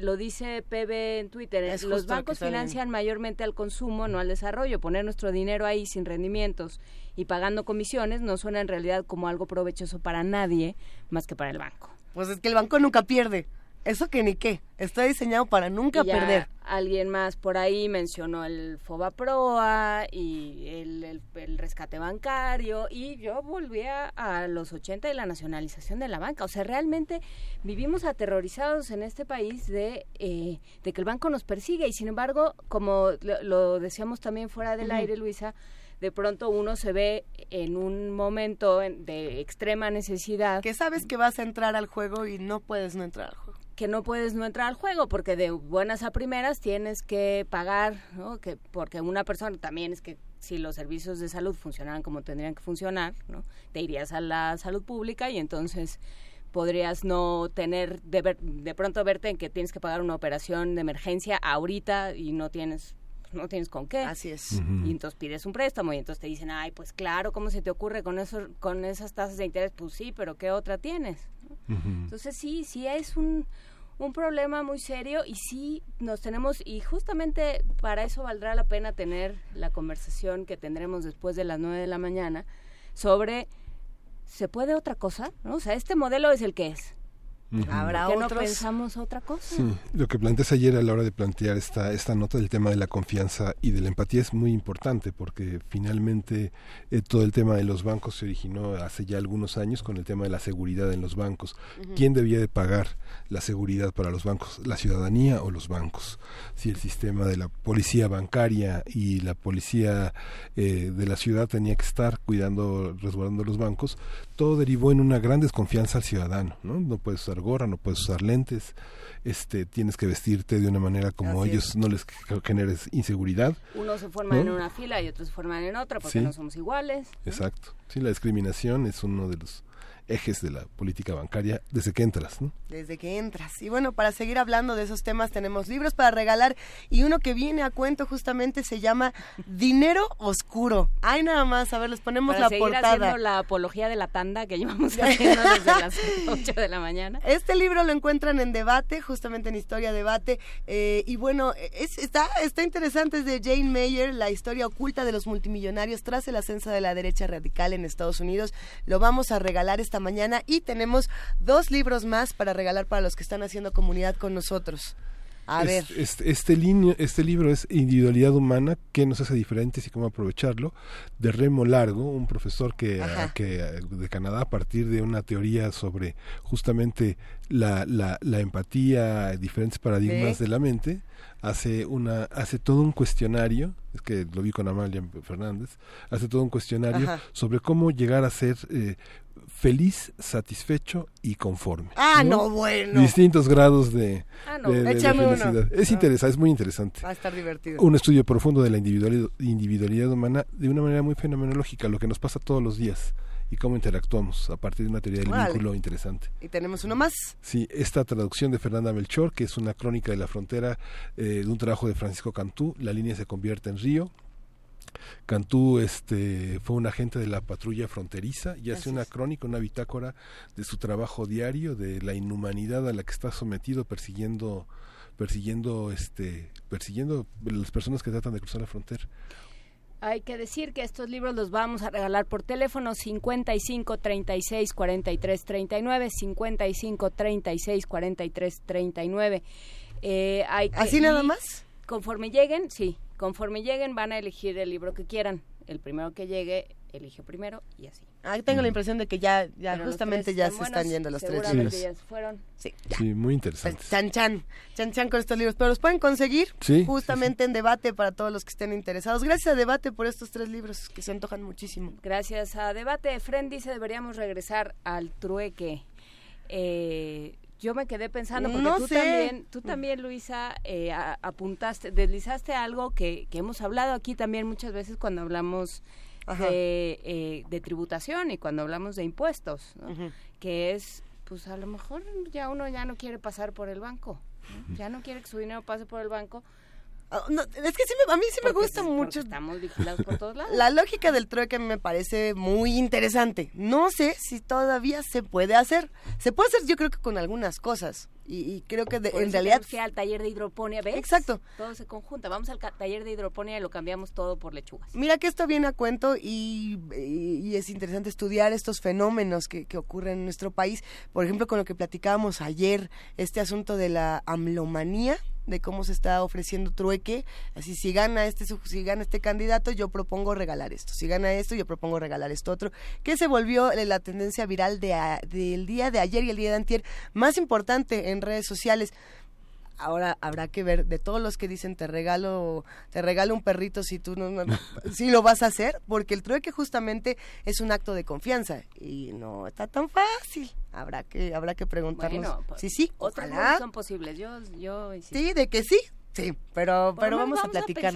lo dice PB en Twitter, los bancos financian mayormente al consumo, no al desarrollo. Poner nuestro dinero ahí sin rendimientos y pagando comisiones no suena en realidad como algo provechoso para nadie más que para el banco. Pues es que el banco nunca pierde. Eso que ni qué. Está diseñado para nunca perder. Alguien más por ahí mencionó el Fobaproa y el, el, rescate bancario y yo volví a, los 80 y la nacionalización de la banca. O sea, realmente vivimos aterrorizados en este país de, eh, de que el banco nos persigue y sin embargo, como lo, decíamos también fuera del aire, Luisa, de pronto uno se ve en un momento de extrema necesidad. Que sabes que vas a entrar al juego y no puedes no entrar al juego que no puedes no entrar al juego porque de buenas a primeras tienes que pagar, ¿no? Que porque una persona también es que si los servicios de salud funcionaran como tendrían que funcionar, ¿no? Te irías a la salud pública y entonces podrías no tener de, de pronto verte en que tienes que pagar una operación de emergencia ahorita y no tienes no tienes con qué. Así es. Y entonces pides un préstamo y entonces te dicen, ay, pues claro, ¿cómo se te ocurre con eso, con esas tasas de interés? Pues sí, pero ¿qué otra tienes? Entonces sí, sí es un, un problema muy serio y sí nos tenemos, y justamente para eso valdrá la pena tener la conversación que tendremos después de las nueve de la mañana sobre, ¿se puede otra cosa? ¿No? O sea, este modelo es el que es. Habrá ¿Por qué no pensamos otra cosa? Sí, lo que planteas ayer a la hora de plantear esta, esta nota del tema de la confianza y de la empatía es muy importante porque finalmente eh, todo el tema de los bancos se originó hace ya algunos años con el tema de la seguridad en los bancos. ¿Quién debía de pagar la seguridad para los bancos? ¿La ciudadanía o los bancos? Si el sistema de la policía bancaria y la policía eh, de la ciudad tenía que estar cuidando, resguardando los bancos, todo derivó en una gran desconfianza al ciudadano, ¿no? No puedes usar gorra, no puedes usar lentes, este, tienes que vestirte de una manera como ellos no les generes inseguridad. Unos se forman en una fila y otros se forman en otra porque no somos iguales. Exacto. Sí, la discriminación es uno de los ejes de la política bancaria desde que entras, ¿no? Desde que entras. Y bueno, para seguir hablando de esos temas tenemos libros para regalar y uno que viene a cuento justamente se llama Dinero Oscuro. Ay, nada más, a ver, les ponemos para la seguir portada. haciendo la apología de la tanda que llevamos [laughs] haciendo desde las [laughs] 8 de la mañana. Este libro lo encuentran en debate, justamente en Historia Debate, eh, y bueno, es, está, está interesante, es de Jane Mayer, la historia oculta de los multimillonarios tras el ascenso de la derecha radical en Estados Unidos. Lo vamos a regalar esta mañana y tenemos dos libros más para regalar para los que están haciendo comunidad con nosotros. A ver. Este, este, este, libro es Individualidad Humana, qué nos hace diferentes y cómo aprovecharlo, de Remo Largo, un profesor que, que de Canadá, a partir de una teoría sobre justamente la, la, la empatía, diferentes paradigmas de la mente, hace una hace todo un cuestionario es que lo vi con Amalia Fernández hace todo un cuestionario sobre cómo llegar a ser eh, feliz, satisfecho y conforme. Ah, no, bueno. Distintos grados de, ah, felicidad. Es interesante, es muy interesante. Va a estar divertido. Un estudio profundo de la individualidad, individualidad humana de una manera muy fenomenológica, lo que nos pasa todos los días y cómo interactuamos a partir de una teoría del vínculo interesante. Y tenemos uno más. Sí, esta traducción de Fernanda Melchor, que es una crónica de la frontera eh, de un trabajo de Francisco Cantú, La línea se convierte en río, Cantú este, fue un agente de la patrulla fronteriza y hace una crónica, una bitácora de su trabajo diario, de la inhumanidad a la que está sometido persiguiendo, persiguiendo, este, persiguiendo las personas que tratan de cruzar la frontera. Hay que decir que estos libros los vamos a regalar por teléfono 55 36 43 39, 55 36 43 39. Eh, hay ¿Así nada más? Conforme lleguen, sí, conforme lleguen van a elegir el libro que quieran. El primero que llegue eligió primero y así. Ah, tengo la impresión de que ya, ya justamente ya se están yendo los tres libros. Ya fueron. Sí, sí, muy interesante. Pues, chan chan, chan chan con estos libros, pero los pueden conseguir justamente en debate para todos los que estén interesados. Gracias a debate por estos tres libros que se antojan muchísimo. Gracias a debate. Fren dice deberíamos regresar al trueque. Eh, yo me quedé pensando porque tú también, tú también Luisa eh, apuntaste, deslizaste algo que, que hemos hablado aquí también muchas veces cuando hablamos de, eh, de, tributación y cuando hablamos de impuestos, que es, pues a lo mejor ya uno ya no quiere pasar por el banco, ya no quiere que su dinero pase por el banco. Ah, es que sí a mí sí me gusta mucho. Estamos vigilados por todos lados. [laughs] La lógica del trueque me parece muy interesante. No sé si todavía se puede hacer. Se puede hacer yo creo que con algunas cosas y, creo que en realidad que al taller de hidroponía ves exacto todo se conjunta vamos al taller de hidroponía y lo cambiamos todo por lechugas mira que esto viene a cuento y, es interesante estudiar estos fenómenos que, que, ocurren en nuestro país por ejemplo con lo que platicábamos ayer este asunto de la amlomanía de cómo se está ofreciendo trueque, así si gana este si gana este candidato, yo propongo regalar esto, si gana esto, yo propongo regalar esto otro, que se volvió la tendencia viral de del día de ayer y el día de antier más importante en redes sociales ahora habrá que ver de todos los que dicen te regalo te regalo un perrito si tú no, [laughs] si lo vas a hacer porque el trueque justamente es un acto de confianza y no está tan fácil habrá que habrá que preguntarnos pues, sí sí otras son posibles yo yo sí de que sí sí pero pero vamos, a platicar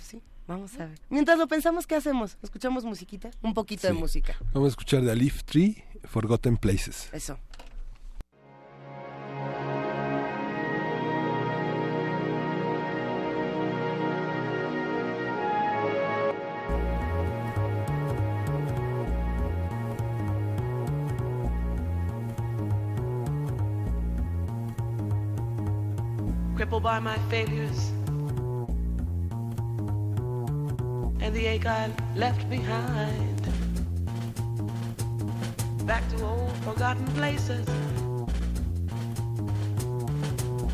sí Vamos a ver. Mientras lo pensamos, ¿qué hacemos? ¿Escuchamos musiquita? Un poquito de música. Vamos a escuchar de Alif Tree, Forgotten Places. Eso. Crippled by my failures and the ache I left behind. Back to old forgotten places.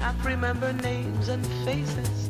I remember names and faces.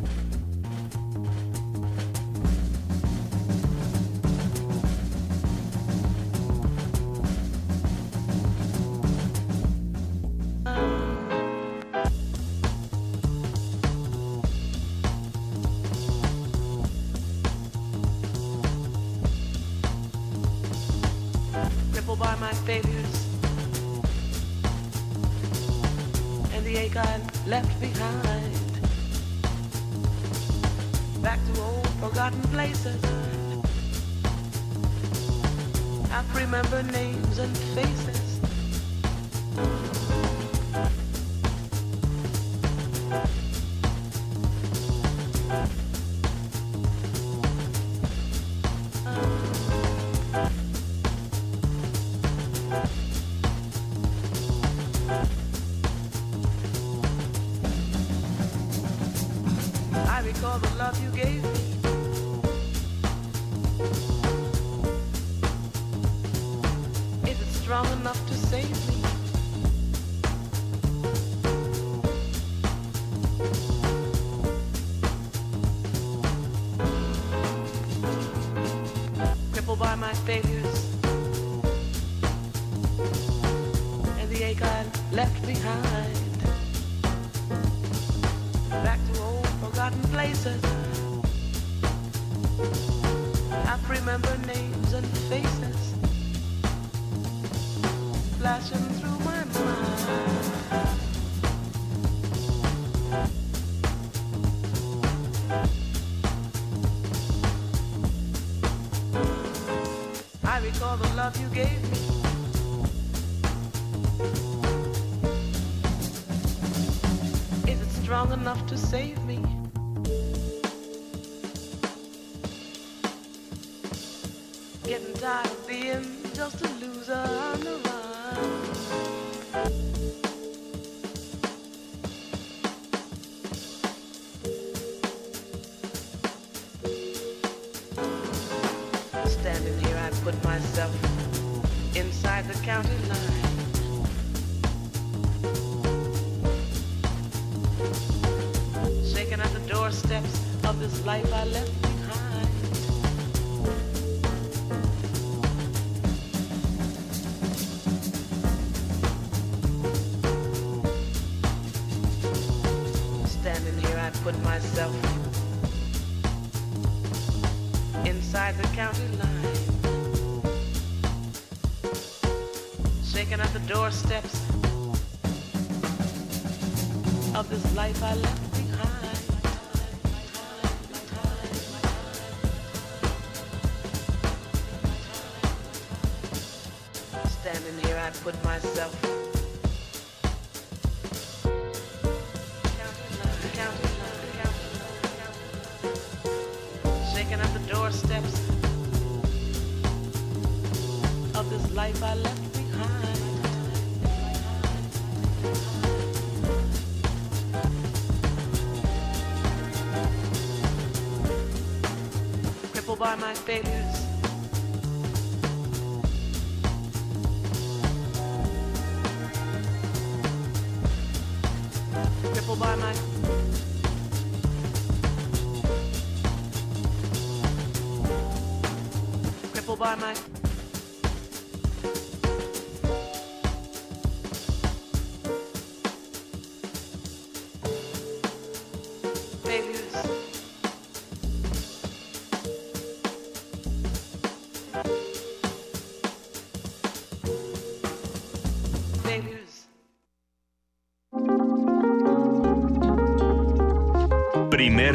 Inside the county line. Shaking at the doorsteps of this life I left Crippled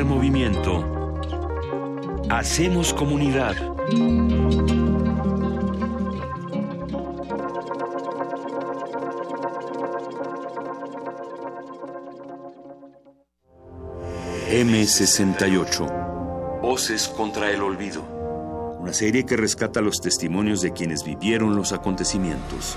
Movimiento. Hacemos comunidad. M68. Voces contra el olvido. Una serie que rescata los testimonios de quienes vivieron los acontecimientos.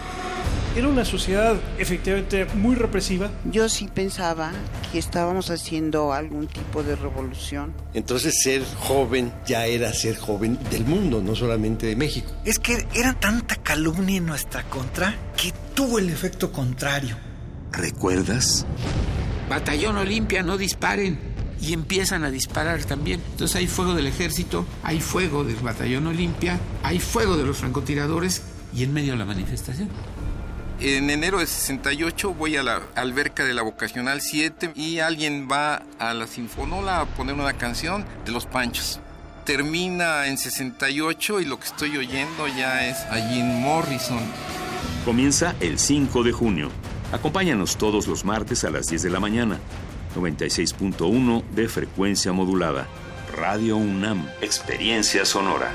Era una sociedad efectivamente muy represiva. Yo sí pensaba que estábamos haciendo algún tipo de revolución. Entonces ser joven ya era ser joven del mundo, no solamente de México. Es que era tanta calumnia en nuestra contra que tuvo el efecto contrario. ¿Recuerdas? Batallón Olimpia, no disparen. Y empiezan a disparar también. Entonces hay fuego del ejército, hay fuego del batallón Olimpia, hay fuego de los francotiradores y en medio de la manifestación. En enero de 68 voy a la alberca de la Vocacional 7 y alguien va a la Sinfonola a poner una canción de Los Panchos. Termina en 68 y lo que estoy oyendo ya es a Jim Morrison. Comienza el 5 de junio. Acompáñanos todos los martes a las 10 de la mañana. 96.1 de frecuencia modulada. Radio UNAM. Experiencia sonora.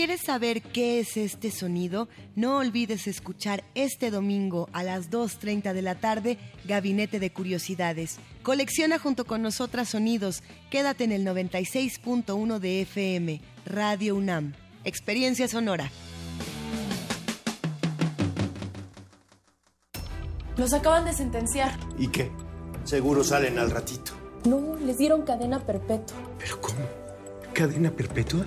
Quieres saber qué es este sonido, no olvides escuchar este domingo a las 2.30 de la tarde Gabinete de Curiosidades. Colecciona junto con nosotras sonidos. Quédate en el 96.1 de FM, Radio UNAM. Experiencia sonora. Los acaban de sentenciar. ¿Y qué? Seguro salen al ratito. No, les dieron cadena perpetua. ¿Pero cómo? ¿Cadena perpetua?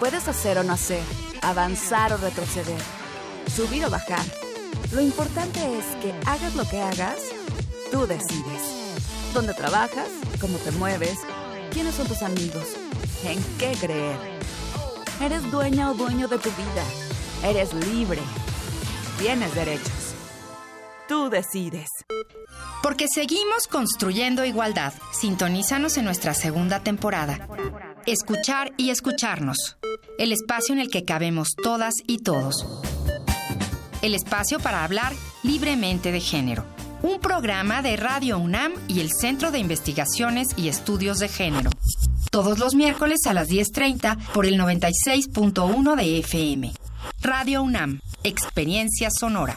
Puedes hacer o no hacer, avanzar o retroceder, subir o bajar. Lo importante es que hagas lo que hagas, tú decides. ¿Dónde trabajas? ¿Cómo te mueves? ¿Quiénes son tus amigos? ¿En qué creer? Eres dueña o dueño de tu vida. Eres libre. Tienes derechos. Tú decides. Porque seguimos construyendo igualdad. Sintonízanos en nuestra segunda temporada. Escuchar y escucharnos. el espacio en el que cabemos todas y todos. El espacio para hablar libremente de género. Un programa de Radio UNAM y el Centro de Investigaciones y Estudios de Género. Todos los miércoles a las 10.30 por el 96.1 de FM. Radio UNAM, Experiencia Sonora.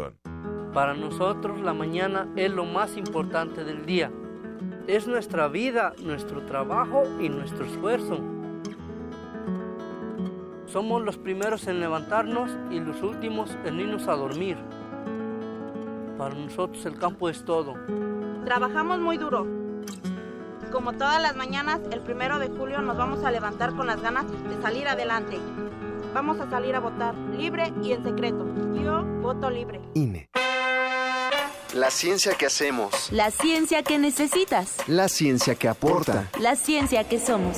Para nosotros la mañana es lo más importante del día. Es nuestra vida, nuestro trabajo y nuestro esfuerzo. Somos los primeros en levantarnos y los últimos en irnos a dormir. Para nosotros el campo es todo. Trabajamos muy duro. Como todas las mañanas, el primero de julio nos vamos a levantar con las ganas de salir adelante. Vamos a salir a votar, libre y en secreto. Yo voto libre. INE. La ciencia que hacemos. La ciencia que necesitas. La ciencia que aporta. La ciencia que somos.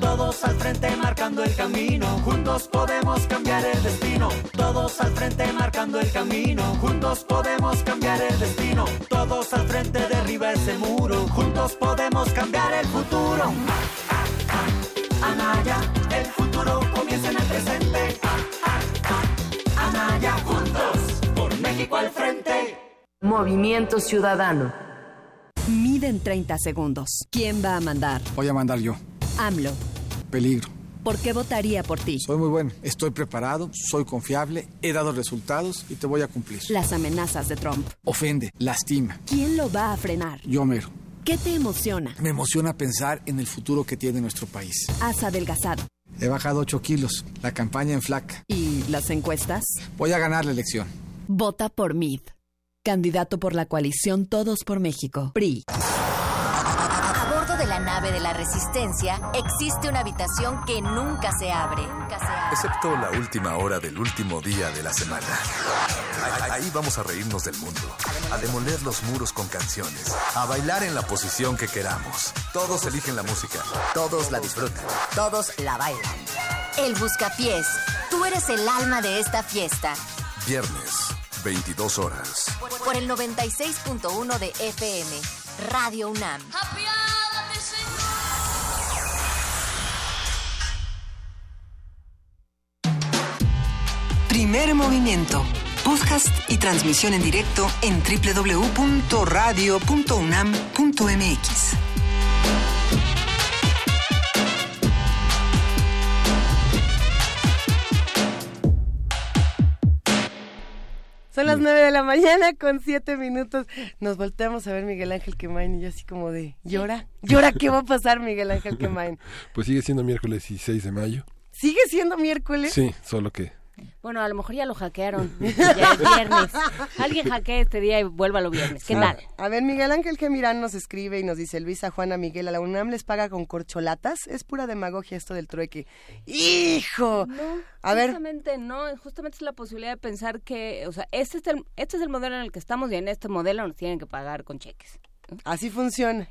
Todos al frente marcando el camino, juntos podemos cambiar el destino. Todos al frente marcando el camino, juntos podemos cambiar el destino. Todos al frente derriba ese muro, juntos podemos cambiar el futuro. Anaya, el futuro comienza en el presente. Anaya, juntos, por México al frente. Movimiento Ciudadano. Miden 30 segundos. ¿Quién va a mandar? Voy a mandar yo. AMLO. Peligro. ¿Por qué votaría por ti? Soy muy bueno, estoy preparado, soy confiable, he dado resultados y te voy a cumplir. Las amenazas de Trump. Ofende, lastima. ¿Quién lo va a frenar? Yo mero. ¿Qué te emociona? Me emociona pensar en el futuro que tiene nuestro país. Has adelgazado. He bajado 8 kilos, la campaña en flaca. ¿Y las encuestas? Voy a ganar la elección. Vota por MID. Candidato por la coalición Todos por México. PRI. A bordo de la nave de la Resistencia existe una habitación que nunca se abre. Excepto la última hora del último día de la semana. Ahí, ahí vamos a reírnos del mundo, a demoler los muros con canciones, a bailar en la posición que queramos. Todos eligen la música, todos la disfrutan. Todos la bailan. El Buscapiés. Tú eres el alma de esta fiesta. Viernes, 22 horas. Por el 96.1 de FM. Radio UNAM. Primer movimiento. Podcast y transmisión en directo en www.radio.unam.mx. Son las nueve de la mañana con siete minutos. Nos volteamos a ver Miguel Ángel Quemain y yo así como de, ¿llora? ¿Llora qué va a pasar Miguel Ángel Quemain? [laughs] Pues sigue siendo miércoles 16 de mayo. ¿Sigue siendo miércoles? Sí, solo que Bueno, a lo mejor ya lo hackearon. [laughs] Ya es viernes. Alguien hackea este día y vuélvalo viernes. ¿Qué tal? A ver, Miguel Ángel Gemirán nos escribe y nos dice, Luisa Juana Miguel, a la UNAM les paga con corcholatas. Es pura demagogia esto del trueque. ¡Hijo! No, a ver, justamente no, justamente es la posibilidad de pensar que, o sea, este es el, este es el modelo en el que estamos y en este modelo nos tienen que pagar con cheques. así funciona.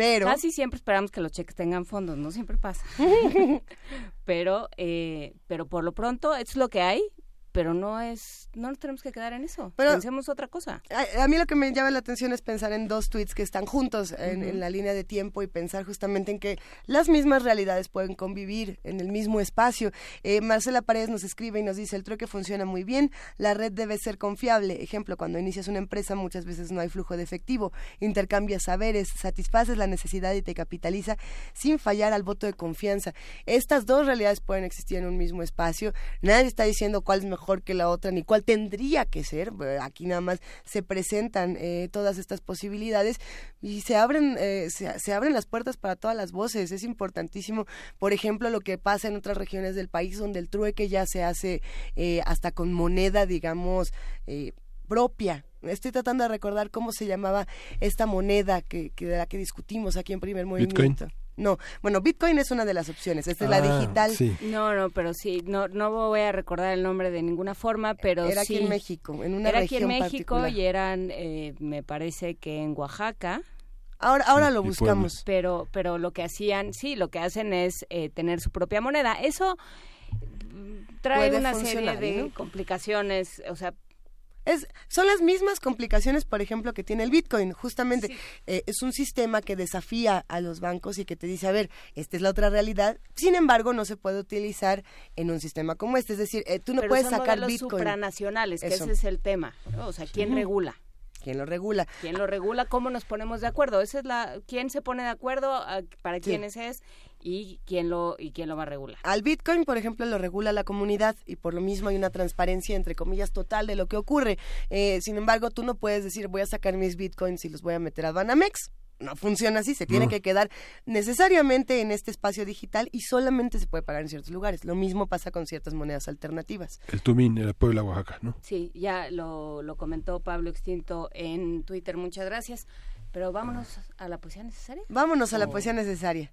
Pero... Casi siempre esperamos que los cheques tengan fondos, no siempre pasa. [laughs] [laughs] pero, eh, pero por lo pronto es lo que hay pero no es, no nos tenemos que quedar en eso. Pensemos otra cosa. A, mí lo que me llama la atención es pensar en dos tweets que están juntos en, la línea de tiempo y pensar justamente en que las mismas realidades pueden convivir en el mismo espacio. Eh, Marcela Paredes nos escribe y nos dice, el trueque funciona muy bien, la red debe ser confiable. Ejemplo, cuando inicias una empresa muchas veces no hay flujo de efectivo, intercambias saberes, satisfaces la necesidad y te capitaliza sin fallar al voto de confianza. Estas dos realidades pueden existir en un mismo espacio. Nadie está diciendo cuál es mejor mejor que la otra, ni cuál tendría que ser. Aquí nada más se presentan eh, todas estas posibilidades y se abren, eh, se, abren las puertas para todas las voces. Es importantísimo, por ejemplo, lo que pasa en otras regiones del país donde el trueque ya se hace eh, hasta con moneda, digamos, propia, Estoy tratando de recordar cómo se llamaba esta moneda que, que de la que discutimos aquí en primer movimiento. No, bueno, Bitcoin es una de las opciones, esta es la ah, digital. No, no, pero sí, no, no voy a recordar el nombre de ninguna forma, pero Era aquí en México, en una Era aquí en México y eran, eh, me parece que en Oaxaca. Ahora, ahora lo buscamos. Pero, pero lo que hacían, sí, lo que hacen es eh, tener su propia moneda. Eso trae una serie de complicaciones, o sea, es, son las mismas complicaciones, por ejemplo, que tiene el Bitcoin. Justamente eh, es un sistema que desafía a los bancos y que te dice, a ver, esta es la otra realidad. Sin embargo, no se puede utilizar en un sistema como este. Es decir, eh, tú no puedes sacar Bitcoin. supranacionales, que ese es el tema. O sea, ¿quién regula? ¿Quién lo regula? ¿Quién lo regula? ¿Cómo nos ponemos de acuerdo? Esa es la quién se pone de acuerdo ah, para quiénes es y quién lo y quién lo va a regular. Al Bitcoin, por ejemplo, lo regula la comunidad y por lo mismo hay una transparencia entre comillas total de lo que ocurre. Eh, sin embargo, tú no puedes decir voy a sacar mis Bitcoins y los voy a meter a Banamex no funciona así, se tiene que quedar necesariamente en este espacio digital y solamente se puede pagar en ciertos lugares. Lo mismo pasa con ciertas monedas alternativas. El Tumín, el Puebla, Oaxaca, ¿no? Sí, ya lo, lo comentó Pablo Extinto en Twitter, muchas gracias. Pero vámonos a la poesía necesaria. Vámonos a la poesía necesaria.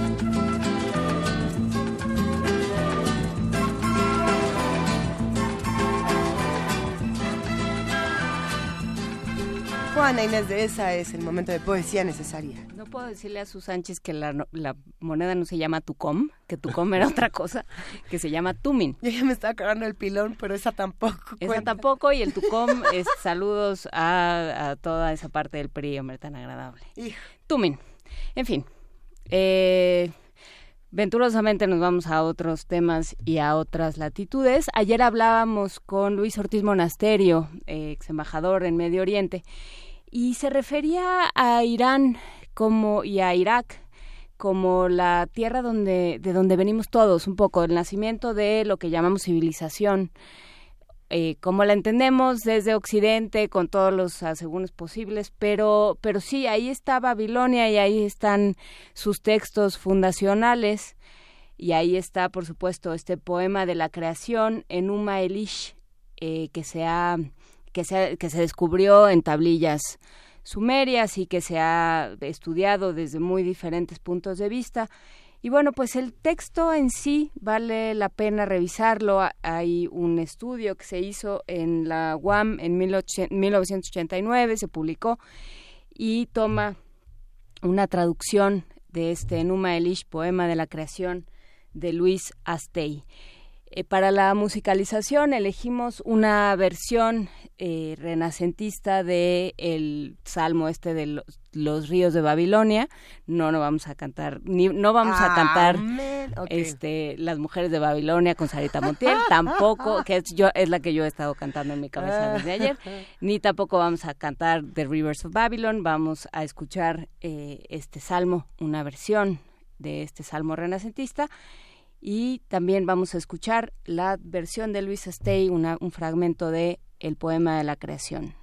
Juana Inés de esa es el momento de poesía necesaria. No puedo decirle a Sus Sánchez que la, moneda no se llama Tucom, que Tucom era otra cosa, que se llama Tumin. Yo ya me estaba cagando el pilón, pero esa tampoco. Esa tampoco, y el Tucom es saludos a, toda esa parte del PRI, hombre, tan agradable. Tumin. En fin. Eh, venturosamente nos vamos a otros temas y a otras latitudes. Ayer hablábamos con Luis Ortiz Monasterio, ex embajador en Medio Oriente, y se refería a Irán como y a Irak como la tierra donde de donde venimos todos un poco el nacimiento de lo que llamamos civilización. Eh, como la entendemos desde Occidente con todos los asegúnes posibles pero pero sí ahí está Babilonia y ahí están sus textos fundacionales. Y ahí está por supuesto este poema de la creación en Uma Elish eh, que se ha que se, que se descubrió en tablillas sumerias y que se ha estudiado desde muy diferentes puntos de vista. Y bueno, pues el texto en sí vale la pena revisarlo. Hay un estudio que se hizo en la UAM en 1989, se publicó y toma una traducción de este Enuma Elish, poema de la creación de Luis Astey. Eh, para la musicalización elegimos una versión eh, renacentista de el salmo este de los, ríos de Babilonia. No, no vamos a cantar, ni, no vamos a cantar este las mujeres de Babilonia con Sarita Montiel, [laughs] tampoco, que es, yo, es la que yo he estado cantando en mi cabeza desde ayer, [laughs] ni tampoco vamos a cantar The Rivers of Babylon, vamos a escuchar eh, este salmo, una versión de este salmo renacentista y también vamos a escuchar la versión de Luis Astey, un fragmento de El poema de la creación.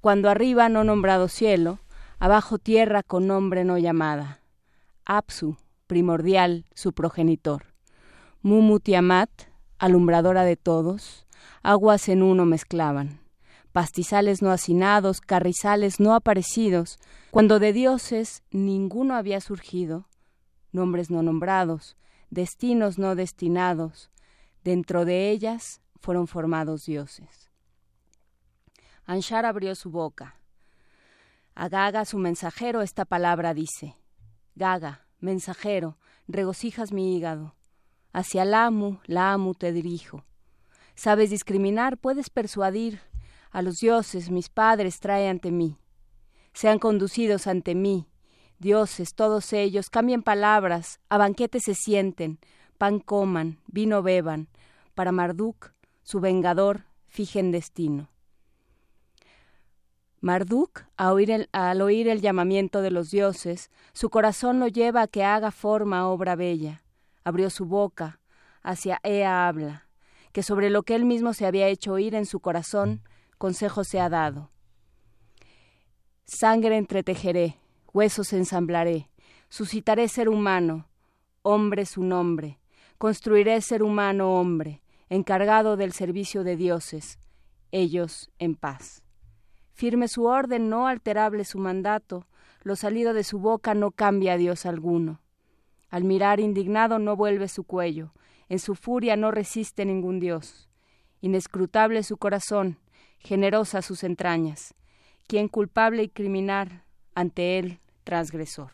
Cuando arriba no nombrado cielo, abajo tierra con nombre no llamada, Apsu, primordial, su progenitor, Mumu Tiamat, alumbradora de todos, aguas en uno mezclaban, pastizales no hacinados, carrizales no aparecidos, cuando de dioses ninguno había surgido, nombres no nombrados, destinos no destinados. Dentro de ellas fueron formados dioses. Anshar abrió su boca. A Gaga, su mensajero, esta palabra dice: Gaga, mensajero, regocijas mi hígado. Hacia la Amu, la Amu te dirijo. Sabes discriminar, puedes persuadir. A los dioses, mis padres, trae ante mí. Sean conducidos ante mí. Dioses, todos ellos, cambien palabras, a banquete se sienten, pan coman, vino beban. Para Marduk, su vengador, fijen destino. Marduk, al oír el llamamiento de los dioses, su corazón lo lleva a que haga forma obra bella. Abrió su boca, hacia Ea habla, que sobre lo que él mismo se había hecho oír en su corazón, consejo se ha dado. Sangre entretejeré, huesos ensamblaré, suscitaré ser humano, hombre su nombre, construiré ser humano hombre, encargado del servicio de dioses, ellos en paz. Firme su orden, no alterable su mandato, lo salido de su boca no cambia a Dios alguno. Al mirar indignado no vuelve su cuello, en su furia no resiste ningún Dios. Inescrutable su corazón, generosa sus entrañas, quien culpable y criminal ante él transgresor.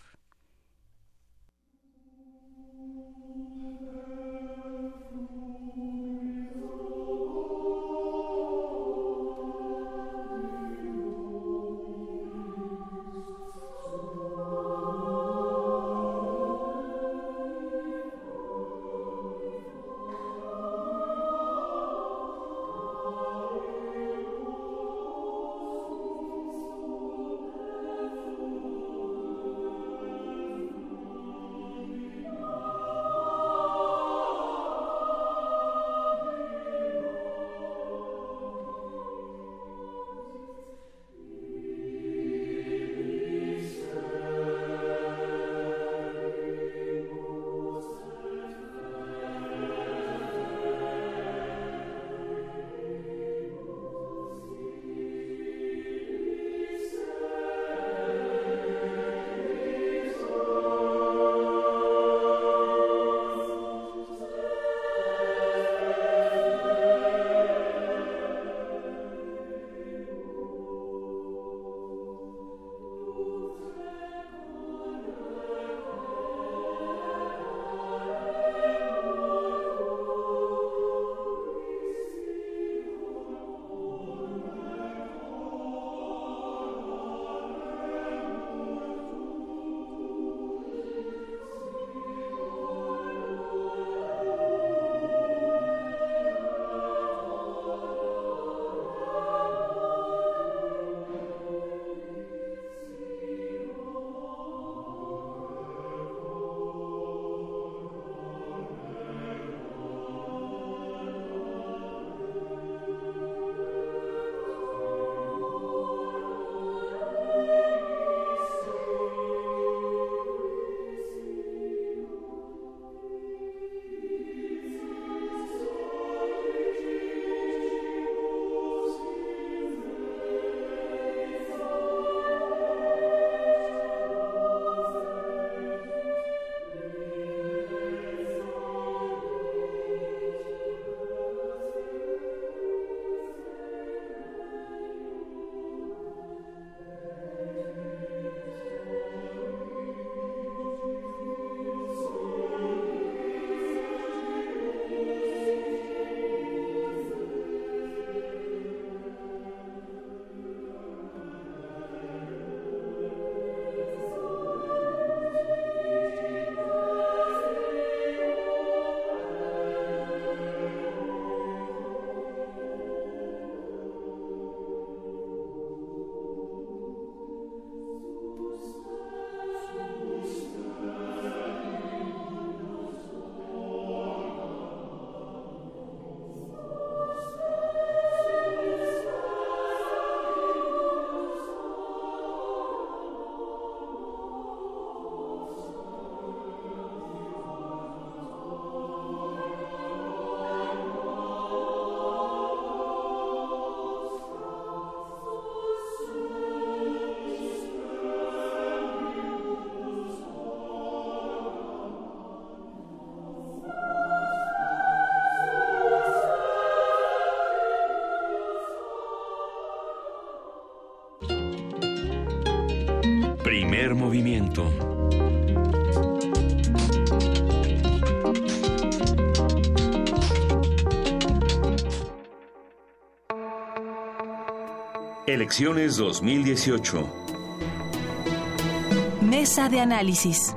Movimiento. Elecciones 2018. Mesa de análisis.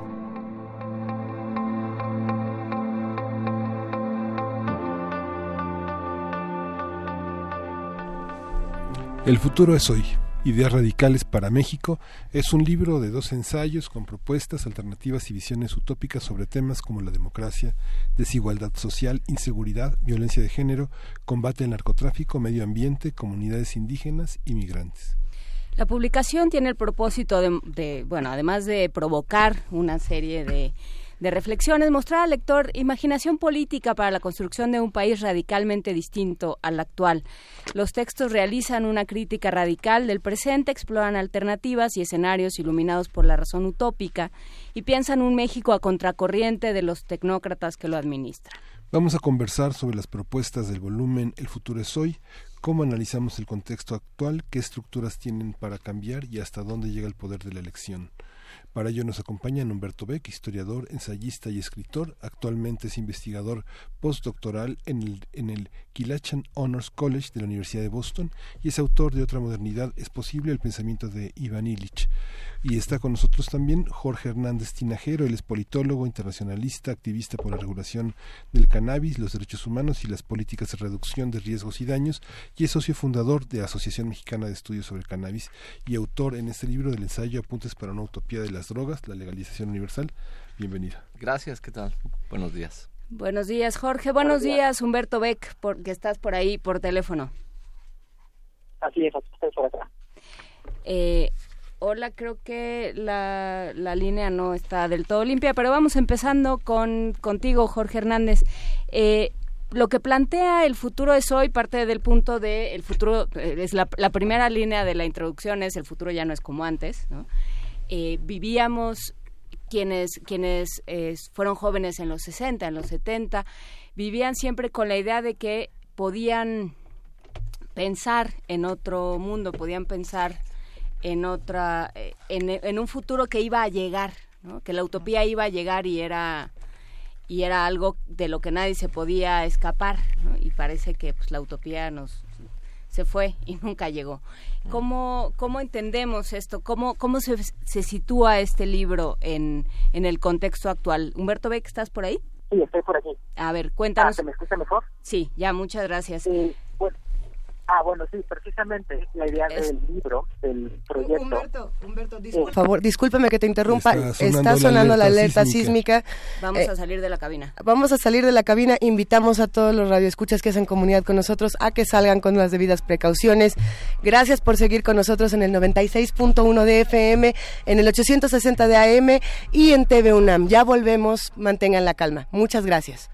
El futuro es hoy. Ideas Radicales para México es un libro de dos ensayos con propuestas, alternativas y visiones utópicas sobre temas como la democracia, desigualdad social, inseguridad, violencia de género, combate al narcotráfico, medio ambiente, comunidades indígenas y migrantes. La publicación tiene el propósito de bueno, además de provocar una serie de de reflexiones, mostrar al lector imaginación política para la construcción de un país radicalmente distinto al actual. Los textos realizan una crítica radical del presente, exploran alternativas y escenarios iluminados por la razón utópica y piensan un México a contracorriente de los tecnócratas que lo administran. Vamos a conversar sobre las propuestas del volumen El futuro es hoy, cómo analizamos el contexto actual, qué estructuras tienen para cambiar y hasta dónde llega el poder de la elección. Para ello nos acompaña Humberto Beck, historiador, ensayista y escritor. Actualmente es investigador postdoctoral en el, en Kilachan Honors College de la Universidad de Boston y es autor de Otra modernidad es posible, el pensamiento de Iván Illich. Y está con nosotros también Jorge Hernández Tinajero, él es politólogo, internacionalista, activista por la regulación del cannabis, los derechos humanos y las políticas de reducción de riesgos y daños, y es socio fundador de Asociación Mexicana de Estudios sobre el Cannabis y autor en este libro del ensayo Apuntes para una utopía de las drogas, la legalización universal. Bienvenida. Gracias, ¿qué tal? Buenos días. Buenos días, Jorge. Buenos, días. Humberto Beck, porque estás por ahí por teléfono. Así es, estoy por acá. Eh, Hola, creo que la, la, línea no está del todo limpia, pero vamos empezando con contigo, Jorge Hernández. Eh, lo que plantea el futuro es hoy parte del punto de el futuro eh, es la, la, primera línea de la introducción es el futuro ya no es como antes ¿no? Eh, vivíamos quienes quienes eh, fueron jóvenes en los 60 en los 70 vivían siempre con la idea de que podían pensar en otro mundo podían pensar en otra, eh, en, un futuro que iba a llegar, que la utopía iba a llegar y era y era algo de lo que nadie se podía escapar, y parece que pues, la utopía nos se fue y [laughs] nunca llegó. ¿Cómo, cómo entendemos esto? ¿Cómo, cómo se, se sitúa este libro en, en el contexto actual? Humberto Beck, ¿estás por ahí? Sí, estoy por aquí. A ver, cuéntanos. Ah, ¿Se me escucha mejor? Sí, ya, muchas gracias. Ah, bueno, sí, precisamente la idea del libro, del proyecto. Humberto, Humberto, Por favor, discúlpeme que te interrumpa. Está sonando, la, alerta sísmica. Vamos eh, a salir de la cabina. Vamos a salir de la cabina. Invitamos a todos los radioescuchas que hacen comunidad con nosotros a que salgan con las debidas precauciones. Gracias por seguir con nosotros en el 96.1 de FM, en el 860 de AM y en TV UNAM. Ya volvemos. Mantengan la calma. Muchas gracias.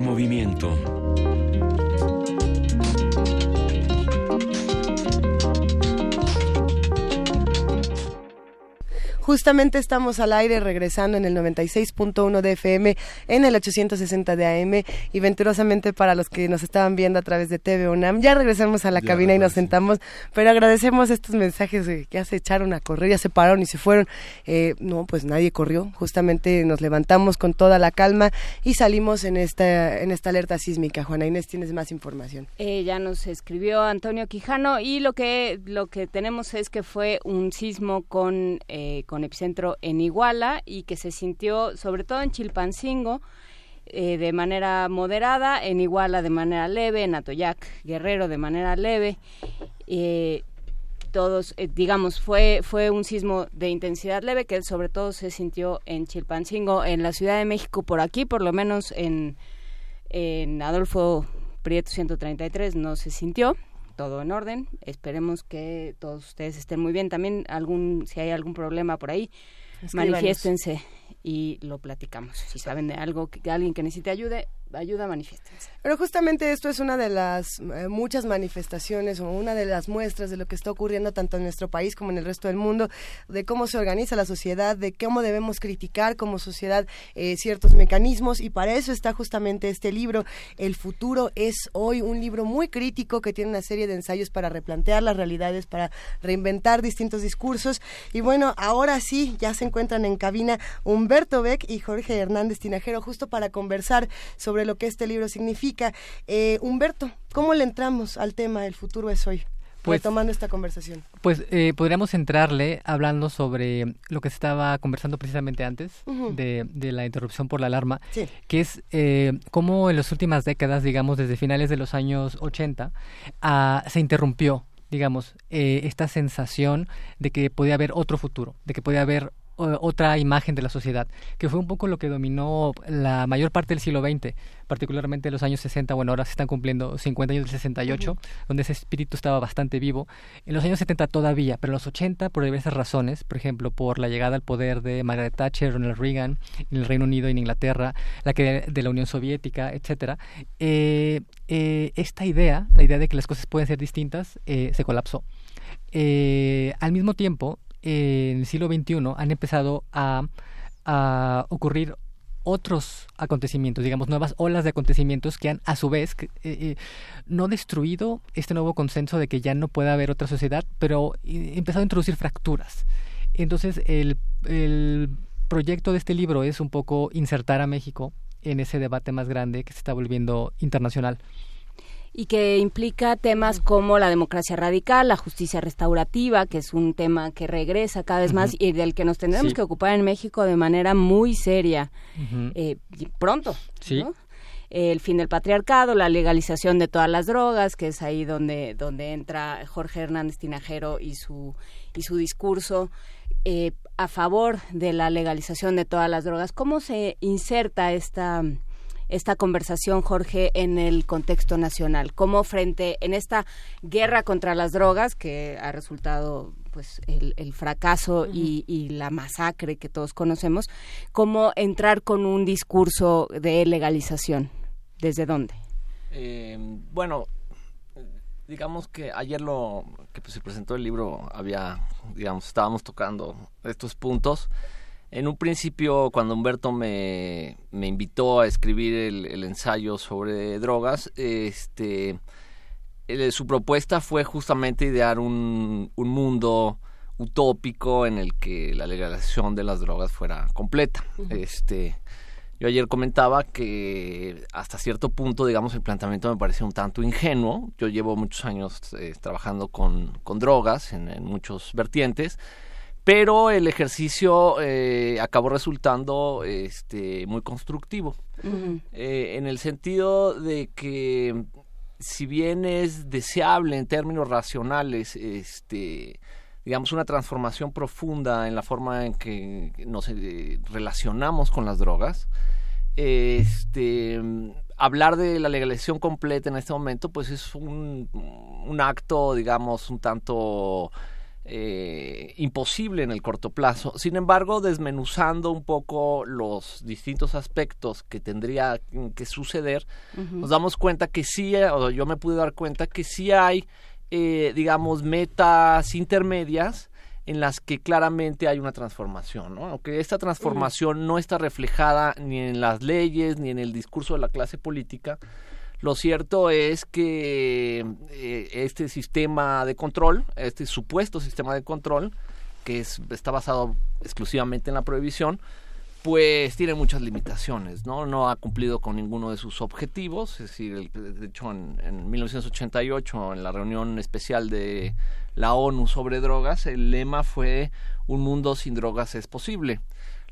Movimiento. Justamente estamos al aire regresando en el 96.1 de FM, en el 860 de AM y venturosamente para los que nos estaban viendo a través de TV UNAM. Ya regresamos a la cabina y nos sentamos, pero agradecemos estos mensajes que ya se echaron a correr, ya se pararon y se fueron. Eh, no, pues nadie corrió, justamente nos levantamos con toda la calma y salimos en esta, en esta alerta sísmica. Juana Inés, tienes más información. Eh, ya nos escribió Antonio Quijano y lo que, lo que tenemos es que fue un sismo con... Eh, con epicentro en Iguala y que se sintió sobre todo en Chilpancingo eh, de manera moderada, en Iguala de manera leve, en Atoyac Guerrero de manera leve. Eh, todos, eh, digamos, fue, fue un sismo de intensidad leve que sobre todo se sintió en Chilpancingo, en la Ciudad de México, por aquí, por lo menos en, en Adolfo Prieto 133 no se sintió todo en orden. Esperemos que todos ustedes estén muy bien. También algún, si hay algún problema por ahí, manifiéstense y lo platicamos. Si saben de algo, que alguien que necesite ayuda, ayuda, manifiéstense. Pero justamente esto es una de las eh, muchas manifestaciones o una de las muestras de lo que está ocurriendo tanto en nuestro país como en el resto del mundo, de cómo se organiza la sociedad, de cómo debemos criticar como sociedad eh, ciertos mecanismos y para eso está justamente este libro. El futuro es hoy un libro muy crítico que tiene una serie de ensayos para replantear las realidades, para reinventar distintos discursos. Y bueno, ahora sí, ya se encuentran en cabina Humberto Beck y Jorge Hernández Tinajero justo para conversar sobre lo que este libro significa. Eh, Humberto, ¿cómo le entramos al tema El futuro es hoy? Pues, tomando esta conversación. Pues eh, podríamos entrarle hablando sobre lo que se estaba conversando precisamente antes de, la interrupción por la alarma, que es eh, cómo en las últimas décadas, digamos desde finales de los años 80, ah, se interrumpió digamos, eh, esta sensación de que podía haber otro futuro, de que podía haber otra imagen de la sociedad, que fue un poco lo que dominó la mayor parte del siglo XX, particularmente los años 60, bueno, ahora se están cumpliendo 50 años del 68, donde ese espíritu estaba bastante vivo. En los años 70 todavía, pero en los 80, por diversas razones, por ejemplo, por la llegada al poder de Margaret Thatcher, Ronald Reagan, en el Reino Unido y en Inglaterra, la que de la Unión Soviética, etcétera, eh, eh, esta idea, la idea de que las cosas pueden ser distintas, eh, se colapsó. al mismo tiempo, en el siglo XXI han empezado a, ocurrir otros acontecimientos, digamos, nuevas olas de acontecimientos que han, a su vez, eh, eh, no destruido este nuevo consenso de que ya no puede haber otra sociedad, pero empezado a introducir fracturas. Entonces, el proyecto de este libro es un poco insertar a México en ese debate más grande que se está volviendo internacional y que implica temas como la democracia radical, la justicia restaurativa, que es un tema que regresa cada vez más y del que nos tendremos que ocupar en México de manera muy seria eh, pronto. el fin del patriarcado, la legalización de todas las drogas, que es ahí donde, donde entra Jorge Hernández Tinajero y su, y su discurso eh, a favor de la legalización de todas las drogas. ¿Cómo se inserta esta esta conversación, Jorge, en el contexto nacional? ¿Cómo frente en esta guerra contra las drogas, que ha resultado pues el, fracaso y, la masacre que todos conocemos, cómo entrar con un discurso de legalización? ¿Desde dónde? Eh, bueno, digamos que ayer lo que pues, se presentó el libro había, digamos, estábamos tocando estos puntos. En un principio, cuando Humberto me, me invitó a escribir el, ensayo sobre drogas, este, su propuesta fue justamente idear un, un mundo utópico en el que la legalización de las drogas fuera completa. Este, yo ayer comentaba que hasta cierto punto, digamos, el planteamiento me parece un tanto ingenuo. Yo llevo muchos años eh, trabajando con, con drogas en, en muchos vertientes pero el ejercicio eh, acabó resultando este, muy constructivo, eh, en el sentido de que si bien es deseable en términos racionales, este, digamos, una transformación profunda en la forma en que nos eh, relacionamos con las drogas, este, hablar de la legalización completa en este momento, pues es un, un acto, digamos, un tanto eh, imposible en el corto plazo. Sin embargo, desmenuzando un poco los distintos aspectos que tendría que suceder, nos damos cuenta que sí, o yo me pude dar cuenta que sí hay, eh, digamos, metas intermedias en las que claramente hay una transformación, ¿no? Aunque esta transformación no está reflejada ni en las leyes ni en el discurso de la clase política, lo cierto es que eh, este sistema de control, este supuesto sistema de control, que es, está basado exclusivamente en la prohibición, pues tiene muchas limitaciones, ¿no? No ha cumplido con ninguno de sus objetivos, es decir, de hecho en, en 1988, en la reunión especial de la ONU sobre drogas, el lema fue un mundo sin drogas es posible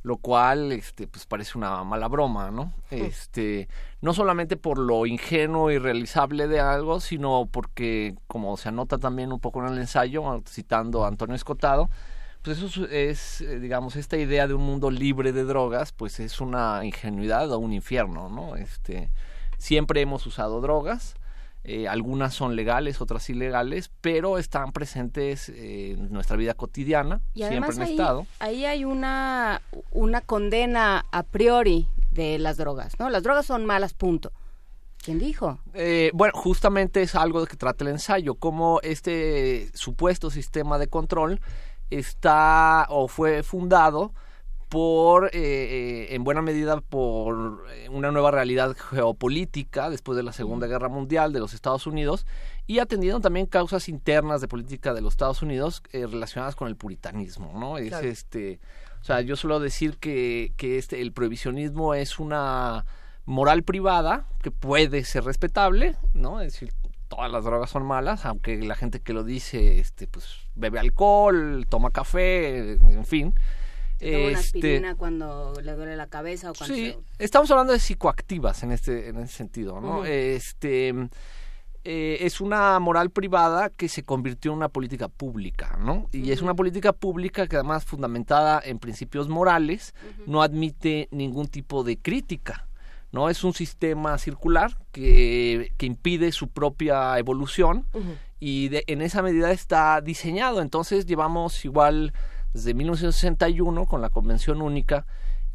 lo cual este pues parece una mala broma, ¿no? Este, no solamente por lo ingenuo y realizable de algo, sino porque como se anota también un poco en el ensayo citando a Antonio Escotado, pues eso es eh, digamos esta idea de un mundo libre de drogas, pues es una ingenuidad o un infierno, ¿no? Este, siempre hemos usado drogas, eh, algunas son legales, otras ilegales, pero están presentes en nuestra vida cotidiana, siempre han ahí, estado. Ahí hay una, una condena a priori de las drogas, ¿no? Las drogas son malas, punto. ¿Quién dijo? Eh, bueno, justamente es algo de que trata el ensayo, cómo este supuesto sistema de control está o fue fundado por, eh, eh, en buena medida, por eh, una nueva realidad geopolítica después de la Segunda Guerra Mundial de los Estados Unidos y atendiendo también causas internas de política de los Estados Unidos relacionadas con el puritanismo, ¿no? Es este, o sea, yo suelo decir que, que este, el prohibicionismo es una moral privada que puede ser respetable, ¿no? Es decir, todas las drogas son malas, aunque la gente que lo dice, este, pues bebe alcohol, toma café, en fin una este, aspirina cuando le duele la cabeza o cuando sí estamos hablando de psicoactivas en este en ese sentido no este eh, es una moral privada que se convirtió en una política pública, ¿no? Y es una política pública que además fundamentada en principios morales no admite ningún tipo de crítica, ¿no? Es un sistema circular que, que impide su propia evolución y de, en esa medida está diseñado. Entonces llevamos igual desde 1961 con la Convención Única,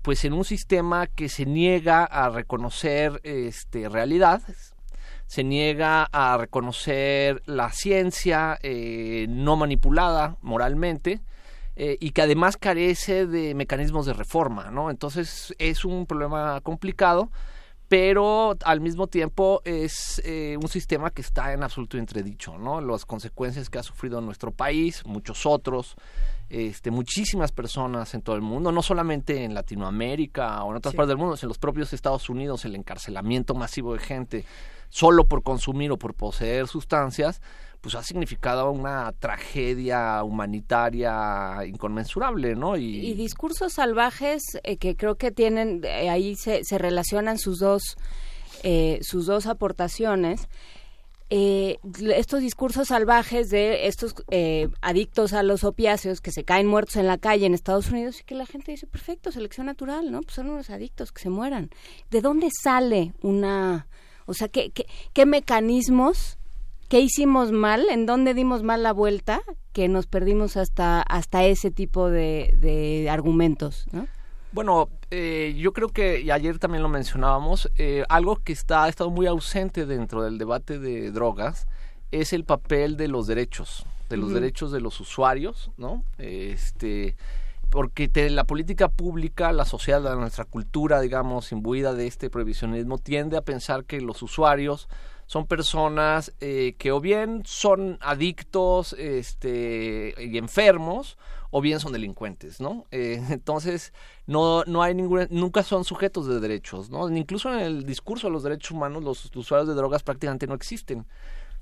pues en un sistema que se niega a reconocer este, realidades, se niega a reconocer la ciencia eh, no manipulada moralmente eh, y que además carece de mecanismos de reforma, ¿no? Entonces es un problema complicado pero al mismo tiempo es eh, un sistema que está en absoluto entredicho, ¿no? Las consecuencias que ha sufrido nuestro país, muchos otros, este, muchísimas personas en todo el mundo, no solamente en Latinoamérica o en otras partes del mundo, en los propios Estados Unidos, el encarcelamiento masivo de gente solo por consumir o por poseer sustancias, pues ha significado una tragedia humanitaria inconmensurable, ¿no? Y, discursos salvajes eh, que creo que tienen, eh, ahí se, se relacionan sus dos, eh, sus dos aportaciones eh, estos discursos salvajes de estos eh, adictos a los opiáceos que se caen muertos en la calle en Estados Unidos y que la gente dice, perfecto, selección natural, ¿no? Pues son unos adictos que se mueran. ¿De dónde sale una, o sea, qué, qué, qué mecanismos, qué hicimos mal, en dónde dimos mal la vuelta que nos perdimos hasta, hasta ese tipo de, de argumentos, ¿no? Bueno, eh, yo creo que, y ayer también lo mencionábamos, eh, algo que está, ha estado muy ausente dentro del debate de drogas es el papel de los derechos, de los derechos de los usuarios, ¿no? Este, porque la política pública, la sociedad, nuestra cultura, digamos, imbuida de este prohibicionismo, tiende a pensar que los usuarios son personas eh, que o bien son adictos este, y enfermos, o bien son delincuentes, ¿no? Eh, [laughs] entonces, no, no hay ninguna, nunca son sujetos de derechos, ¿no? Incluso en el discurso de los derechos humanos, los, usuarios de drogas prácticamente no existen.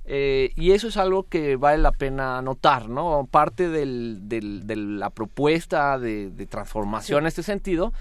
Eh, y eso es algo que vale la pena notar, ¿no? Parte del, del, de la propuesta de, de transformación en este sentido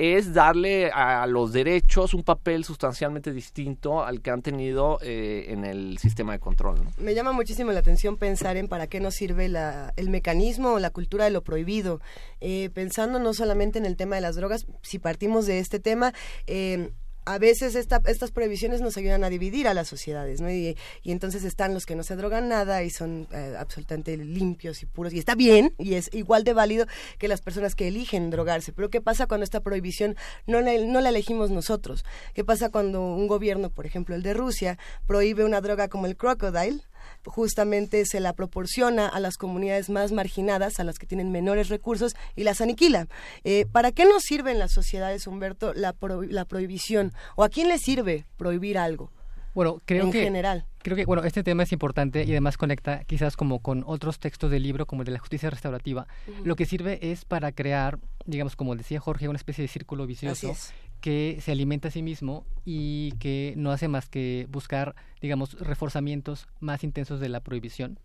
es darle a los derechos un papel sustancialmente distinto al que han tenido eh, en el sistema de control. Me llama muchísimo la atención pensar en para qué nos sirve la, el mecanismo o la cultura de lo prohibido. Eh, pensando no solamente en el tema de las drogas, si partimos de este tema, eh, a veces estas prohibiciones nos ayudan a dividir a las sociedades, ¿no? Y, entonces están los que no se drogan nada y son eh, absolutamente limpios y puros. Y está bien, y es igual de válido que las personas que eligen drogarse. Pero ¿qué pasa cuando esta prohibición no la, no la elegimos nosotros? ¿Qué pasa cuando un gobierno, por ejemplo el de Rusia, prohíbe una droga como el crocodile? Justamente se la proporciona a las comunidades más marginadas, a las que tienen menores recursos y las aniquila. Eh, ¿Para qué nos sirve en las sociedades, Humberto, la, la prohibición? ¿O a quién le sirve prohibir algo? Bueno, creo en que, general. Creo que, bueno, este tema es importante y además conecta quizás como con otros textos del libro, como el de la justicia restaurativa. Lo que sirve es para crear, digamos, como decía Jorge, una especie de círculo vicioso que se alimenta a sí mismo y que no hace más que buscar, digamos, reforzamientos más intensos de la prohibición.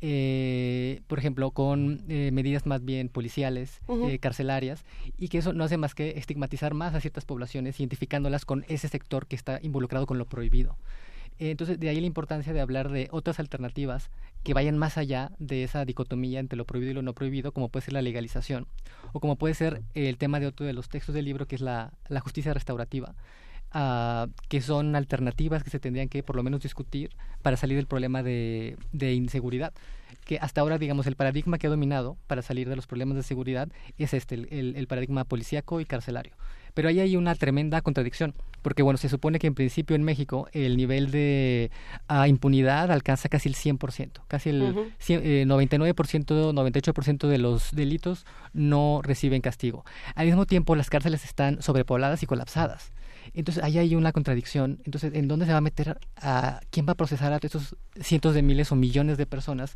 Eh, por ejemplo, con eh, medidas más bien policiales, eh, carcelarias, y que eso no hace más que estigmatizar más a ciertas poblaciones, identificándolas con ese sector que está involucrado con lo prohibido. Entonces, de ahí la importancia de hablar de otras alternativas que vayan más allá de esa dicotomía entre lo prohibido y lo no prohibido, como puede ser la legalización, o como puede ser el tema de otro de los textos del libro, que es la, justicia restaurativa, ah, que son alternativas que se tendrían que por lo menos discutir para salir del problema de, inseguridad que hasta ahora, digamos, el paradigma que ha dominado para salir de los problemas de seguridad es este, el, el paradigma policíaco y carcelario. Pero ahí hay una tremenda contradicción, porque bueno, se supone que en principio en México el nivel de ah, impunidad alcanza casi el 100%, casi el 99%, 98% eh, de los delitos no reciben castigo. Al mismo tiempo las cárceles están sobrepobladas y colapsadas. Entonces ahí hay una contradicción. Entonces, ¿en dónde se va a meter a quién va a procesar a esos cientos de miles o millones de personas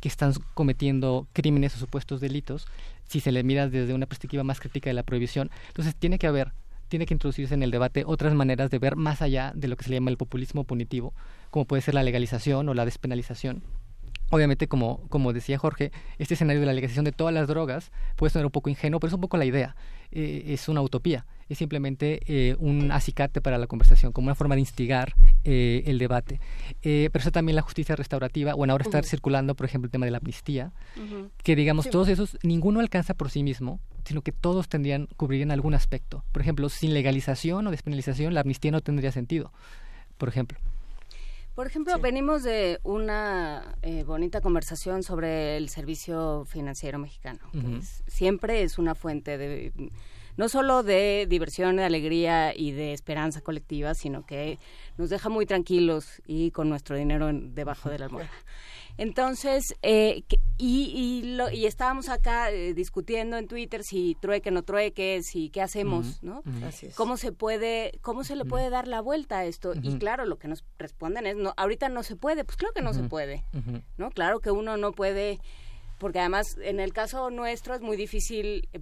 que están cometiendo crímenes o supuestos delitos, si se le mira desde una perspectiva más crítica de la prohibición. Entonces tiene que haber, tiene que introducirse en el debate otras maneras de ver más allá de lo que se llama el populismo punitivo, como puede ser la legalización o la despenalización. Obviamente, como, como decía Jorge, este escenario de la legalización de todas las drogas puede sonar un poco ingenuo, pero es un poco la idea. Eh, es una utopía es simplemente eh, un acicate para la conversación, como una forma de instigar eh, el debate. Eh, pero eso también la justicia restaurativa, bueno, ahora está circulando, por ejemplo, el tema de la amnistía, que digamos, todos esos, ninguno alcanza por sí mismo, sino que todos tendrían, cubrirían algún aspecto. Por ejemplo, sin legalización o despenalización, la amnistía no tendría sentido, por ejemplo. Por ejemplo, venimos de una bonita conversación sobre el servicio financiero mexicano, que siempre es una fuente de no solo de diversión, de alegría y de esperanza colectiva, sino que nos deja muy tranquilos y con nuestro dinero debajo de la almohada. [laughs] Entonces, eh, y, y, estábamos acá eh, discutiendo en Twitter si trueque, no trueque, si qué hacemos, ¿no? ¿Cómo se puede, cómo se le puede dar la vuelta a esto? Y claro, lo que nos responden es, no, ahorita no se puede, pues claro que no se puede, ¿no? Claro que uno no puede, porque además en el caso nuestro es muy difícil eh,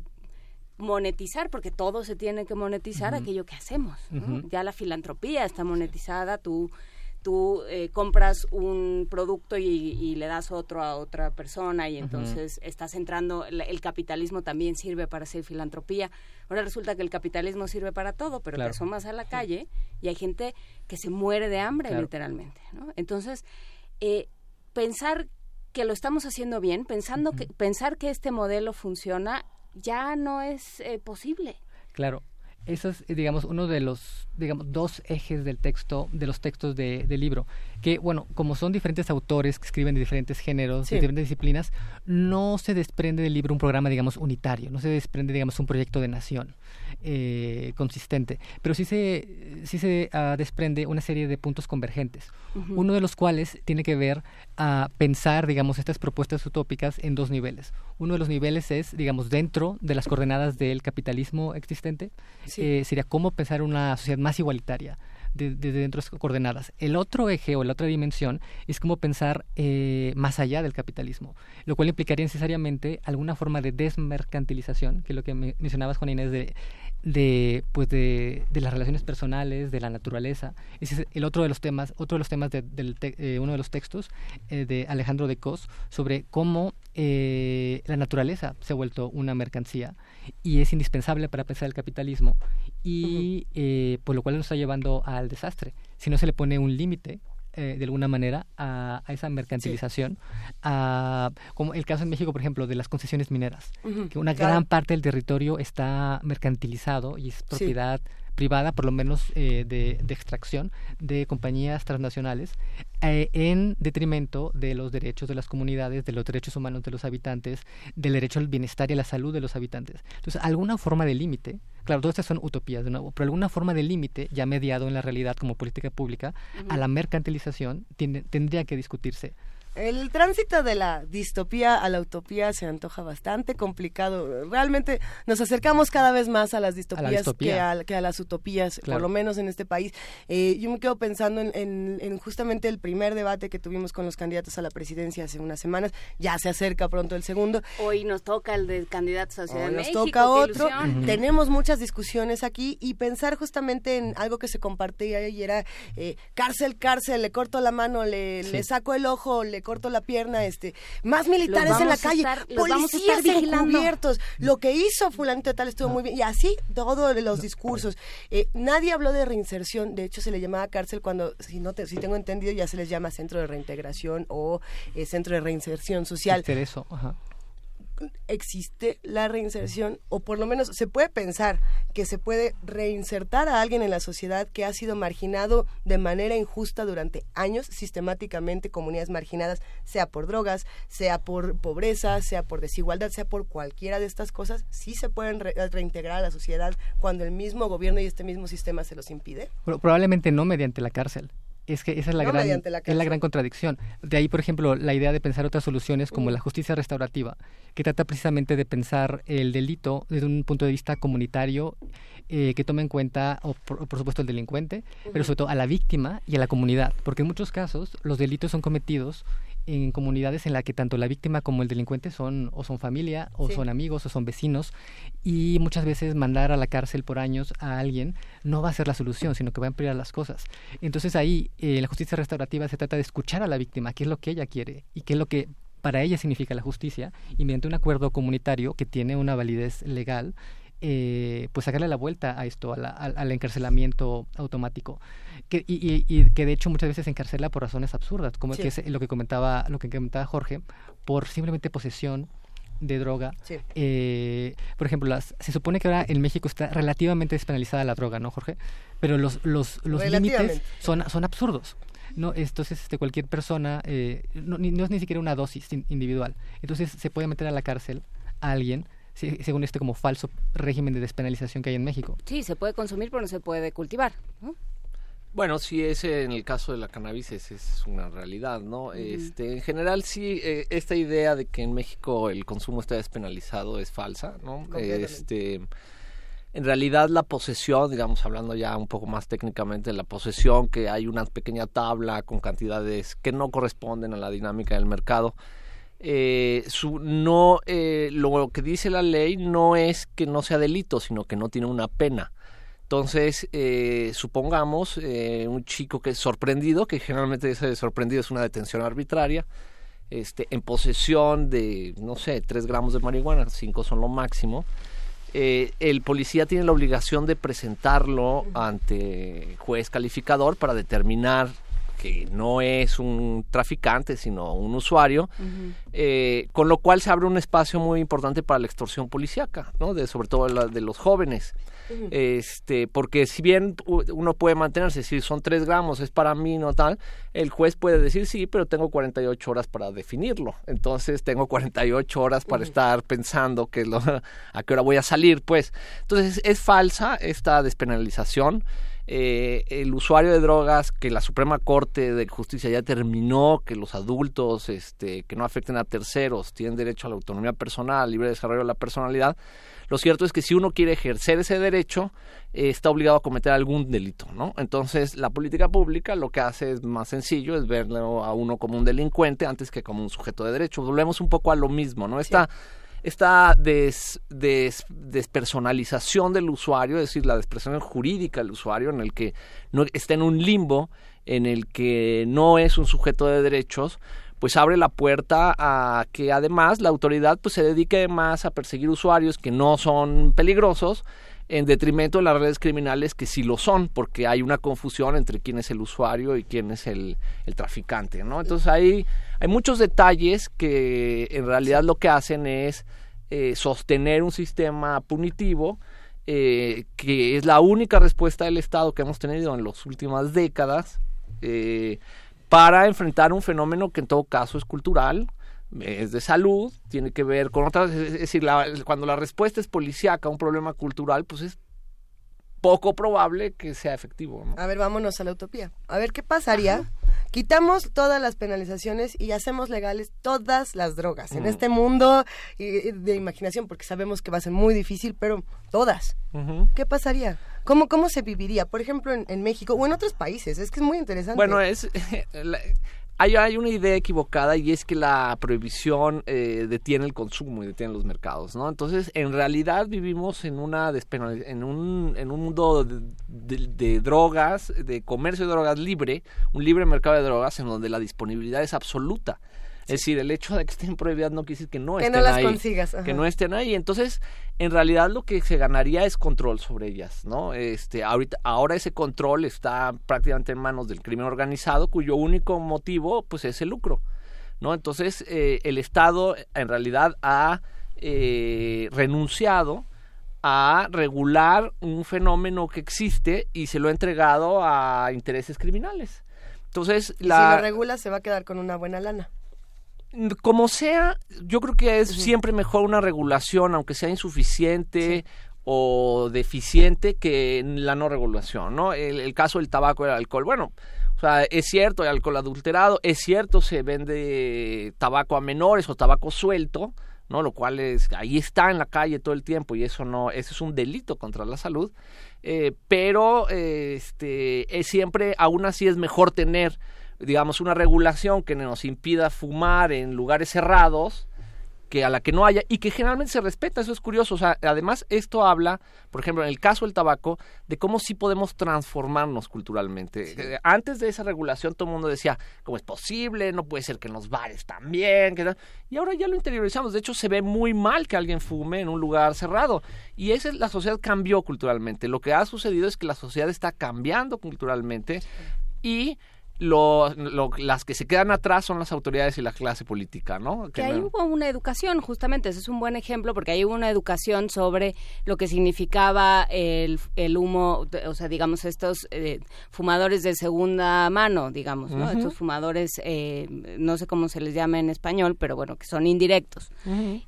monetizar, porque todo se tiene que monetizar aquello que hacemos. Ya la filantropía está monetizada, tú, tú eh, compras un producto y, le das otro a otra persona y entonces estás entrando, el, capitalismo también sirve para hacer filantropía. Ahora resulta que el capitalismo sirve para todo, pero te asomas a la calle y hay gente que se muere de hambre literalmente. Entonces, eh, pensar que lo estamos haciendo bien, pensando que, pensar que este modelo funciona ya no es eh, posible. Claro, eso es, digamos, uno de los, digamos, dos ejes del texto, de los textos de, del libro, que, bueno, como son diferentes autores que escriben de diferentes géneros, de diferentes disciplinas, no se desprende del libro un programa, digamos, unitario, no se desprende, digamos, un proyecto de nación eh, consistente, pero sí se, sí se ah, desprende una serie de puntos convergentes, uno de los cuales tiene que ver a pensar, digamos, estas propuestas utópicas en dos niveles. Uno de los niveles es, digamos, dentro de las coordenadas del capitalismo existente, eh, sería cómo pensar una sociedad más igualitaria, desde dentro de coordenadas. El otro eje o la otra dimensión es cómo pensar eh, más allá del capitalismo, lo cual implicaría necesariamente alguna forma de desmercantilización, que es lo que mencionabas, Juan Inés, de de pues de, de, las relaciones personales de la naturaleza. Ese es el otro de los temas otro de los temas de, del eh, uno de los textos eh, de Alejandro de Cos sobre cómo eh, la naturaleza se ha vuelto una mercancía y es indispensable para pensar el capitalismo y por lo cual nos está llevando al desastre. Si no se le pone un límite eh, de alguna manera a, esa mercantilización, como el caso en México, por ejemplo, de las concesiones mineras, que una gran parte del territorio está mercantilizado y es propiedad privada, por lo menos eh, de, de, extracción, de compañías transnacionales, eh, en detrimento de los derechos de las comunidades, de los derechos humanos de los habitantes, del derecho al bienestar y a la salud de los habitantes. Entonces, alguna forma de límite, claro, todas estas son utopías de nuevo, pero alguna forma de límite ya mediado en la realidad como política pública a la mercantilización tiene, tendría que discutirse. El tránsito de la distopía a la utopía se antoja bastante complicado. Realmente nos acercamos cada vez más a las distopías que, a, que, a, las utopías, por lo menos en este país. Eh, yo me quedo pensando en, justamente el primer debate que tuvimos con los candidatos a la presidencia hace unas semanas. Ya se acerca pronto el segundo. Hoy nos toca el de candidatos a Ciudad de México. Nos toca otro. Tenemos muchas discusiones aquí y pensar justamente en algo que se compartía y era eh, cárcel, cárcel, le corto la mano, le, le saco el ojo, le corto la pierna, este, más militares en la calle, policías encubiertos, lo que hizo fulanito tal estuvo muy bien, y así todos los discursos. Eh, nadie habló de reinserción, de hecho se le llamaba cárcel cuando, si no te, si tengo entendido, ya se les llama centro de reintegración o eh, centro de reinserción social. Eso, ajá existe la reinserción o por lo menos se puede pensar que se puede reinsertar a alguien en la sociedad que ha sido marginado de manera injusta durante años sistemáticamente comunidades marginadas sea por drogas sea por pobreza sea por desigualdad sea por cualquiera de estas cosas sí se pueden reintegrar a la sociedad cuando el mismo gobierno y este mismo sistema se los impide probablemente no mediante la cárcel es que esa es la, gran, es la gran contradicción. De ahí, por ejemplo, la idea de pensar otras soluciones como la justicia restaurativa, que trata precisamente de pensar el delito desde un punto de vista comunitario eh, que tome en cuenta, o por, supuesto, el delincuente, pero sobre todo a la víctima y a la comunidad, porque en muchos casos los delitos son cometidos en comunidades en las que tanto la víctima como el delincuente son o son familia o son amigos o son vecinos y muchas veces mandar a la cárcel por años a alguien no va a ser la solución sino que va a empeorar las cosas. Entonces ahí en eh, la justicia restaurativa se trata de escuchar a la víctima qué es lo que ella quiere y qué es lo que para ella significa la justicia y mediante un acuerdo comunitario que tiene una validez legal eh, pues sacarle la vuelta a esto, al encarcelamiento automático. Que, y, que de hecho muchas veces se encarcela por razones absurdas, como que es lo que comentaba, lo que comentaba Jorge, por simplemente posesión de droga. Eh, por ejemplo, las, se supone que ahora en México está relativamente despenalizada la droga, ¿no, Jorge? Pero los, los, los límites son, son absurdos. No, entonces este, cualquier persona, eh, no, no, es ni siquiera una dosis individual. Entonces se puede meter a la cárcel a alguien según este como falso régimen de despenalización que hay en México. Sí, se puede consumir, pero no se puede cultivar. Bueno, sí, ese en el caso de la cannabis es, es una realidad, ¿no? Este, en general sí, eh, esta idea de que en México el consumo está despenalizado es falsa, ¿no? Este, en realidad la posesión, digamos, hablando ya un poco más técnicamente, la posesión, que hay una pequeña tabla con cantidades que no corresponden a la dinámica del mercado, eh, su, no, eh, lo que dice la ley no es que no sea delito, sino que no tiene una pena. Entonces, eh, supongamos un chico que es sorprendido, que generalmente ese sorprendido es una detención arbitraria, este, en posesión de, no sé, 3 gramos de marihuana, 5 son lo máximo, el policía tiene la obligación de presentarlo ante juez calificador para determinar que no es un traficante, sino un usuario, eh, con lo cual se abre un espacio muy importante para la extorsión policíaca, ¿no? de, sobre todo la, de los jóvenes. este Porque si bien uno puede mantenerse, si son tres gramos, es para mí, no tal, el juez puede decir sí, pero tengo 48 horas para definirlo. Entonces tengo 48 horas para estar pensando que lo, [laughs] a qué hora voy a salir, pues. Entonces es falsa esta despenalización. Eh, el usuario de drogas que la Suprema Corte de Justicia ya terminó que los adultos este, que no afecten a terceros tienen derecho a la autonomía personal, libre desarrollo de la personalidad. Lo cierto es que si uno quiere ejercer ese derecho, eh, está obligado a cometer algún delito, ¿no? Entonces, la política pública lo que hace es más sencillo, es verlo a uno como un delincuente antes que como un sujeto de derecho. Volvemos un poco a lo mismo, ¿no? Esta esta des, despersonalización del usuario, es decir, la despersonalización jurídica del usuario, en el que no está en un limbo, en el que no es un sujeto de derechos, pues abre la puerta a que además la autoridad pues se dedique más a perseguir usuarios que no son peligrosos en detrimento de las redes criminales que sí lo son, porque hay una confusión entre quién es el usuario y quién es el, el traficante, ¿no? Entonces hay, hay muchos detalles que en realidad lo que hacen es eh, sostener un sistema punitivo eh, que es la única respuesta del Estado que hemos tenido en las últimas décadas eh, para enfrentar un fenómeno que en todo caso es cultural, es de salud, tiene que ver con otras, es decir, cuando la respuesta es policíaca a un problema cultural, pues es poco probable que sea efectivo. A ver, vámonos a la utopía. A ver, ¿qué pasaría? Quitamos todas las penalizaciones y hacemos legales todas las drogas en este mundo de imaginación, porque sabemos que va a ser muy difícil, pero todas. ¿Qué pasaría? ¿Cómo, ¿Cómo se viviría? Por ejemplo, en, en, México o en otros países. Es que es muy interesante. Bueno, es [laughs] hay, una idea equivocada y es que la prohibición eh, detiene el consumo y detiene los mercados, ¿no? Entonces, en realidad vivimos en una en un, en un mundo de, drogas, de comercio de drogas libre, un libre mercado de drogas en donde la disponibilidad es absoluta. Es decir, el hecho de que estén prohibidas no quiere decir que no que estén no las ahí. Consigas, Que no estén ahí. Entonces, en realidad lo que se ganaría es control sobre ellas, ¿no? Este, ahorita, ahora ese control está prácticamente en manos del crimen organizado, cuyo único motivo, pues, es el lucro, ¿no? Entonces, eh, el Estado, en realidad, ha eh, renunciado a regular un fenómeno que existe y se lo ha entregado a intereses criminales. Entonces, la... si lo regula, se va a quedar con una buena lana como sea, yo creo que es siempre mejor una regulación, aunque sea insuficiente o deficiente, que la no regulación, ¿no? El, caso del tabaco y el alcohol, bueno, o sea, es cierto, hay alcohol adulterado, es cierto, se vende tabaco a menores o tabaco suelto, ¿no? Lo cual es, ahí está en la calle todo el tiempo y eso no, eso es un delito contra la salud, eh, pero este, es siempre, aún así es mejor tener digamos, una regulación que nos impida fumar en lugares cerrados, que a la que no haya y que generalmente se respeta, eso es curioso, o sea, además esto habla, por ejemplo, en el caso del tabaco, de cómo sí podemos transformarnos culturalmente. Eh, antes de esa regulación todo el mundo decía, ¿cómo es posible? No puede ser que en los bares también, que y ahora ya lo interiorizamos, de hecho se ve muy mal que alguien fume en un lugar cerrado y esa es la sociedad cambió culturalmente. Lo que ha sucedido es que la sociedad está cambiando culturalmente y lo, las que se quedan atrás son las autoridades y la clase política, ¿no? Que, ahí hubo una educación, justamente, ese es un buen ejemplo, porque ahí hubo una educación sobre lo que significaba el, el humo, o sea, digamos, estos eh, fumadores de segunda mano, digamos, ¿no? Estos fumadores, eh, no sé cómo se les llama en español, pero bueno, que son indirectos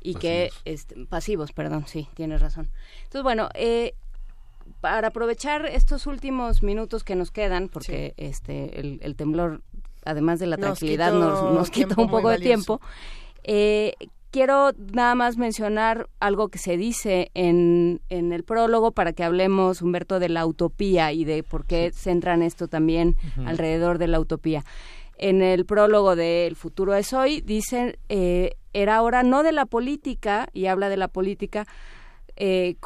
y que, este, pasivos, perdón, sí, tienes razón. Entonces, bueno, eh, para aprovechar estos últimos minutos que nos quedan, porque este el, temblor, además de la tranquilidad, nos, quita un poco de tiempo, eh, quiero nada más mencionar algo que se dice en, en el prólogo para que hablemos, Humberto, de la utopía y de por qué centran esto también alrededor de la utopía. En el prólogo de El futuro es hoy, dicen, eh, era hora no de la política, y habla de la política, eh,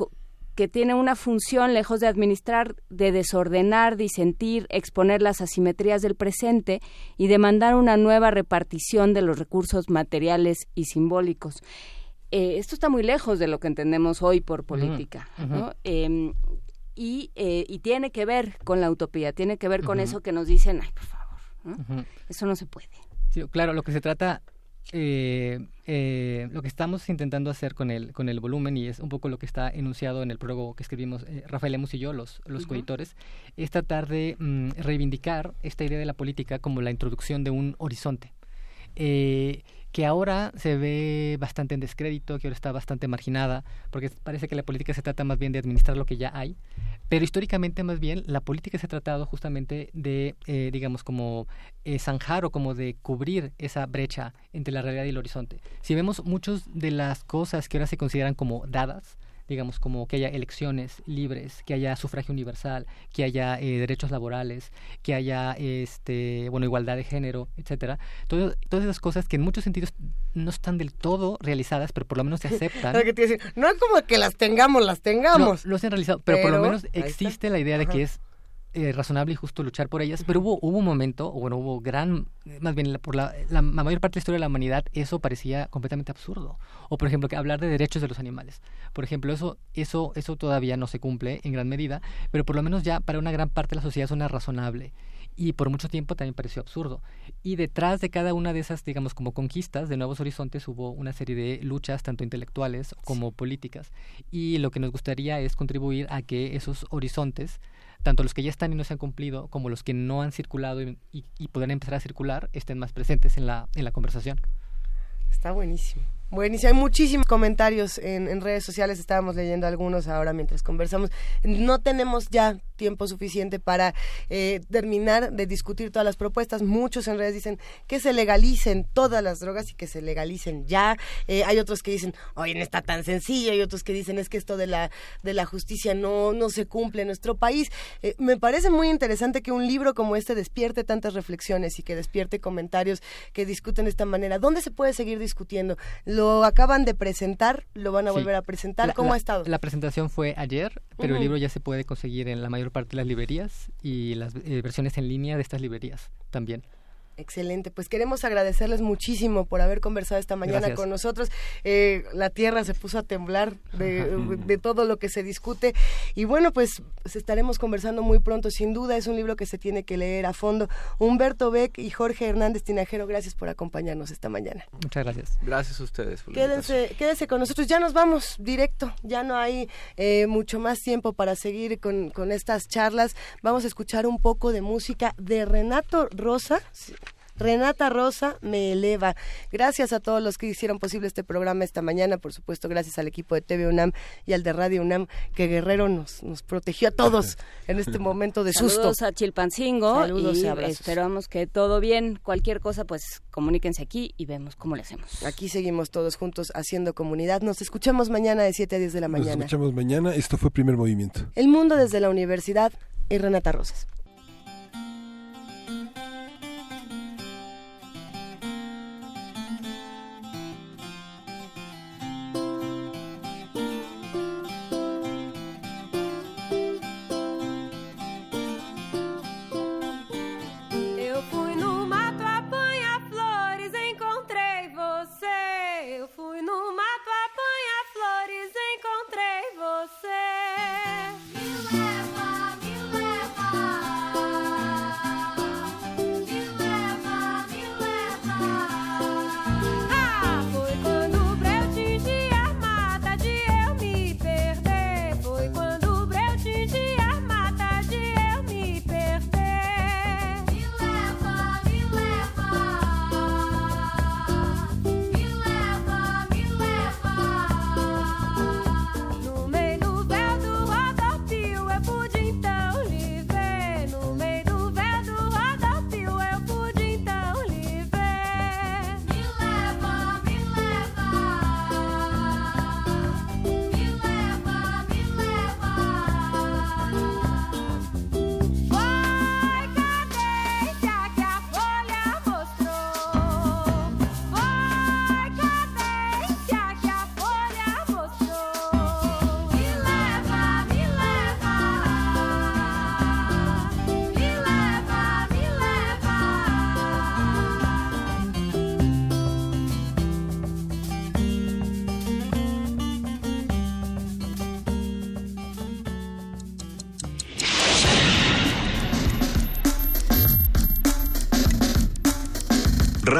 que tiene una función, lejos de administrar, de desordenar, disentir, exponer las asimetrías del presente y demandar una nueva repartición de los recursos materiales y simbólicos. Eh, esto está muy lejos de lo que entendemos hoy por política. Em, y, eh, y, tiene que ver con la utopía, tiene que ver con eso que nos dicen, ay, por favor, eso no se puede. claro, lo que se trata eh, eh, lo que estamos intentando hacer con el, con el volumen, y es un poco lo que está enunciado en el prólogo que escribimos eh, Rafael Lemus y yo, los, los coeditores, es tratar de mm, reivindicar esta idea de la política como la introducción de un horizonte. Eh, que ahora se ve bastante en descrédito, que ahora está bastante marginada, porque parece que la política se trata más bien de administrar lo que ya hay, pero históricamente más bien la política se ha tratado justamente de, eh, digamos, como eh, zanjar o como de cubrir esa brecha entre la realidad y el horizonte. Si vemos muchas de las cosas que ahora se consideran como dadas, digamos, como que haya elecciones libres, que haya sufragio universal, que haya eh, derechos laborales, que haya, este, bueno, igualdad de género, etcétera. todas esas cosas que en muchos sentidos no están del todo realizadas, pero por lo menos se [laughs] aceptan. no es como que las tengamos, las tengamos. No, lo han realizado, pero, por lo menos existe la idea de que es eh, razonable y justo luchar por ellas, pero hubo, hubo un momento, o bueno, hubo gran, más bien por la, la, mayor parte de la historia de la humanidad, eso parecía completamente absurdo. O por ejemplo, que hablar de derechos de los animales. Por ejemplo, eso, eso, eso todavía no se cumple en gran medida, pero por lo menos ya para una gran parte de la sociedad suena razonable. y por mucho tiempo también pareció absurdo. Y detrás de cada una de esas, digamos, como conquistas de nuevos horizontes hubo una serie de luchas, tanto intelectuales como políticas. Y lo que nos gustaría es contribuir a que esos horizontes, tanto los que ya están y no se han cumplido, como los que no han circulado y, puedan empezar a circular, estén más presentes en la, en la conversación. Está buenísimo. Buenísimo, hay muchísimos comentarios en, redes sociales, estábamos leyendo algunos ahora mientras conversamos. No tenemos ya tiempo suficiente para eh, terminar de discutir todas las propuestas. Muchos en redes dicen que se legalicen todas las drogas y que se legalicen ya. Eh, hay otros que dicen, oye, no está tan sencillo. Hay otros que dicen, es que esto de la, de la justicia no, no se cumple en nuestro país. Eh, me parece muy interesante que un libro como este despierte tantas reflexiones y que despierte comentarios que discuten de esta manera. ¿Dónde se puede seguir discutiendo? Acaban de presentar, lo van a volver a presentar. ¿Cómo ha estado? La presentación fue ayer, pero el libro ya se puede conseguir en la mayor parte de las librerías y las eh, versiones en línea de estas librerías también. Excelente, pues queremos agradecerles muchísimo por haber conversado esta mañana con nosotros. Eh, la tierra se puso a temblar de, todo lo que se discute y bueno, pues, estaremos conversando muy pronto, sin duda es un libro que se tiene que leer a fondo. Humberto Beck y Jorge Hernández Tinajero, gracias por acompañarnos esta mañana. Muchas gracias. Gracias a ustedes. quédense, quédense con nosotros, ya nos vamos directo, ya no hay eh, mucho más tiempo para seguir con, con estas charlas. Vamos a escuchar un poco de música de Renato Rosa. Renata Rosa me eleva. Gracias a todos los que hicieron posible este programa esta mañana, por supuesto, gracias al equipo de TV UNAM y al de Radio UNAM, que Guerrero nos, nos protegió a todos [laughs] en este momento de susto. Saludos a Chilpancingo Saludos y, esperamos que todo bien. Cualquier cosa, pues comuníquense aquí y vemos cómo le hacemos. Aquí seguimos todos juntos haciendo comunidad. Nos escuchamos mañana de 7 a 10 de la mañana. Nos escuchamos mañana. Esto fue Primer Movimiento. El mundo desde la universidad y Renata Rosas.